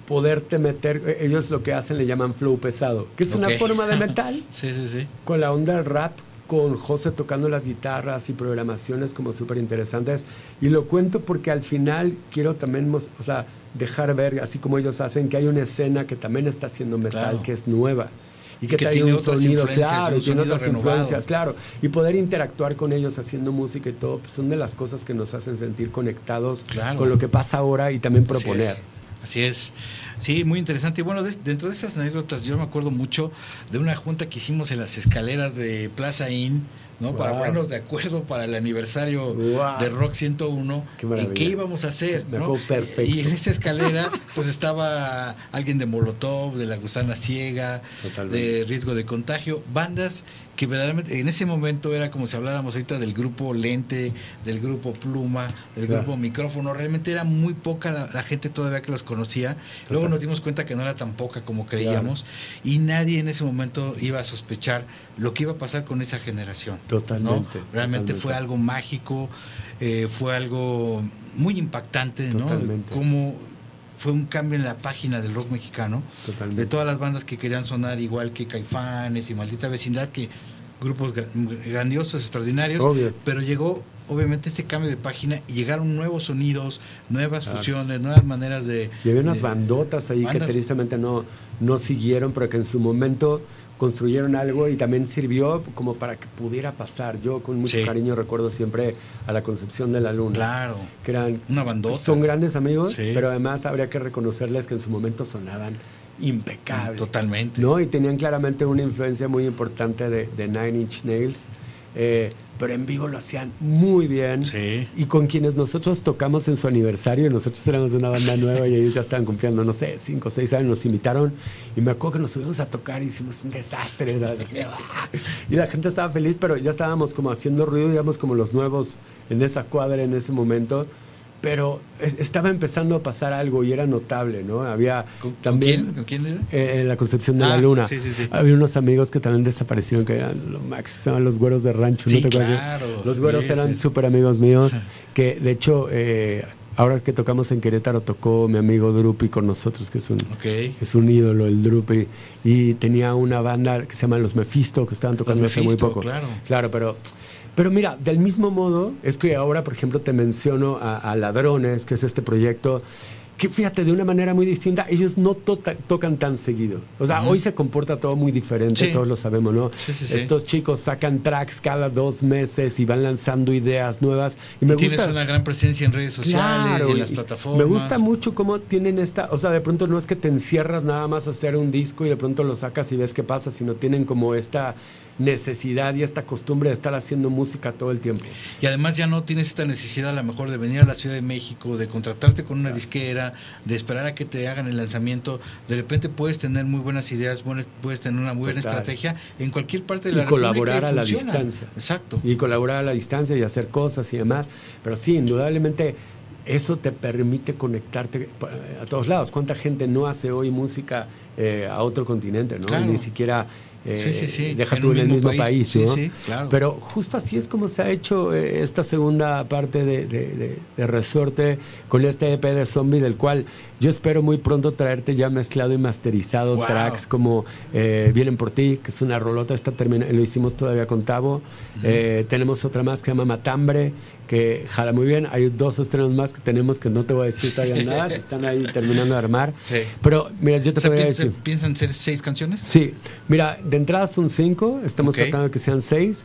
poderte meter, eh, ellos lo que hacen le llaman flow pesado, que es una Ok. forma de metal Sí, sí, sí. con la onda del rap, con José tocando las guitarras y programaciones como súper interesantes. Y lo cuento porque al final quiero también, o sea, dejar ver, así como ellos hacen, que hay una escena que también está haciendo metal, Claro. que es nueva. Y Y que, que trae tiene un sonido, claro, un tiene sonido otras renovado. influencias, claro. Y poder interactuar con ellos haciendo música y todo, pues son de las cosas que nos hacen sentir conectados Claro. con lo que pasa ahora y también proponer. Así es. Sí, muy interesante. Y bueno, des- dentro de estas anécdotas, yo me acuerdo mucho de una junta que hicimos en las escaleras de Plaza Inn, ¿no? Para ponernos de acuerdo para el aniversario Wow. de Rock 101 Qué en qué íbamos a hacer. ¿no? perfecto. Y en esa escalera, pues estaba alguien de Molotov, de La Gusana Ciega, Totalmente. de Riesgo de Contagio, bandas que verdaderamente en ese momento era como si habláramos ahorita del grupo Lente, del grupo Pluma, del Claro. grupo Micrófono, realmente era muy poca la, la gente todavía que los conocía. Luego nos dimos cuenta que no era tan poca como creíamos y nadie en ese momento iba a sospechar lo que iba a pasar con esa generación. ¿no? Totalmente, Realmente totalmente. fue algo mágico, eh, fue algo muy impactante, ¿no? Totalmente. Fue un cambio en la página del rock mexicano, Totalmente. de todas las bandas que querían sonar igual que Caifanes y Maldita Vecindad, que grupos gra- grandiosos, extraordinarios, Obvio. pero llegó obviamente este cambio de página y llegaron nuevos sonidos, nuevas fusiones, nuevas maneras de... Y había unas de- bandotas ahí bandas- que tristemente no, no siguieron, pero que en su momento construyeron algo y también sirvió como para que pudiera pasar. Yo con mucho Sí. cariño recuerdo siempre a la Concepción de la Luna. Claro, Que eran, una bandota. son grandes amigos, Sí. pero además habría que reconocerles que en su momento sonaban impecables. Totalmente. ¿no? Y tenían claramente una influencia muy importante de, de Nine Inch Nails. eh, pero en vivo lo hacían muy bien. Sí. Y con quienes nosotros tocamos en su aniversario, nosotros éramos una banda nueva y ellos ya estaban cumpliendo, no sé, cinco o seis años, nos invitaron y me acuerdo que nos subimos a tocar y hicimos un desastre. ¡ah! Y la gente estaba feliz, pero ya estábamos como haciendo ruido, digamos, como los nuevos en esa cuadra en ese momento. Pero es- estaba empezando a pasar algo y era notable, ¿no? Había ¿Con, con también quién? ¿Con quién era? eh, en la Concepción de Ah, la Luna. sí, sí, sí. Había unos amigos que también desaparecieron, que eran los Max, se llaman los güeros de rancho. Sí, ¿no te claro, Los güeros eran súper amigos míos, que de hecho, eh, ahora que tocamos en Querétaro, tocó mi amigo Drupi con nosotros, que es un, Ok. es un ídolo, el Drupi. Y tenía una banda que se llama Los Mephisto, que estaban tocando hace muy poco. claro. Claro, pero, pero mira, del mismo modo, es que ahora, por ejemplo, te menciono a, a Ladrones, que es este proyecto, que fíjate, de una manera muy distinta, ellos no to- tocan tan seguido. O sea, hoy se comporta todo muy diferente, Sí. todos lo sabemos, ¿no? Sí, sí, sí. Estos chicos sacan tracks cada dos meses y van lanzando ideas nuevas. Y tienes una gran presencia en redes sociales Claro, y en las plataformas. Me gusta mucho cómo tienen esta, o sea, de pronto no es que te encierras nada más a hacer un disco y de pronto lo sacas y ves qué pasa, sino tienen como esta necesidad y esta costumbre de estar haciendo música todo el tiempo. Y además ya no tienes esta necesidad a lo mejor de venir a la Ciudad de México, de contratarte con una disquera, de esperar a que te hagan el lanzamiento. De repente puedes tener muy buenas ideas, buenas- puedes tener una buena Total. estrategia en cualquier parte de y la colaborar y a la distancia. Exacto. Y colaborar a la distancia y hacer cosas y demás. Pero sí, indudablemente eso te permite conectarte eh, a todos lados. ¿Cuánta gente no hace hoy música eh, a otro continente, no? Claro. Ni siquiera... eh, Sí, sí, sí. Deja En tú en el mismo país. Sí, sí, claro. Pero justo así es como se ha hecho eh, esta segunda parte de, de- de- de Resorte con este EP de Zombie, del cual yo espero muy pronto traerte ya mezclado y masterizado Wow. tracks como eh, Vienen por ti, que es una rolota, esta termina, lo hicimos todavía con Tavo. Eh, tenemos otra más que se llama Matambre, que jala muy bien. Hay dos estrenos más que tenemos que no te voy a decir todavía nada, se están ahí terminando de armar. Sí. Pero mira, yo te O sea, podría ¿piensan, decir. ¿Piensan ser seis canciones? Sí, mira, de entrada son cinco, estamos tratando de que sean seis.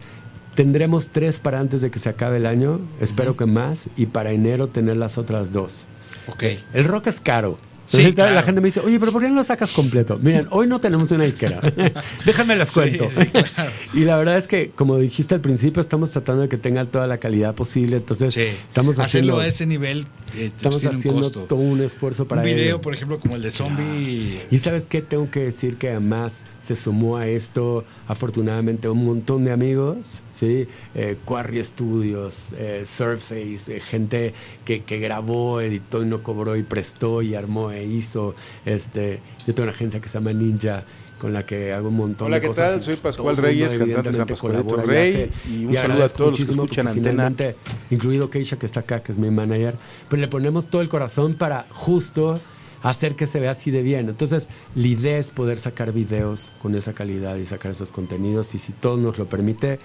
Tendremos tres para antes de que se acabe el año, espero que más, y para enero tener las otras dos. Ok. El rock es caro. Sí, Entonces, claro. La gente me dice, oye, pero ¿por qué no lo sacas completo? Miren, hoy no tenemos una disquera. Déjame les Sí, cuento. sí, claro. Y la verdad es que, como dijiste al principio, estamos tratando de que tenga toda la calidad posible. Entonces, Sí. estamos Hacerlo haciendo, a ese nivel eh, estamos tiene un haciendo todo un esfuerzo para un video, ello. por ejemplo, como el de Zombie. Y sabes qué, tengo que decir que además se sumó a esto, afortunadamente, un montón de amigos, ¿sí? Eh, Quarry Studios, eh, Surface, eh, gente que, que grabó, editó y no cobró y prestó y armó e hizo. Este, yo tengo una agencia que se llama Ninja con la que hago un montón Hola, de ¿qué cosas. tal? y Soy todo Pascual Reyes, cantante de San Pascualito colabora y Rey, hace- y un saludo a todos los que escuchan Antena. finalmente, incluido Keisha que está acá, que es mi manager, pero le ponemos todo el corazón para justo hacer que se vea así de bien. Entonces, la idea es poder sacar videos con esa calidad y sacar esos contenidos y si todo nos lo permite,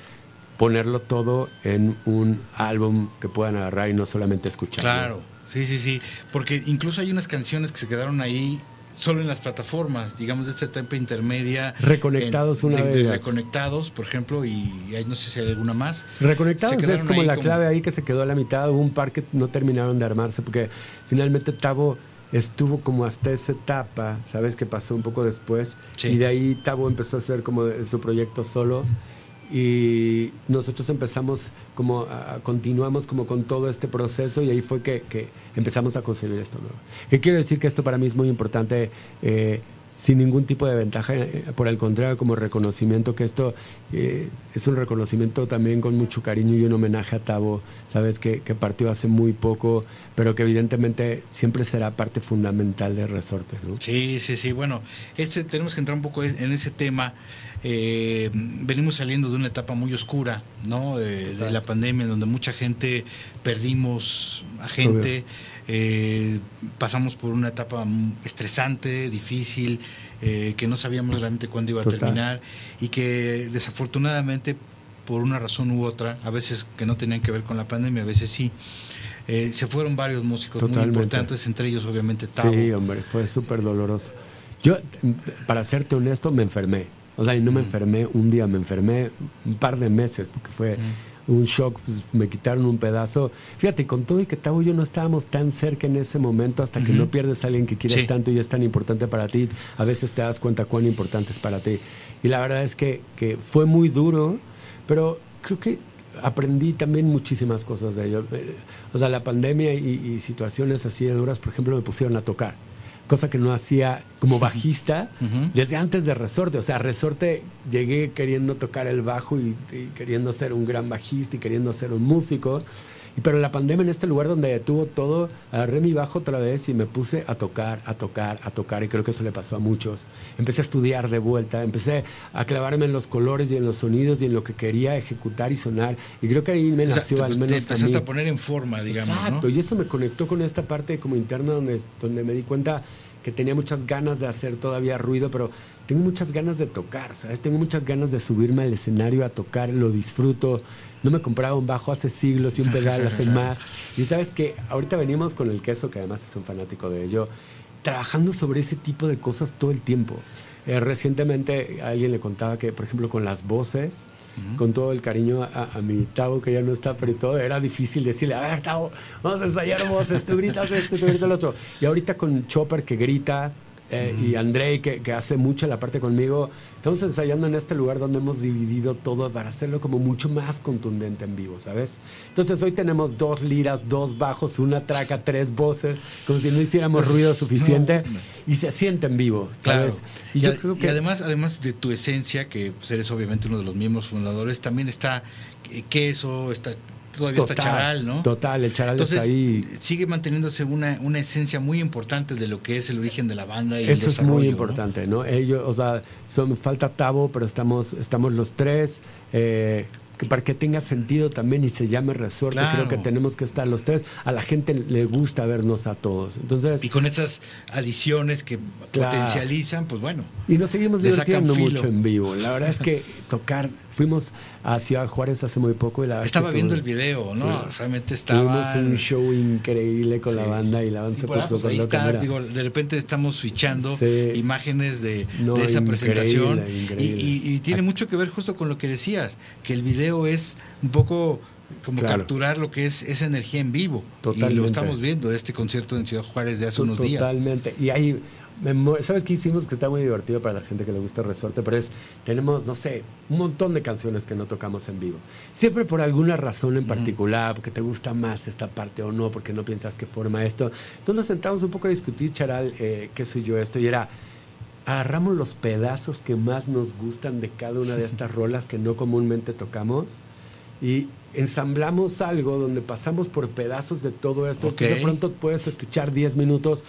ponerlo todo en un álbum que puedan agarrar y no solamente escuchar. Claro, sí, sí, sí. Porque incluso hay unas canciones que se quedaron ahí solo en las plataformas, digamos, de esta etapa intermedia. Reconectados, en- una de ellas. Reconectados, por ejemplo, y hay, no sé si hay alguna más. Reconectados es como la como- clave ahí que se quedó a la mitad. Hubo un par que no terminaron de armarse porque finalmente Tavo estuvo como hasta esa etapa, ¿sabes? Que pasó un poco después. Sí. Y de ahí Tavo empezó a hacer como de- su proyecto solo. Y nosotros empezamos como, a- continuamos como con todo este proceso y ahí fue que, que empezamos a concebir esto nuevo. ¿Qué quiero decir? Que esto para mí es muy importante, eh, sin ningún tipo de ventaja, eh, por el contrario, como reconocimiento, que esto eh, es un reconocimiento también con mucho cariño y un homenaje a Tavo, sabes, que, que partió hace muy poco, pero que evidentemente siempre será parte fundamental de Resorte. ¿no? Sí, sí, sí. Bueno, este, tenemos que entrar un poco en ese tema. Eh, venimos saliendo de una etapa muy oscura, ¿no? Eh, de la pandemia, donde mucha gente perdimos a gente. eh, pasamos por una etapa estresante, difícil, eh, que no sabíamos realmente cuándo iba a Total. terminar y que desafortunadamente, por una razón u otra, a veces que no tenían que ver con la pandemia, a veces sí, eh, se fueron varios músicos muy importantes, entre ellos obviamente Tavo. Sí, hombre, fue súper doloroso. Yo, para serte honesto, me enfermé. O sea, y no me enfermé un día, me enfermé un par de meses, porque fue un shock, pues, me quitaron un pedazo. Fíjate, con todo y que Tavo y yo no estábamos tan cerca en ese momento, hasta que no pierdes a alguien que quieres Sí. tanto y es tan importante para ti, a veces te das cuenta cuán importante es para ti. Y la verdad es que, que fue muy duro, pero creo que aprendí también muchísimas cosas de ello. Eh, O sea, la pandemia y, y situaciones así de duras, por ejemplo, me pusieron a tocar. Cosa que no hacía como bajista desde antes de Resorte. O sea, Resorte llegué queriendo tocar el bajo y, y queriendo ser un gran bajista y queriendo ser un músico. Y, pero la pandemia en este lugar donde detuvo todo, agarré mi bajo otra vez y me puse a tocar, a tocar, a tocar. Y creo que eso le pasó a muchos. Empecé a estudiar de vuelta, empecé a clavarme en los colores y en los sonidos y en lo que quería ejecutar y sonar. Y creo que ahí me O sea, nació te, al menos te a empezaste mí. a poner en forma, digamos, Exacto, ¿no? y eso me conectó con esta parte como interna donde, donde me di cuenta que tenía muchas ganas de hacer todavía ruido, pero tengo muchas ganas de tocar, ¿sabes? Tengo muchas ganas de subirme al escenario a tocar, lo disfruto. No me compraba un bajo hace siglos y un pedal hace más. Y sabes que ahorita venimos con el queso, que además es un fanático de ello, trabajando sobre ese tipo de cosas todo el tiempo. Eh, recientemente alguien le contaba que, por ejemplo, con las voces, con todo el cariño a, a mi Tavo, que ya no está, pero todo, era difícil decirle, a ver, Tavo, vamos a ensayar voces, tú gritas esto, tú gritas lo otro. Y ahorita con Chopper que grita, eh, y Andrei, que, que hace mucho la parte conmigo, estamos ensayando en este lugar donde hemos dividido todo para hacerlo como mucho más contundente en vivo, ¿sabes? Entonces hoy tenemos dos liras, dos bajos, una traca, tres voces, como si no hiciéramos ruido suficiente y se siente en vivo, Claro. ¿sabes? Y, yo creo y que- además, además de tu esencia, que pues, eres obviamente uno de los miembros fundadores, también está eh, queso, está todavía está Total, charal, ¿no? Total, el charal Entonces, está ahí. sigue manteniéndose una, una esencia muy importante de lo que es el origen de la banda y el Eso es desarrollo, muy ¿no? importante, ¿no? Ellos, o sea, son, falta Tavo, pero estamos, estamos los tres. eh, que para que tenga sentido también y se llame resorte, Claro. creo que tenemos que estar los tres. A la gente le gusta vernos a todos. Entonces, Y con esas adiciones que Claro. potencializan, pues bueno. Y nos seguimos divirtiendo mucho en vivo. La verdad es que tocar, fuimos a Ciudad Juárez hace muy poco y la Estaba viendo tuvo- el video, ¿no? Claro. Realmente estaba. Tuvimos un show increíble con la Sí. banda y la banda Y se puso pues, ahí está, digo, de repente estamos switchando Sí. imágenes de, No, de esa increíble, presentación y, increíble. y- y tiene mucho que ver justo con lo que decías, que el video es un poco como Claro. capturar lo que es esa energía en vivo. Y lo estamos viendo de este concierto en Ciudad Juárez de hace unos días. Totalmente. Y ahí, ¿sabes qué hicimos? Que está muy divertido para la gente que le gusta el resorte, pero es, tenemos, no sé, un montón de canciones que no tocamos en vivo. Siempre por alguna razón en particular, porque te gusta más esta parte o no, porque no piensas que forma esto. Entonces nos sentamos un poco a discutir, Charal, eh, qué soy yo esto, y era, agarramos los pedazos que más nos gustan de cada una de estas rolas que no comúnmente tocamos y ensamblamos algo donde pasamos por pedazos de todo esto. Ok. Entonces de pronto puedes escuchar 10 minutos,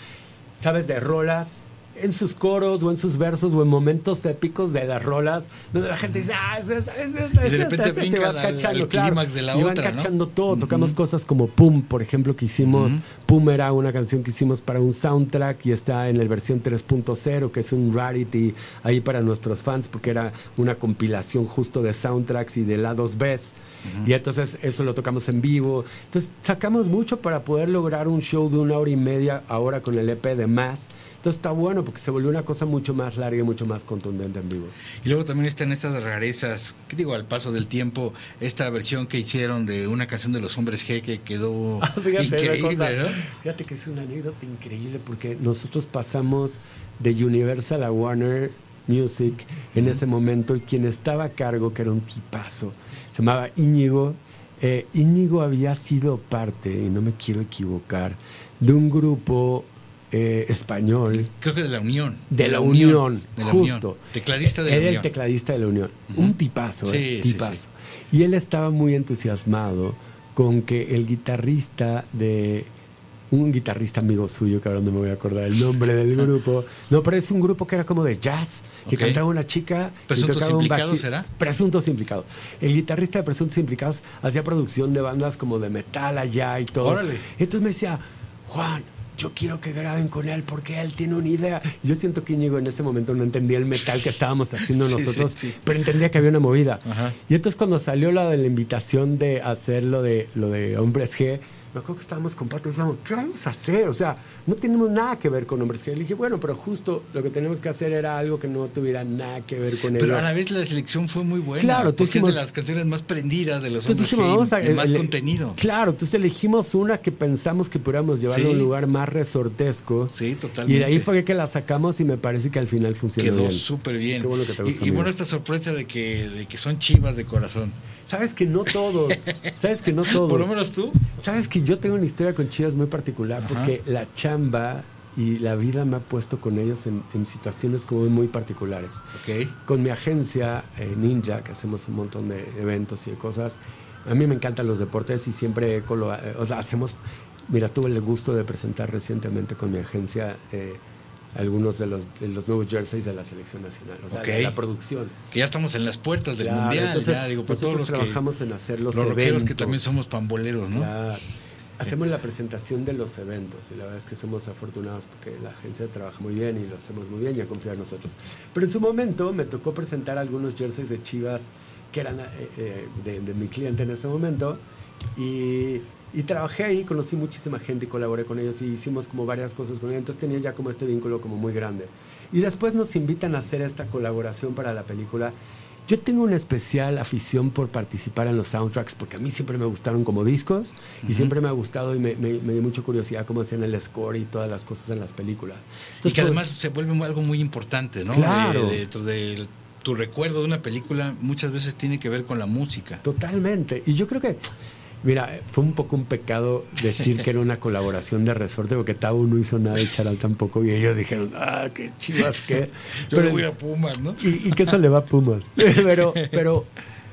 sabes, de rolas en sus coros o en sus versos o en momentos épicos de las rolas, donde la gente dice, ah, es esta, es esta, Y de esta", repente te brincan al- cachando, al claro. clímax de la y van otra, ¿no? cachando todo. Tocamos cosas como Pum, por ejemplo, que hicimos. Pum era una canción que hicimos para un soundtrack y está en la versión 3.0, que es un rarity ahí para nuestros fans, porque era una compilación justo de soundtracks y de lados B. Y entonces eso lo tocamos en vivo. Entonces sacamos mucho para poder lograr un show de una hora y media ahora con el EP de más. Entonces está bueno porque se volvió una cosa mucho más larga y mucho más contundente en vivo. Y luego también están estas rarezas, que digo, al paso del tiempo, esta versión que hicieron de una canción de los hombres G que quedó Fíjate, una increíble, cosa, ¿no? Fíjate que es una anécdota increíble porque nosotros pasamos de Universal a Warner Music en ese momento y quien estaba a cargo, que era un tipazo, se llamaba Íñigo. eh, Íñigo había sido parte, y no me quiero equivocar, de un grupo eh, español Creo que de la Unión. de la Unión, de la justo. Unión. Tecladista de la Era el Unión. tecladista de la Unión. Un tipazo, ¿eh? Sí, sí, tipazo. sí. Y él estaba muy entusiasmado con que el guitarrista de un guitarrista amigo suyo, que ahora no me voy a acordar el nombre del grupo. No, pero es un grupo que era como de jazz, que Ok. cantaba una chica. ¿Presuntos tocaba un Implicados baji- será? Presuntos implicados. El guitarrista de Presuntos Implicados hacía producción de bandas como de metal allá y todo. Órale. Entonces me decía, Juan, yo quiero que graben con él porque él tiene una idea. Yo siento que Íñigo en ese momento no entendía el metal que estábamos haciendo Sí, nosotros, sí, sí. pero entendía que había una movida. Ajá. Y entonces cuando salió la de la invitación de hacer lo de, lo de Hombres G, me acuerdo que estábamos con Pato y decíamos, ¿qué vamos a hacer? O sea, no tenemos nada que ver con Hombres G. Le dije, bueno, pero justo lo que tenemos que hacer era algo que no tuviera nada que ver con Pero ello. a la vez la selección fue muy buena. Claro, porque entonces es de dijimos- las canciones más prendidas de los hombres dijimos, G, vamos a de más ele- contenido. Claro, entonces elegimos una que pensamos que pudiéramos llevarlo Sí. a un lugar más resortesco. Sí, Y totalmente. de ahí fue que la sacamos y me parece que al final funcionó Quedó súper bien. Qué bueno que te y, gustó, y amigo. bueno, esta sorpresa de que, de que son chivas de corazón. Sabes que no todos, sabes que no todos. Por lo menos tú. Sabes que yo tengo una historia con Chivas muy particular Ajá. porque la chamba y la vida me ha puesto con ellos en, en situaciones como muy particulares. Ok. Con mi agencia eh, Ninja, que hacemos un montón de eventos y de cosas, a mí me encantan los deportes y siempre, eh, o sea, hacemos, mira, tuve el gusto de presentar recientemente con mi agencia eh, algunos de los, de los nuevos jerseys de la selección nacional, o sea, Ok. de la producción. Que ya estamos en las puertas del Claro, mundial. entonces, ya, digo, para todos los que. trabajamos en hacer los, los rockeros que eventos. también somos pamboleros, ¿no? Claro. Hacemos la presentación de los eventos y la verdad es que somos afortunados porque la agencia trabaja muy bien y lo hacemos muy bien y ha confiado en nosotros. Pero en su momento me tocó presentar algunos jerseys de Chivas que eran eh, eh, de, de mi cliente en ese momento y, y trabajé ahí, conocí muchísima gente y colaboré con ellos y hicimos como varias cosas con ellos, entonces tenía ya como este vínculo como muy grande. Y después nos invitan a hacer esta colaboración para la película Yo tengo una especial afición por participar en los soundtracks porque a mí siempre me gustaron como discos y siempre me ha gustado y me, me- me dio mucha curiosidad cómo hacían el score y todas las cosas en las películas. Y que además se vuelve algo muy importante, ¿no? Claro. De, de tu, de tu recuerdo de una película muchas veces tiene que ver con la música. Totalmente. Y yo creo que, mira, fue un poco un pecado decir que era una colaboración de resorte, porque Tavo no hizo nada y Charal tampoco. Y ellos dijeron, ah, qué chivas que. Yo le voy a Pumas, ¿no? Y, y que eso le va a Pumas. pero, pero,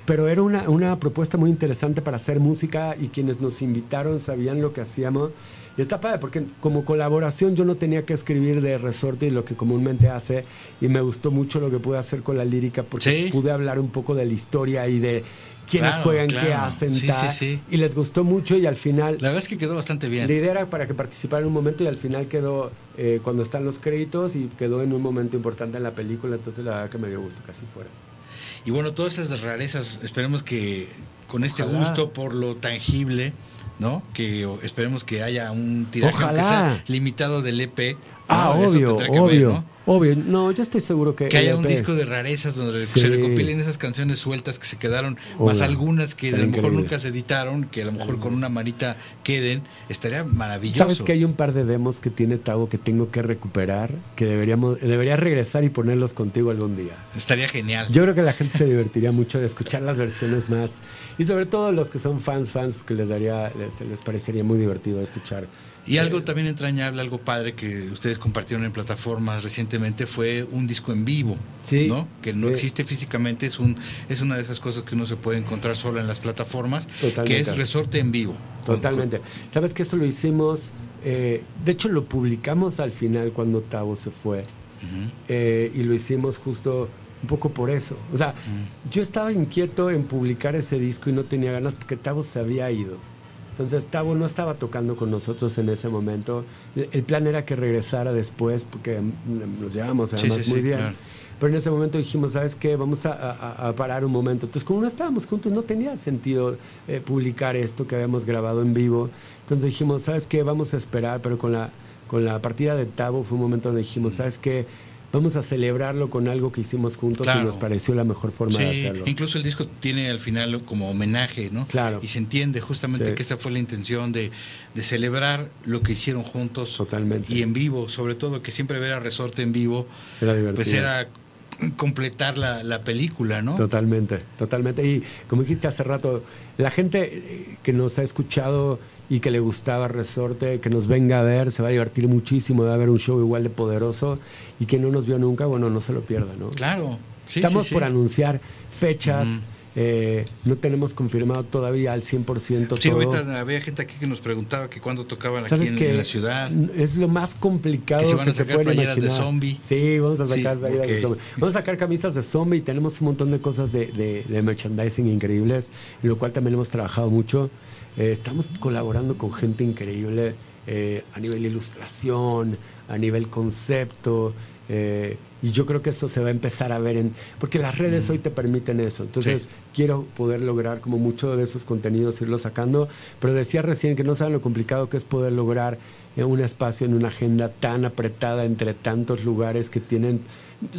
pero era una, una propuesta muy interesante para hacer música y quienes nos invitaron sabían lo que hacíamos. Y está padre, porque como colaboración yo no tenía que escribir de resorte y lo que comúnmente hace, y me gustó mucho lo que pude hacer con la lírica, porque Sí. pude hablar un poco de la historia y de quiénes Claro, juegan, qué claro. hacen, Sí, sí, sí. y les gustó mucho y al final... La verdad es que quedó bastante bien. La idea era para que participara en un momento y al final quedó eh, cuando están los créditos y quedó en un momento importante en la película, entonces la verdad que me dio gusto que así fuera. Y bueno, todas esas rarezas, esperemos que con este Ojalá. gusto por lo tangible, ¿no? Que esperemos que haya un tiraje aunque sea limitado del EP. Ah, ¿no? Eso obvio, tendrá que ver, obvio, ¿no? obvio. No, yo estoy seguro que... Que haya un disco de rarezas donde Sí. se recopilen esas canciones sueltas que se quedaron, más algunas que a lo mejor nunca se editaron, que a lo mejor con una manita queden, estaría maravilloso. ¿Sabes que hay un par de demos que tiene Tavo que tengo que recuperar? Que deberíamos, debería regresar y ponerlos contigo algún día. Estaría genial. Yo creo que la gente se divertiría mucho de escuchar las versiones más. Y sobre todo los que son fans, fans, porque les daría, les, les parecería muy divertido escuchar. Y algo también entrañable, algo padre que ustedes compartieron en plataformas recientemente fue un disco en vivo, Sí. ¿no? Que no Sí. existe físicamente, es un es una de esas cosas que uno se puede encontrar solo en las plataformas, Totalmente. que es resorte en vivo. Totalmente. ¿Sabes que eso lo hicimos? eh, de hecho, lo publicamos al final cuando Tavo se fue. Eh, y lo hicimos justo un poco por eso. O sea, yo estaba inquieto en publicar ese disco y no tenía ganas porque Tavo se había ido. Entonces Tavo no estaba tocando con nosotros en ese momento. El plan era que regresara después porque nos llevamos Sí, además sí, muy sí, bien. claro. Pero en ese momento dijimos, ¿sabes qué? Vamos a, a- a parar un momento. Entonces, como no estábamos juntos, no tenía sentido eh, publicar esto que habíamos grabado en vivo. Entonces dijimos, ¿sabes qué? Vamos a esperar, pero con la, con la partida de Tavo fue un momento donde dijimos, ¿sabes qué? Vamos a celebrarlo con algo que hicimos juntos Claro. y nos pareció la mejor forma de hacerlo. incluso el disco tiene al final como homenaje, ¿no? Claro. Y se entiende justamente Sí. que esa fue la intención de, de celebrar lo que hicieron juntos Totalmente. y en vivo, sobre todo que siempre ver a Resorte en vivo, Era divertido. pues era completar la, la película, ¿no? Totalmente, totalmente. Y como dijiste hace rato, la gente que nos ha escuchado y que le gustaba Resorte, que nos venga a ver, se va a divertir muchísimo, va a ver un show igual de poderoso. Y quien no nos vio nunca, bueno, no se lo pierda, ¿no? Claro. Sí, Estamos sí, sí. por anunciar fechas. Eh, no tenemos confirmado todavía al 100% Sí, todo. ahorita había gente aquí que nos preguntaba que cuándo tocaban aquí ¿Sabes en, la ciudad. Es lo más complicado Que que se se, van a sacar playeras de zombie. Sí, vamos a Sí, sacar playeras de zombie. Vamos a sacar camisas de zombie y tenemos un montón de cosas de, de- de merchandising increíbles, en lo cual también hemos trabajado mucho. Eh, estamos colaborando con gente increíble eh, a nivel ilustración, a nivel concepto. eh, y yo creo que eso se va a empezar a ver en... Porque las redes hoy te permiten eso. Entonces, Sí. quiero poder lograr como mucho de esos contenidos, irlos sacando. Pero decía recién que no saben lo complicado que es poder lograr un espacio en una agenda tan apretada entre tantos lugares que tienen...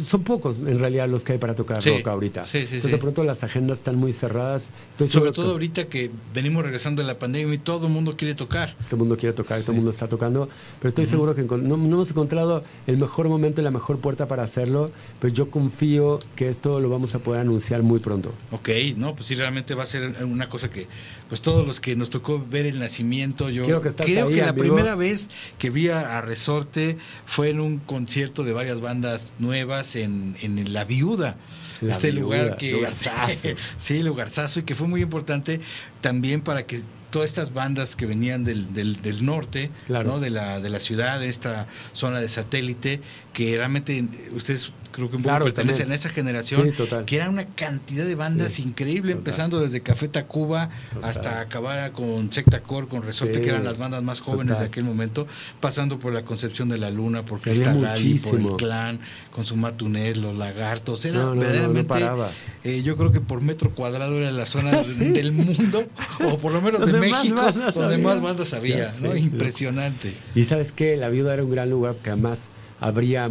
Son pocos en realidad los que hay para tocar Sí. rock ahorita. Sí, sí, Entonces de pronto las agendas están muy cerradas. Estoy Sobre todo que ahorita que venimos regresando de la pandemia y todo el mundo quiere tocar. todo el mundo quiere tocar, todo el mundo está tocando, pero estoy seguro que no, no hemos encontrado el mejor momento y la mejor puerta para hacerlo, pero yo confío que esto lo vamos a poder anunciar muy pronto. Ok, no, pues sí, realmente va a ser una cosa que, pues todos los que nos tocó ver el nacimiento, yo Creo que estás creo ahí, que la amigo. primera vez que vi a, a Resorte fue en un concierto de varias bandas nuevas en, en La Viuda. La este Viuda, lugar que lugarzazo. sí, lugarzazo y que fue muy importante también para que todas estas bandas que venían del, del, del norte, Claro. ¿no? de la de la ciudad, de esta zona de satélite, que realmente ustedes creo que un poco Claro, pertenecen también. a esa generación, Sí, que era una cantidad de bandas Sí, increíble, total. empezando desde Café Tacuba Total. hasta acabar con Secta Core, con Resorte, Sí, que eran las bandas más jóvenes total. de aquel momento, pasando por la Concepción de la Luna, por Se veía Crista Gali, por el. Clan, con su Matunés, los Lagartos, era No, no, no, no verdaderamente, eh, yo creo que por metro cuadrado era la zona de- del mundo, o por lo menos de México, donde había. más bandas había, ¿no? Impresionante. Y sabes que la viuda era un gran lugar que además habría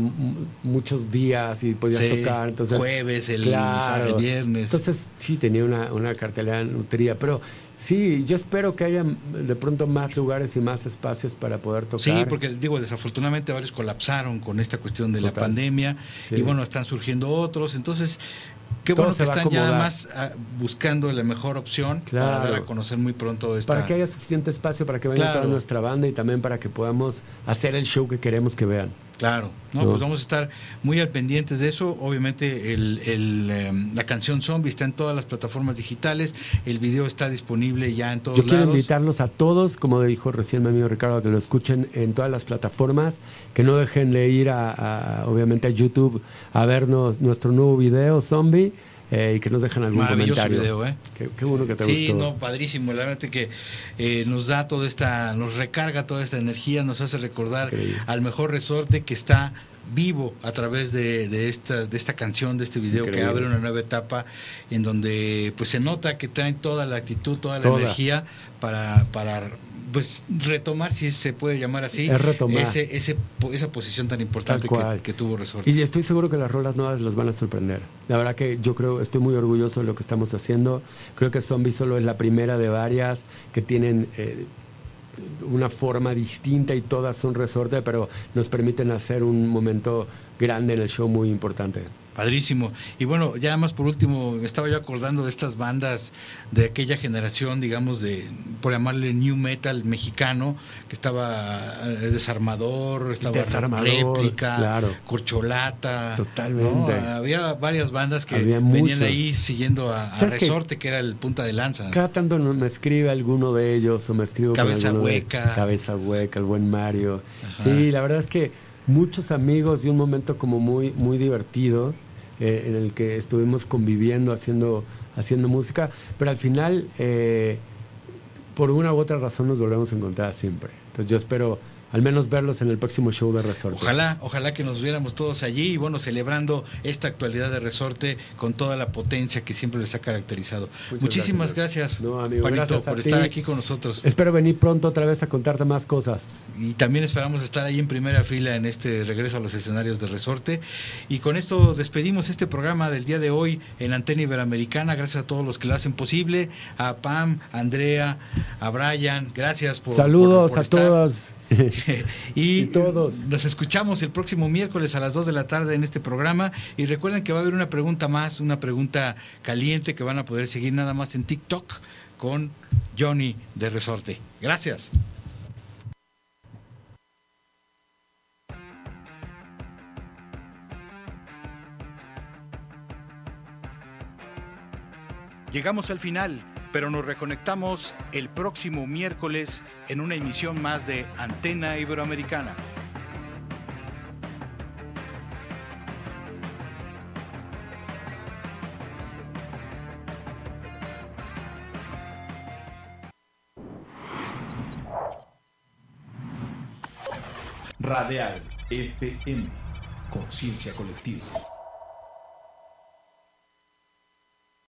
muchos días y podías tocar. Entonces, jueves, el, el, viernes. Entonces sí tenía una, una cartelera nutrida, pero Sí, yo espero que haya de pronto más lugares y más espacios para poder tocar. Sí, porque digo, desafortunadamente varios colapsaron con esta cuestión de la pandemia y bueno, están surgiendo otros. Entonces, Qué bueno que están ya más ah, buscando la mejor opción para dar a conocer muy pronto esta... Para que haya suficiente espacio para que venga toda nuestra banda y también para que podamos hacer el show que queremos que vean. Claro, no, pues vamos a estar muy al pendientes de eso. Obviamente el, em, la canción Zombie está en todas las plataformas digitales, el video está disponible ya en todos Yo quiero invitarlos a todos, como dijo recién mi amigo Ricardo, a que lo escuchen en todas las plataformas, que no dejen de ir a, obviamente a YouTube a vernos nuestro nuevo video Zombie eh, y que nos dejen algún Maravilloso comentario. video, ¿eh? Qué, bueno que te sí, no, padrísimo. La verdad que eh, nos da toda esta, nos recarga toda esta energía, nos hace recordar al mejor resorte que está vivo a través de, de, esta, de esta canción, de este video que abre una nueva etapa en donde pues se nota que traen toda la actitud, toda la energía para, para pues retomar, si se puede llamar así, Ese, ese, esa posición tan importante que, tuvo Resorte. Y estoy seguro que las rolas nuevas las van a sorprender. La verdad que yo creo, estoy muy orgulloso de lo que estamos haciendo. Creo que Zombie solo es la primera de varias que tienen... Eh, una forma distinta y todas son resorte, pero nos permiten hacer un momento grande en el show muy importante. Padrísimo. Y bueno, ya más por último, me estaba yo acordando de estas bandas de aquella generación, digamos, de, por llamarle New Metal mexicano, que estaba eh, Desarmador, estaba Réplica, Corcholata. Totalmente. Había varias bandas que venían ahí siguiendo a, Resorte, que, era el punta de lanza. Cada tanto me escribe alguno de ellos o me escribe Cabeza Hueca. Cabeza Hueca, el buen Mario. Sí, la verdad es que muchos amigos y un momento como muy, muy divertido eh, en el que estuvimos conviviendo, haciendo, haciendo música, pero al final, eh, por una u otra razón, nos volvemos a encontrar siempre. Entonces yo espero al menos verlos en el próximo show de Resorte. Ojalá, ojalá que nos viéramos todos allí y bueno, celebrando esta actualidad de Resorte con toda la potencia que siempre les ha caracterizado. Muchísimas gracias, Juanito, por estar aquí con nosotros. Espero venir pronto otra vez a contarte más cosas. Y también esperamos estar ahí en primera fila en este regreso a los escenarios de Resorte. Y con esto despedimos este programa del día de hoy en Antena Iberoamericana. Gracias a todos los que lo hacen posible, a Pam, a Andrea, a Brian. Gracias por Saludos a todos. y, todos. Nos escuchamos el próximo miércoles a las 2 de la tarde en este programa. Y recuerden que va a haber una pregunta más, una pregunta caliente que van a poder seguir nada más en TikTok con Johnny de Resorte. Gracias. Llegamos al final pero nos reconectamos el próximo miércoles en una emisión más de Antena Iberoamericana. Radial FM, conciencia colectiva.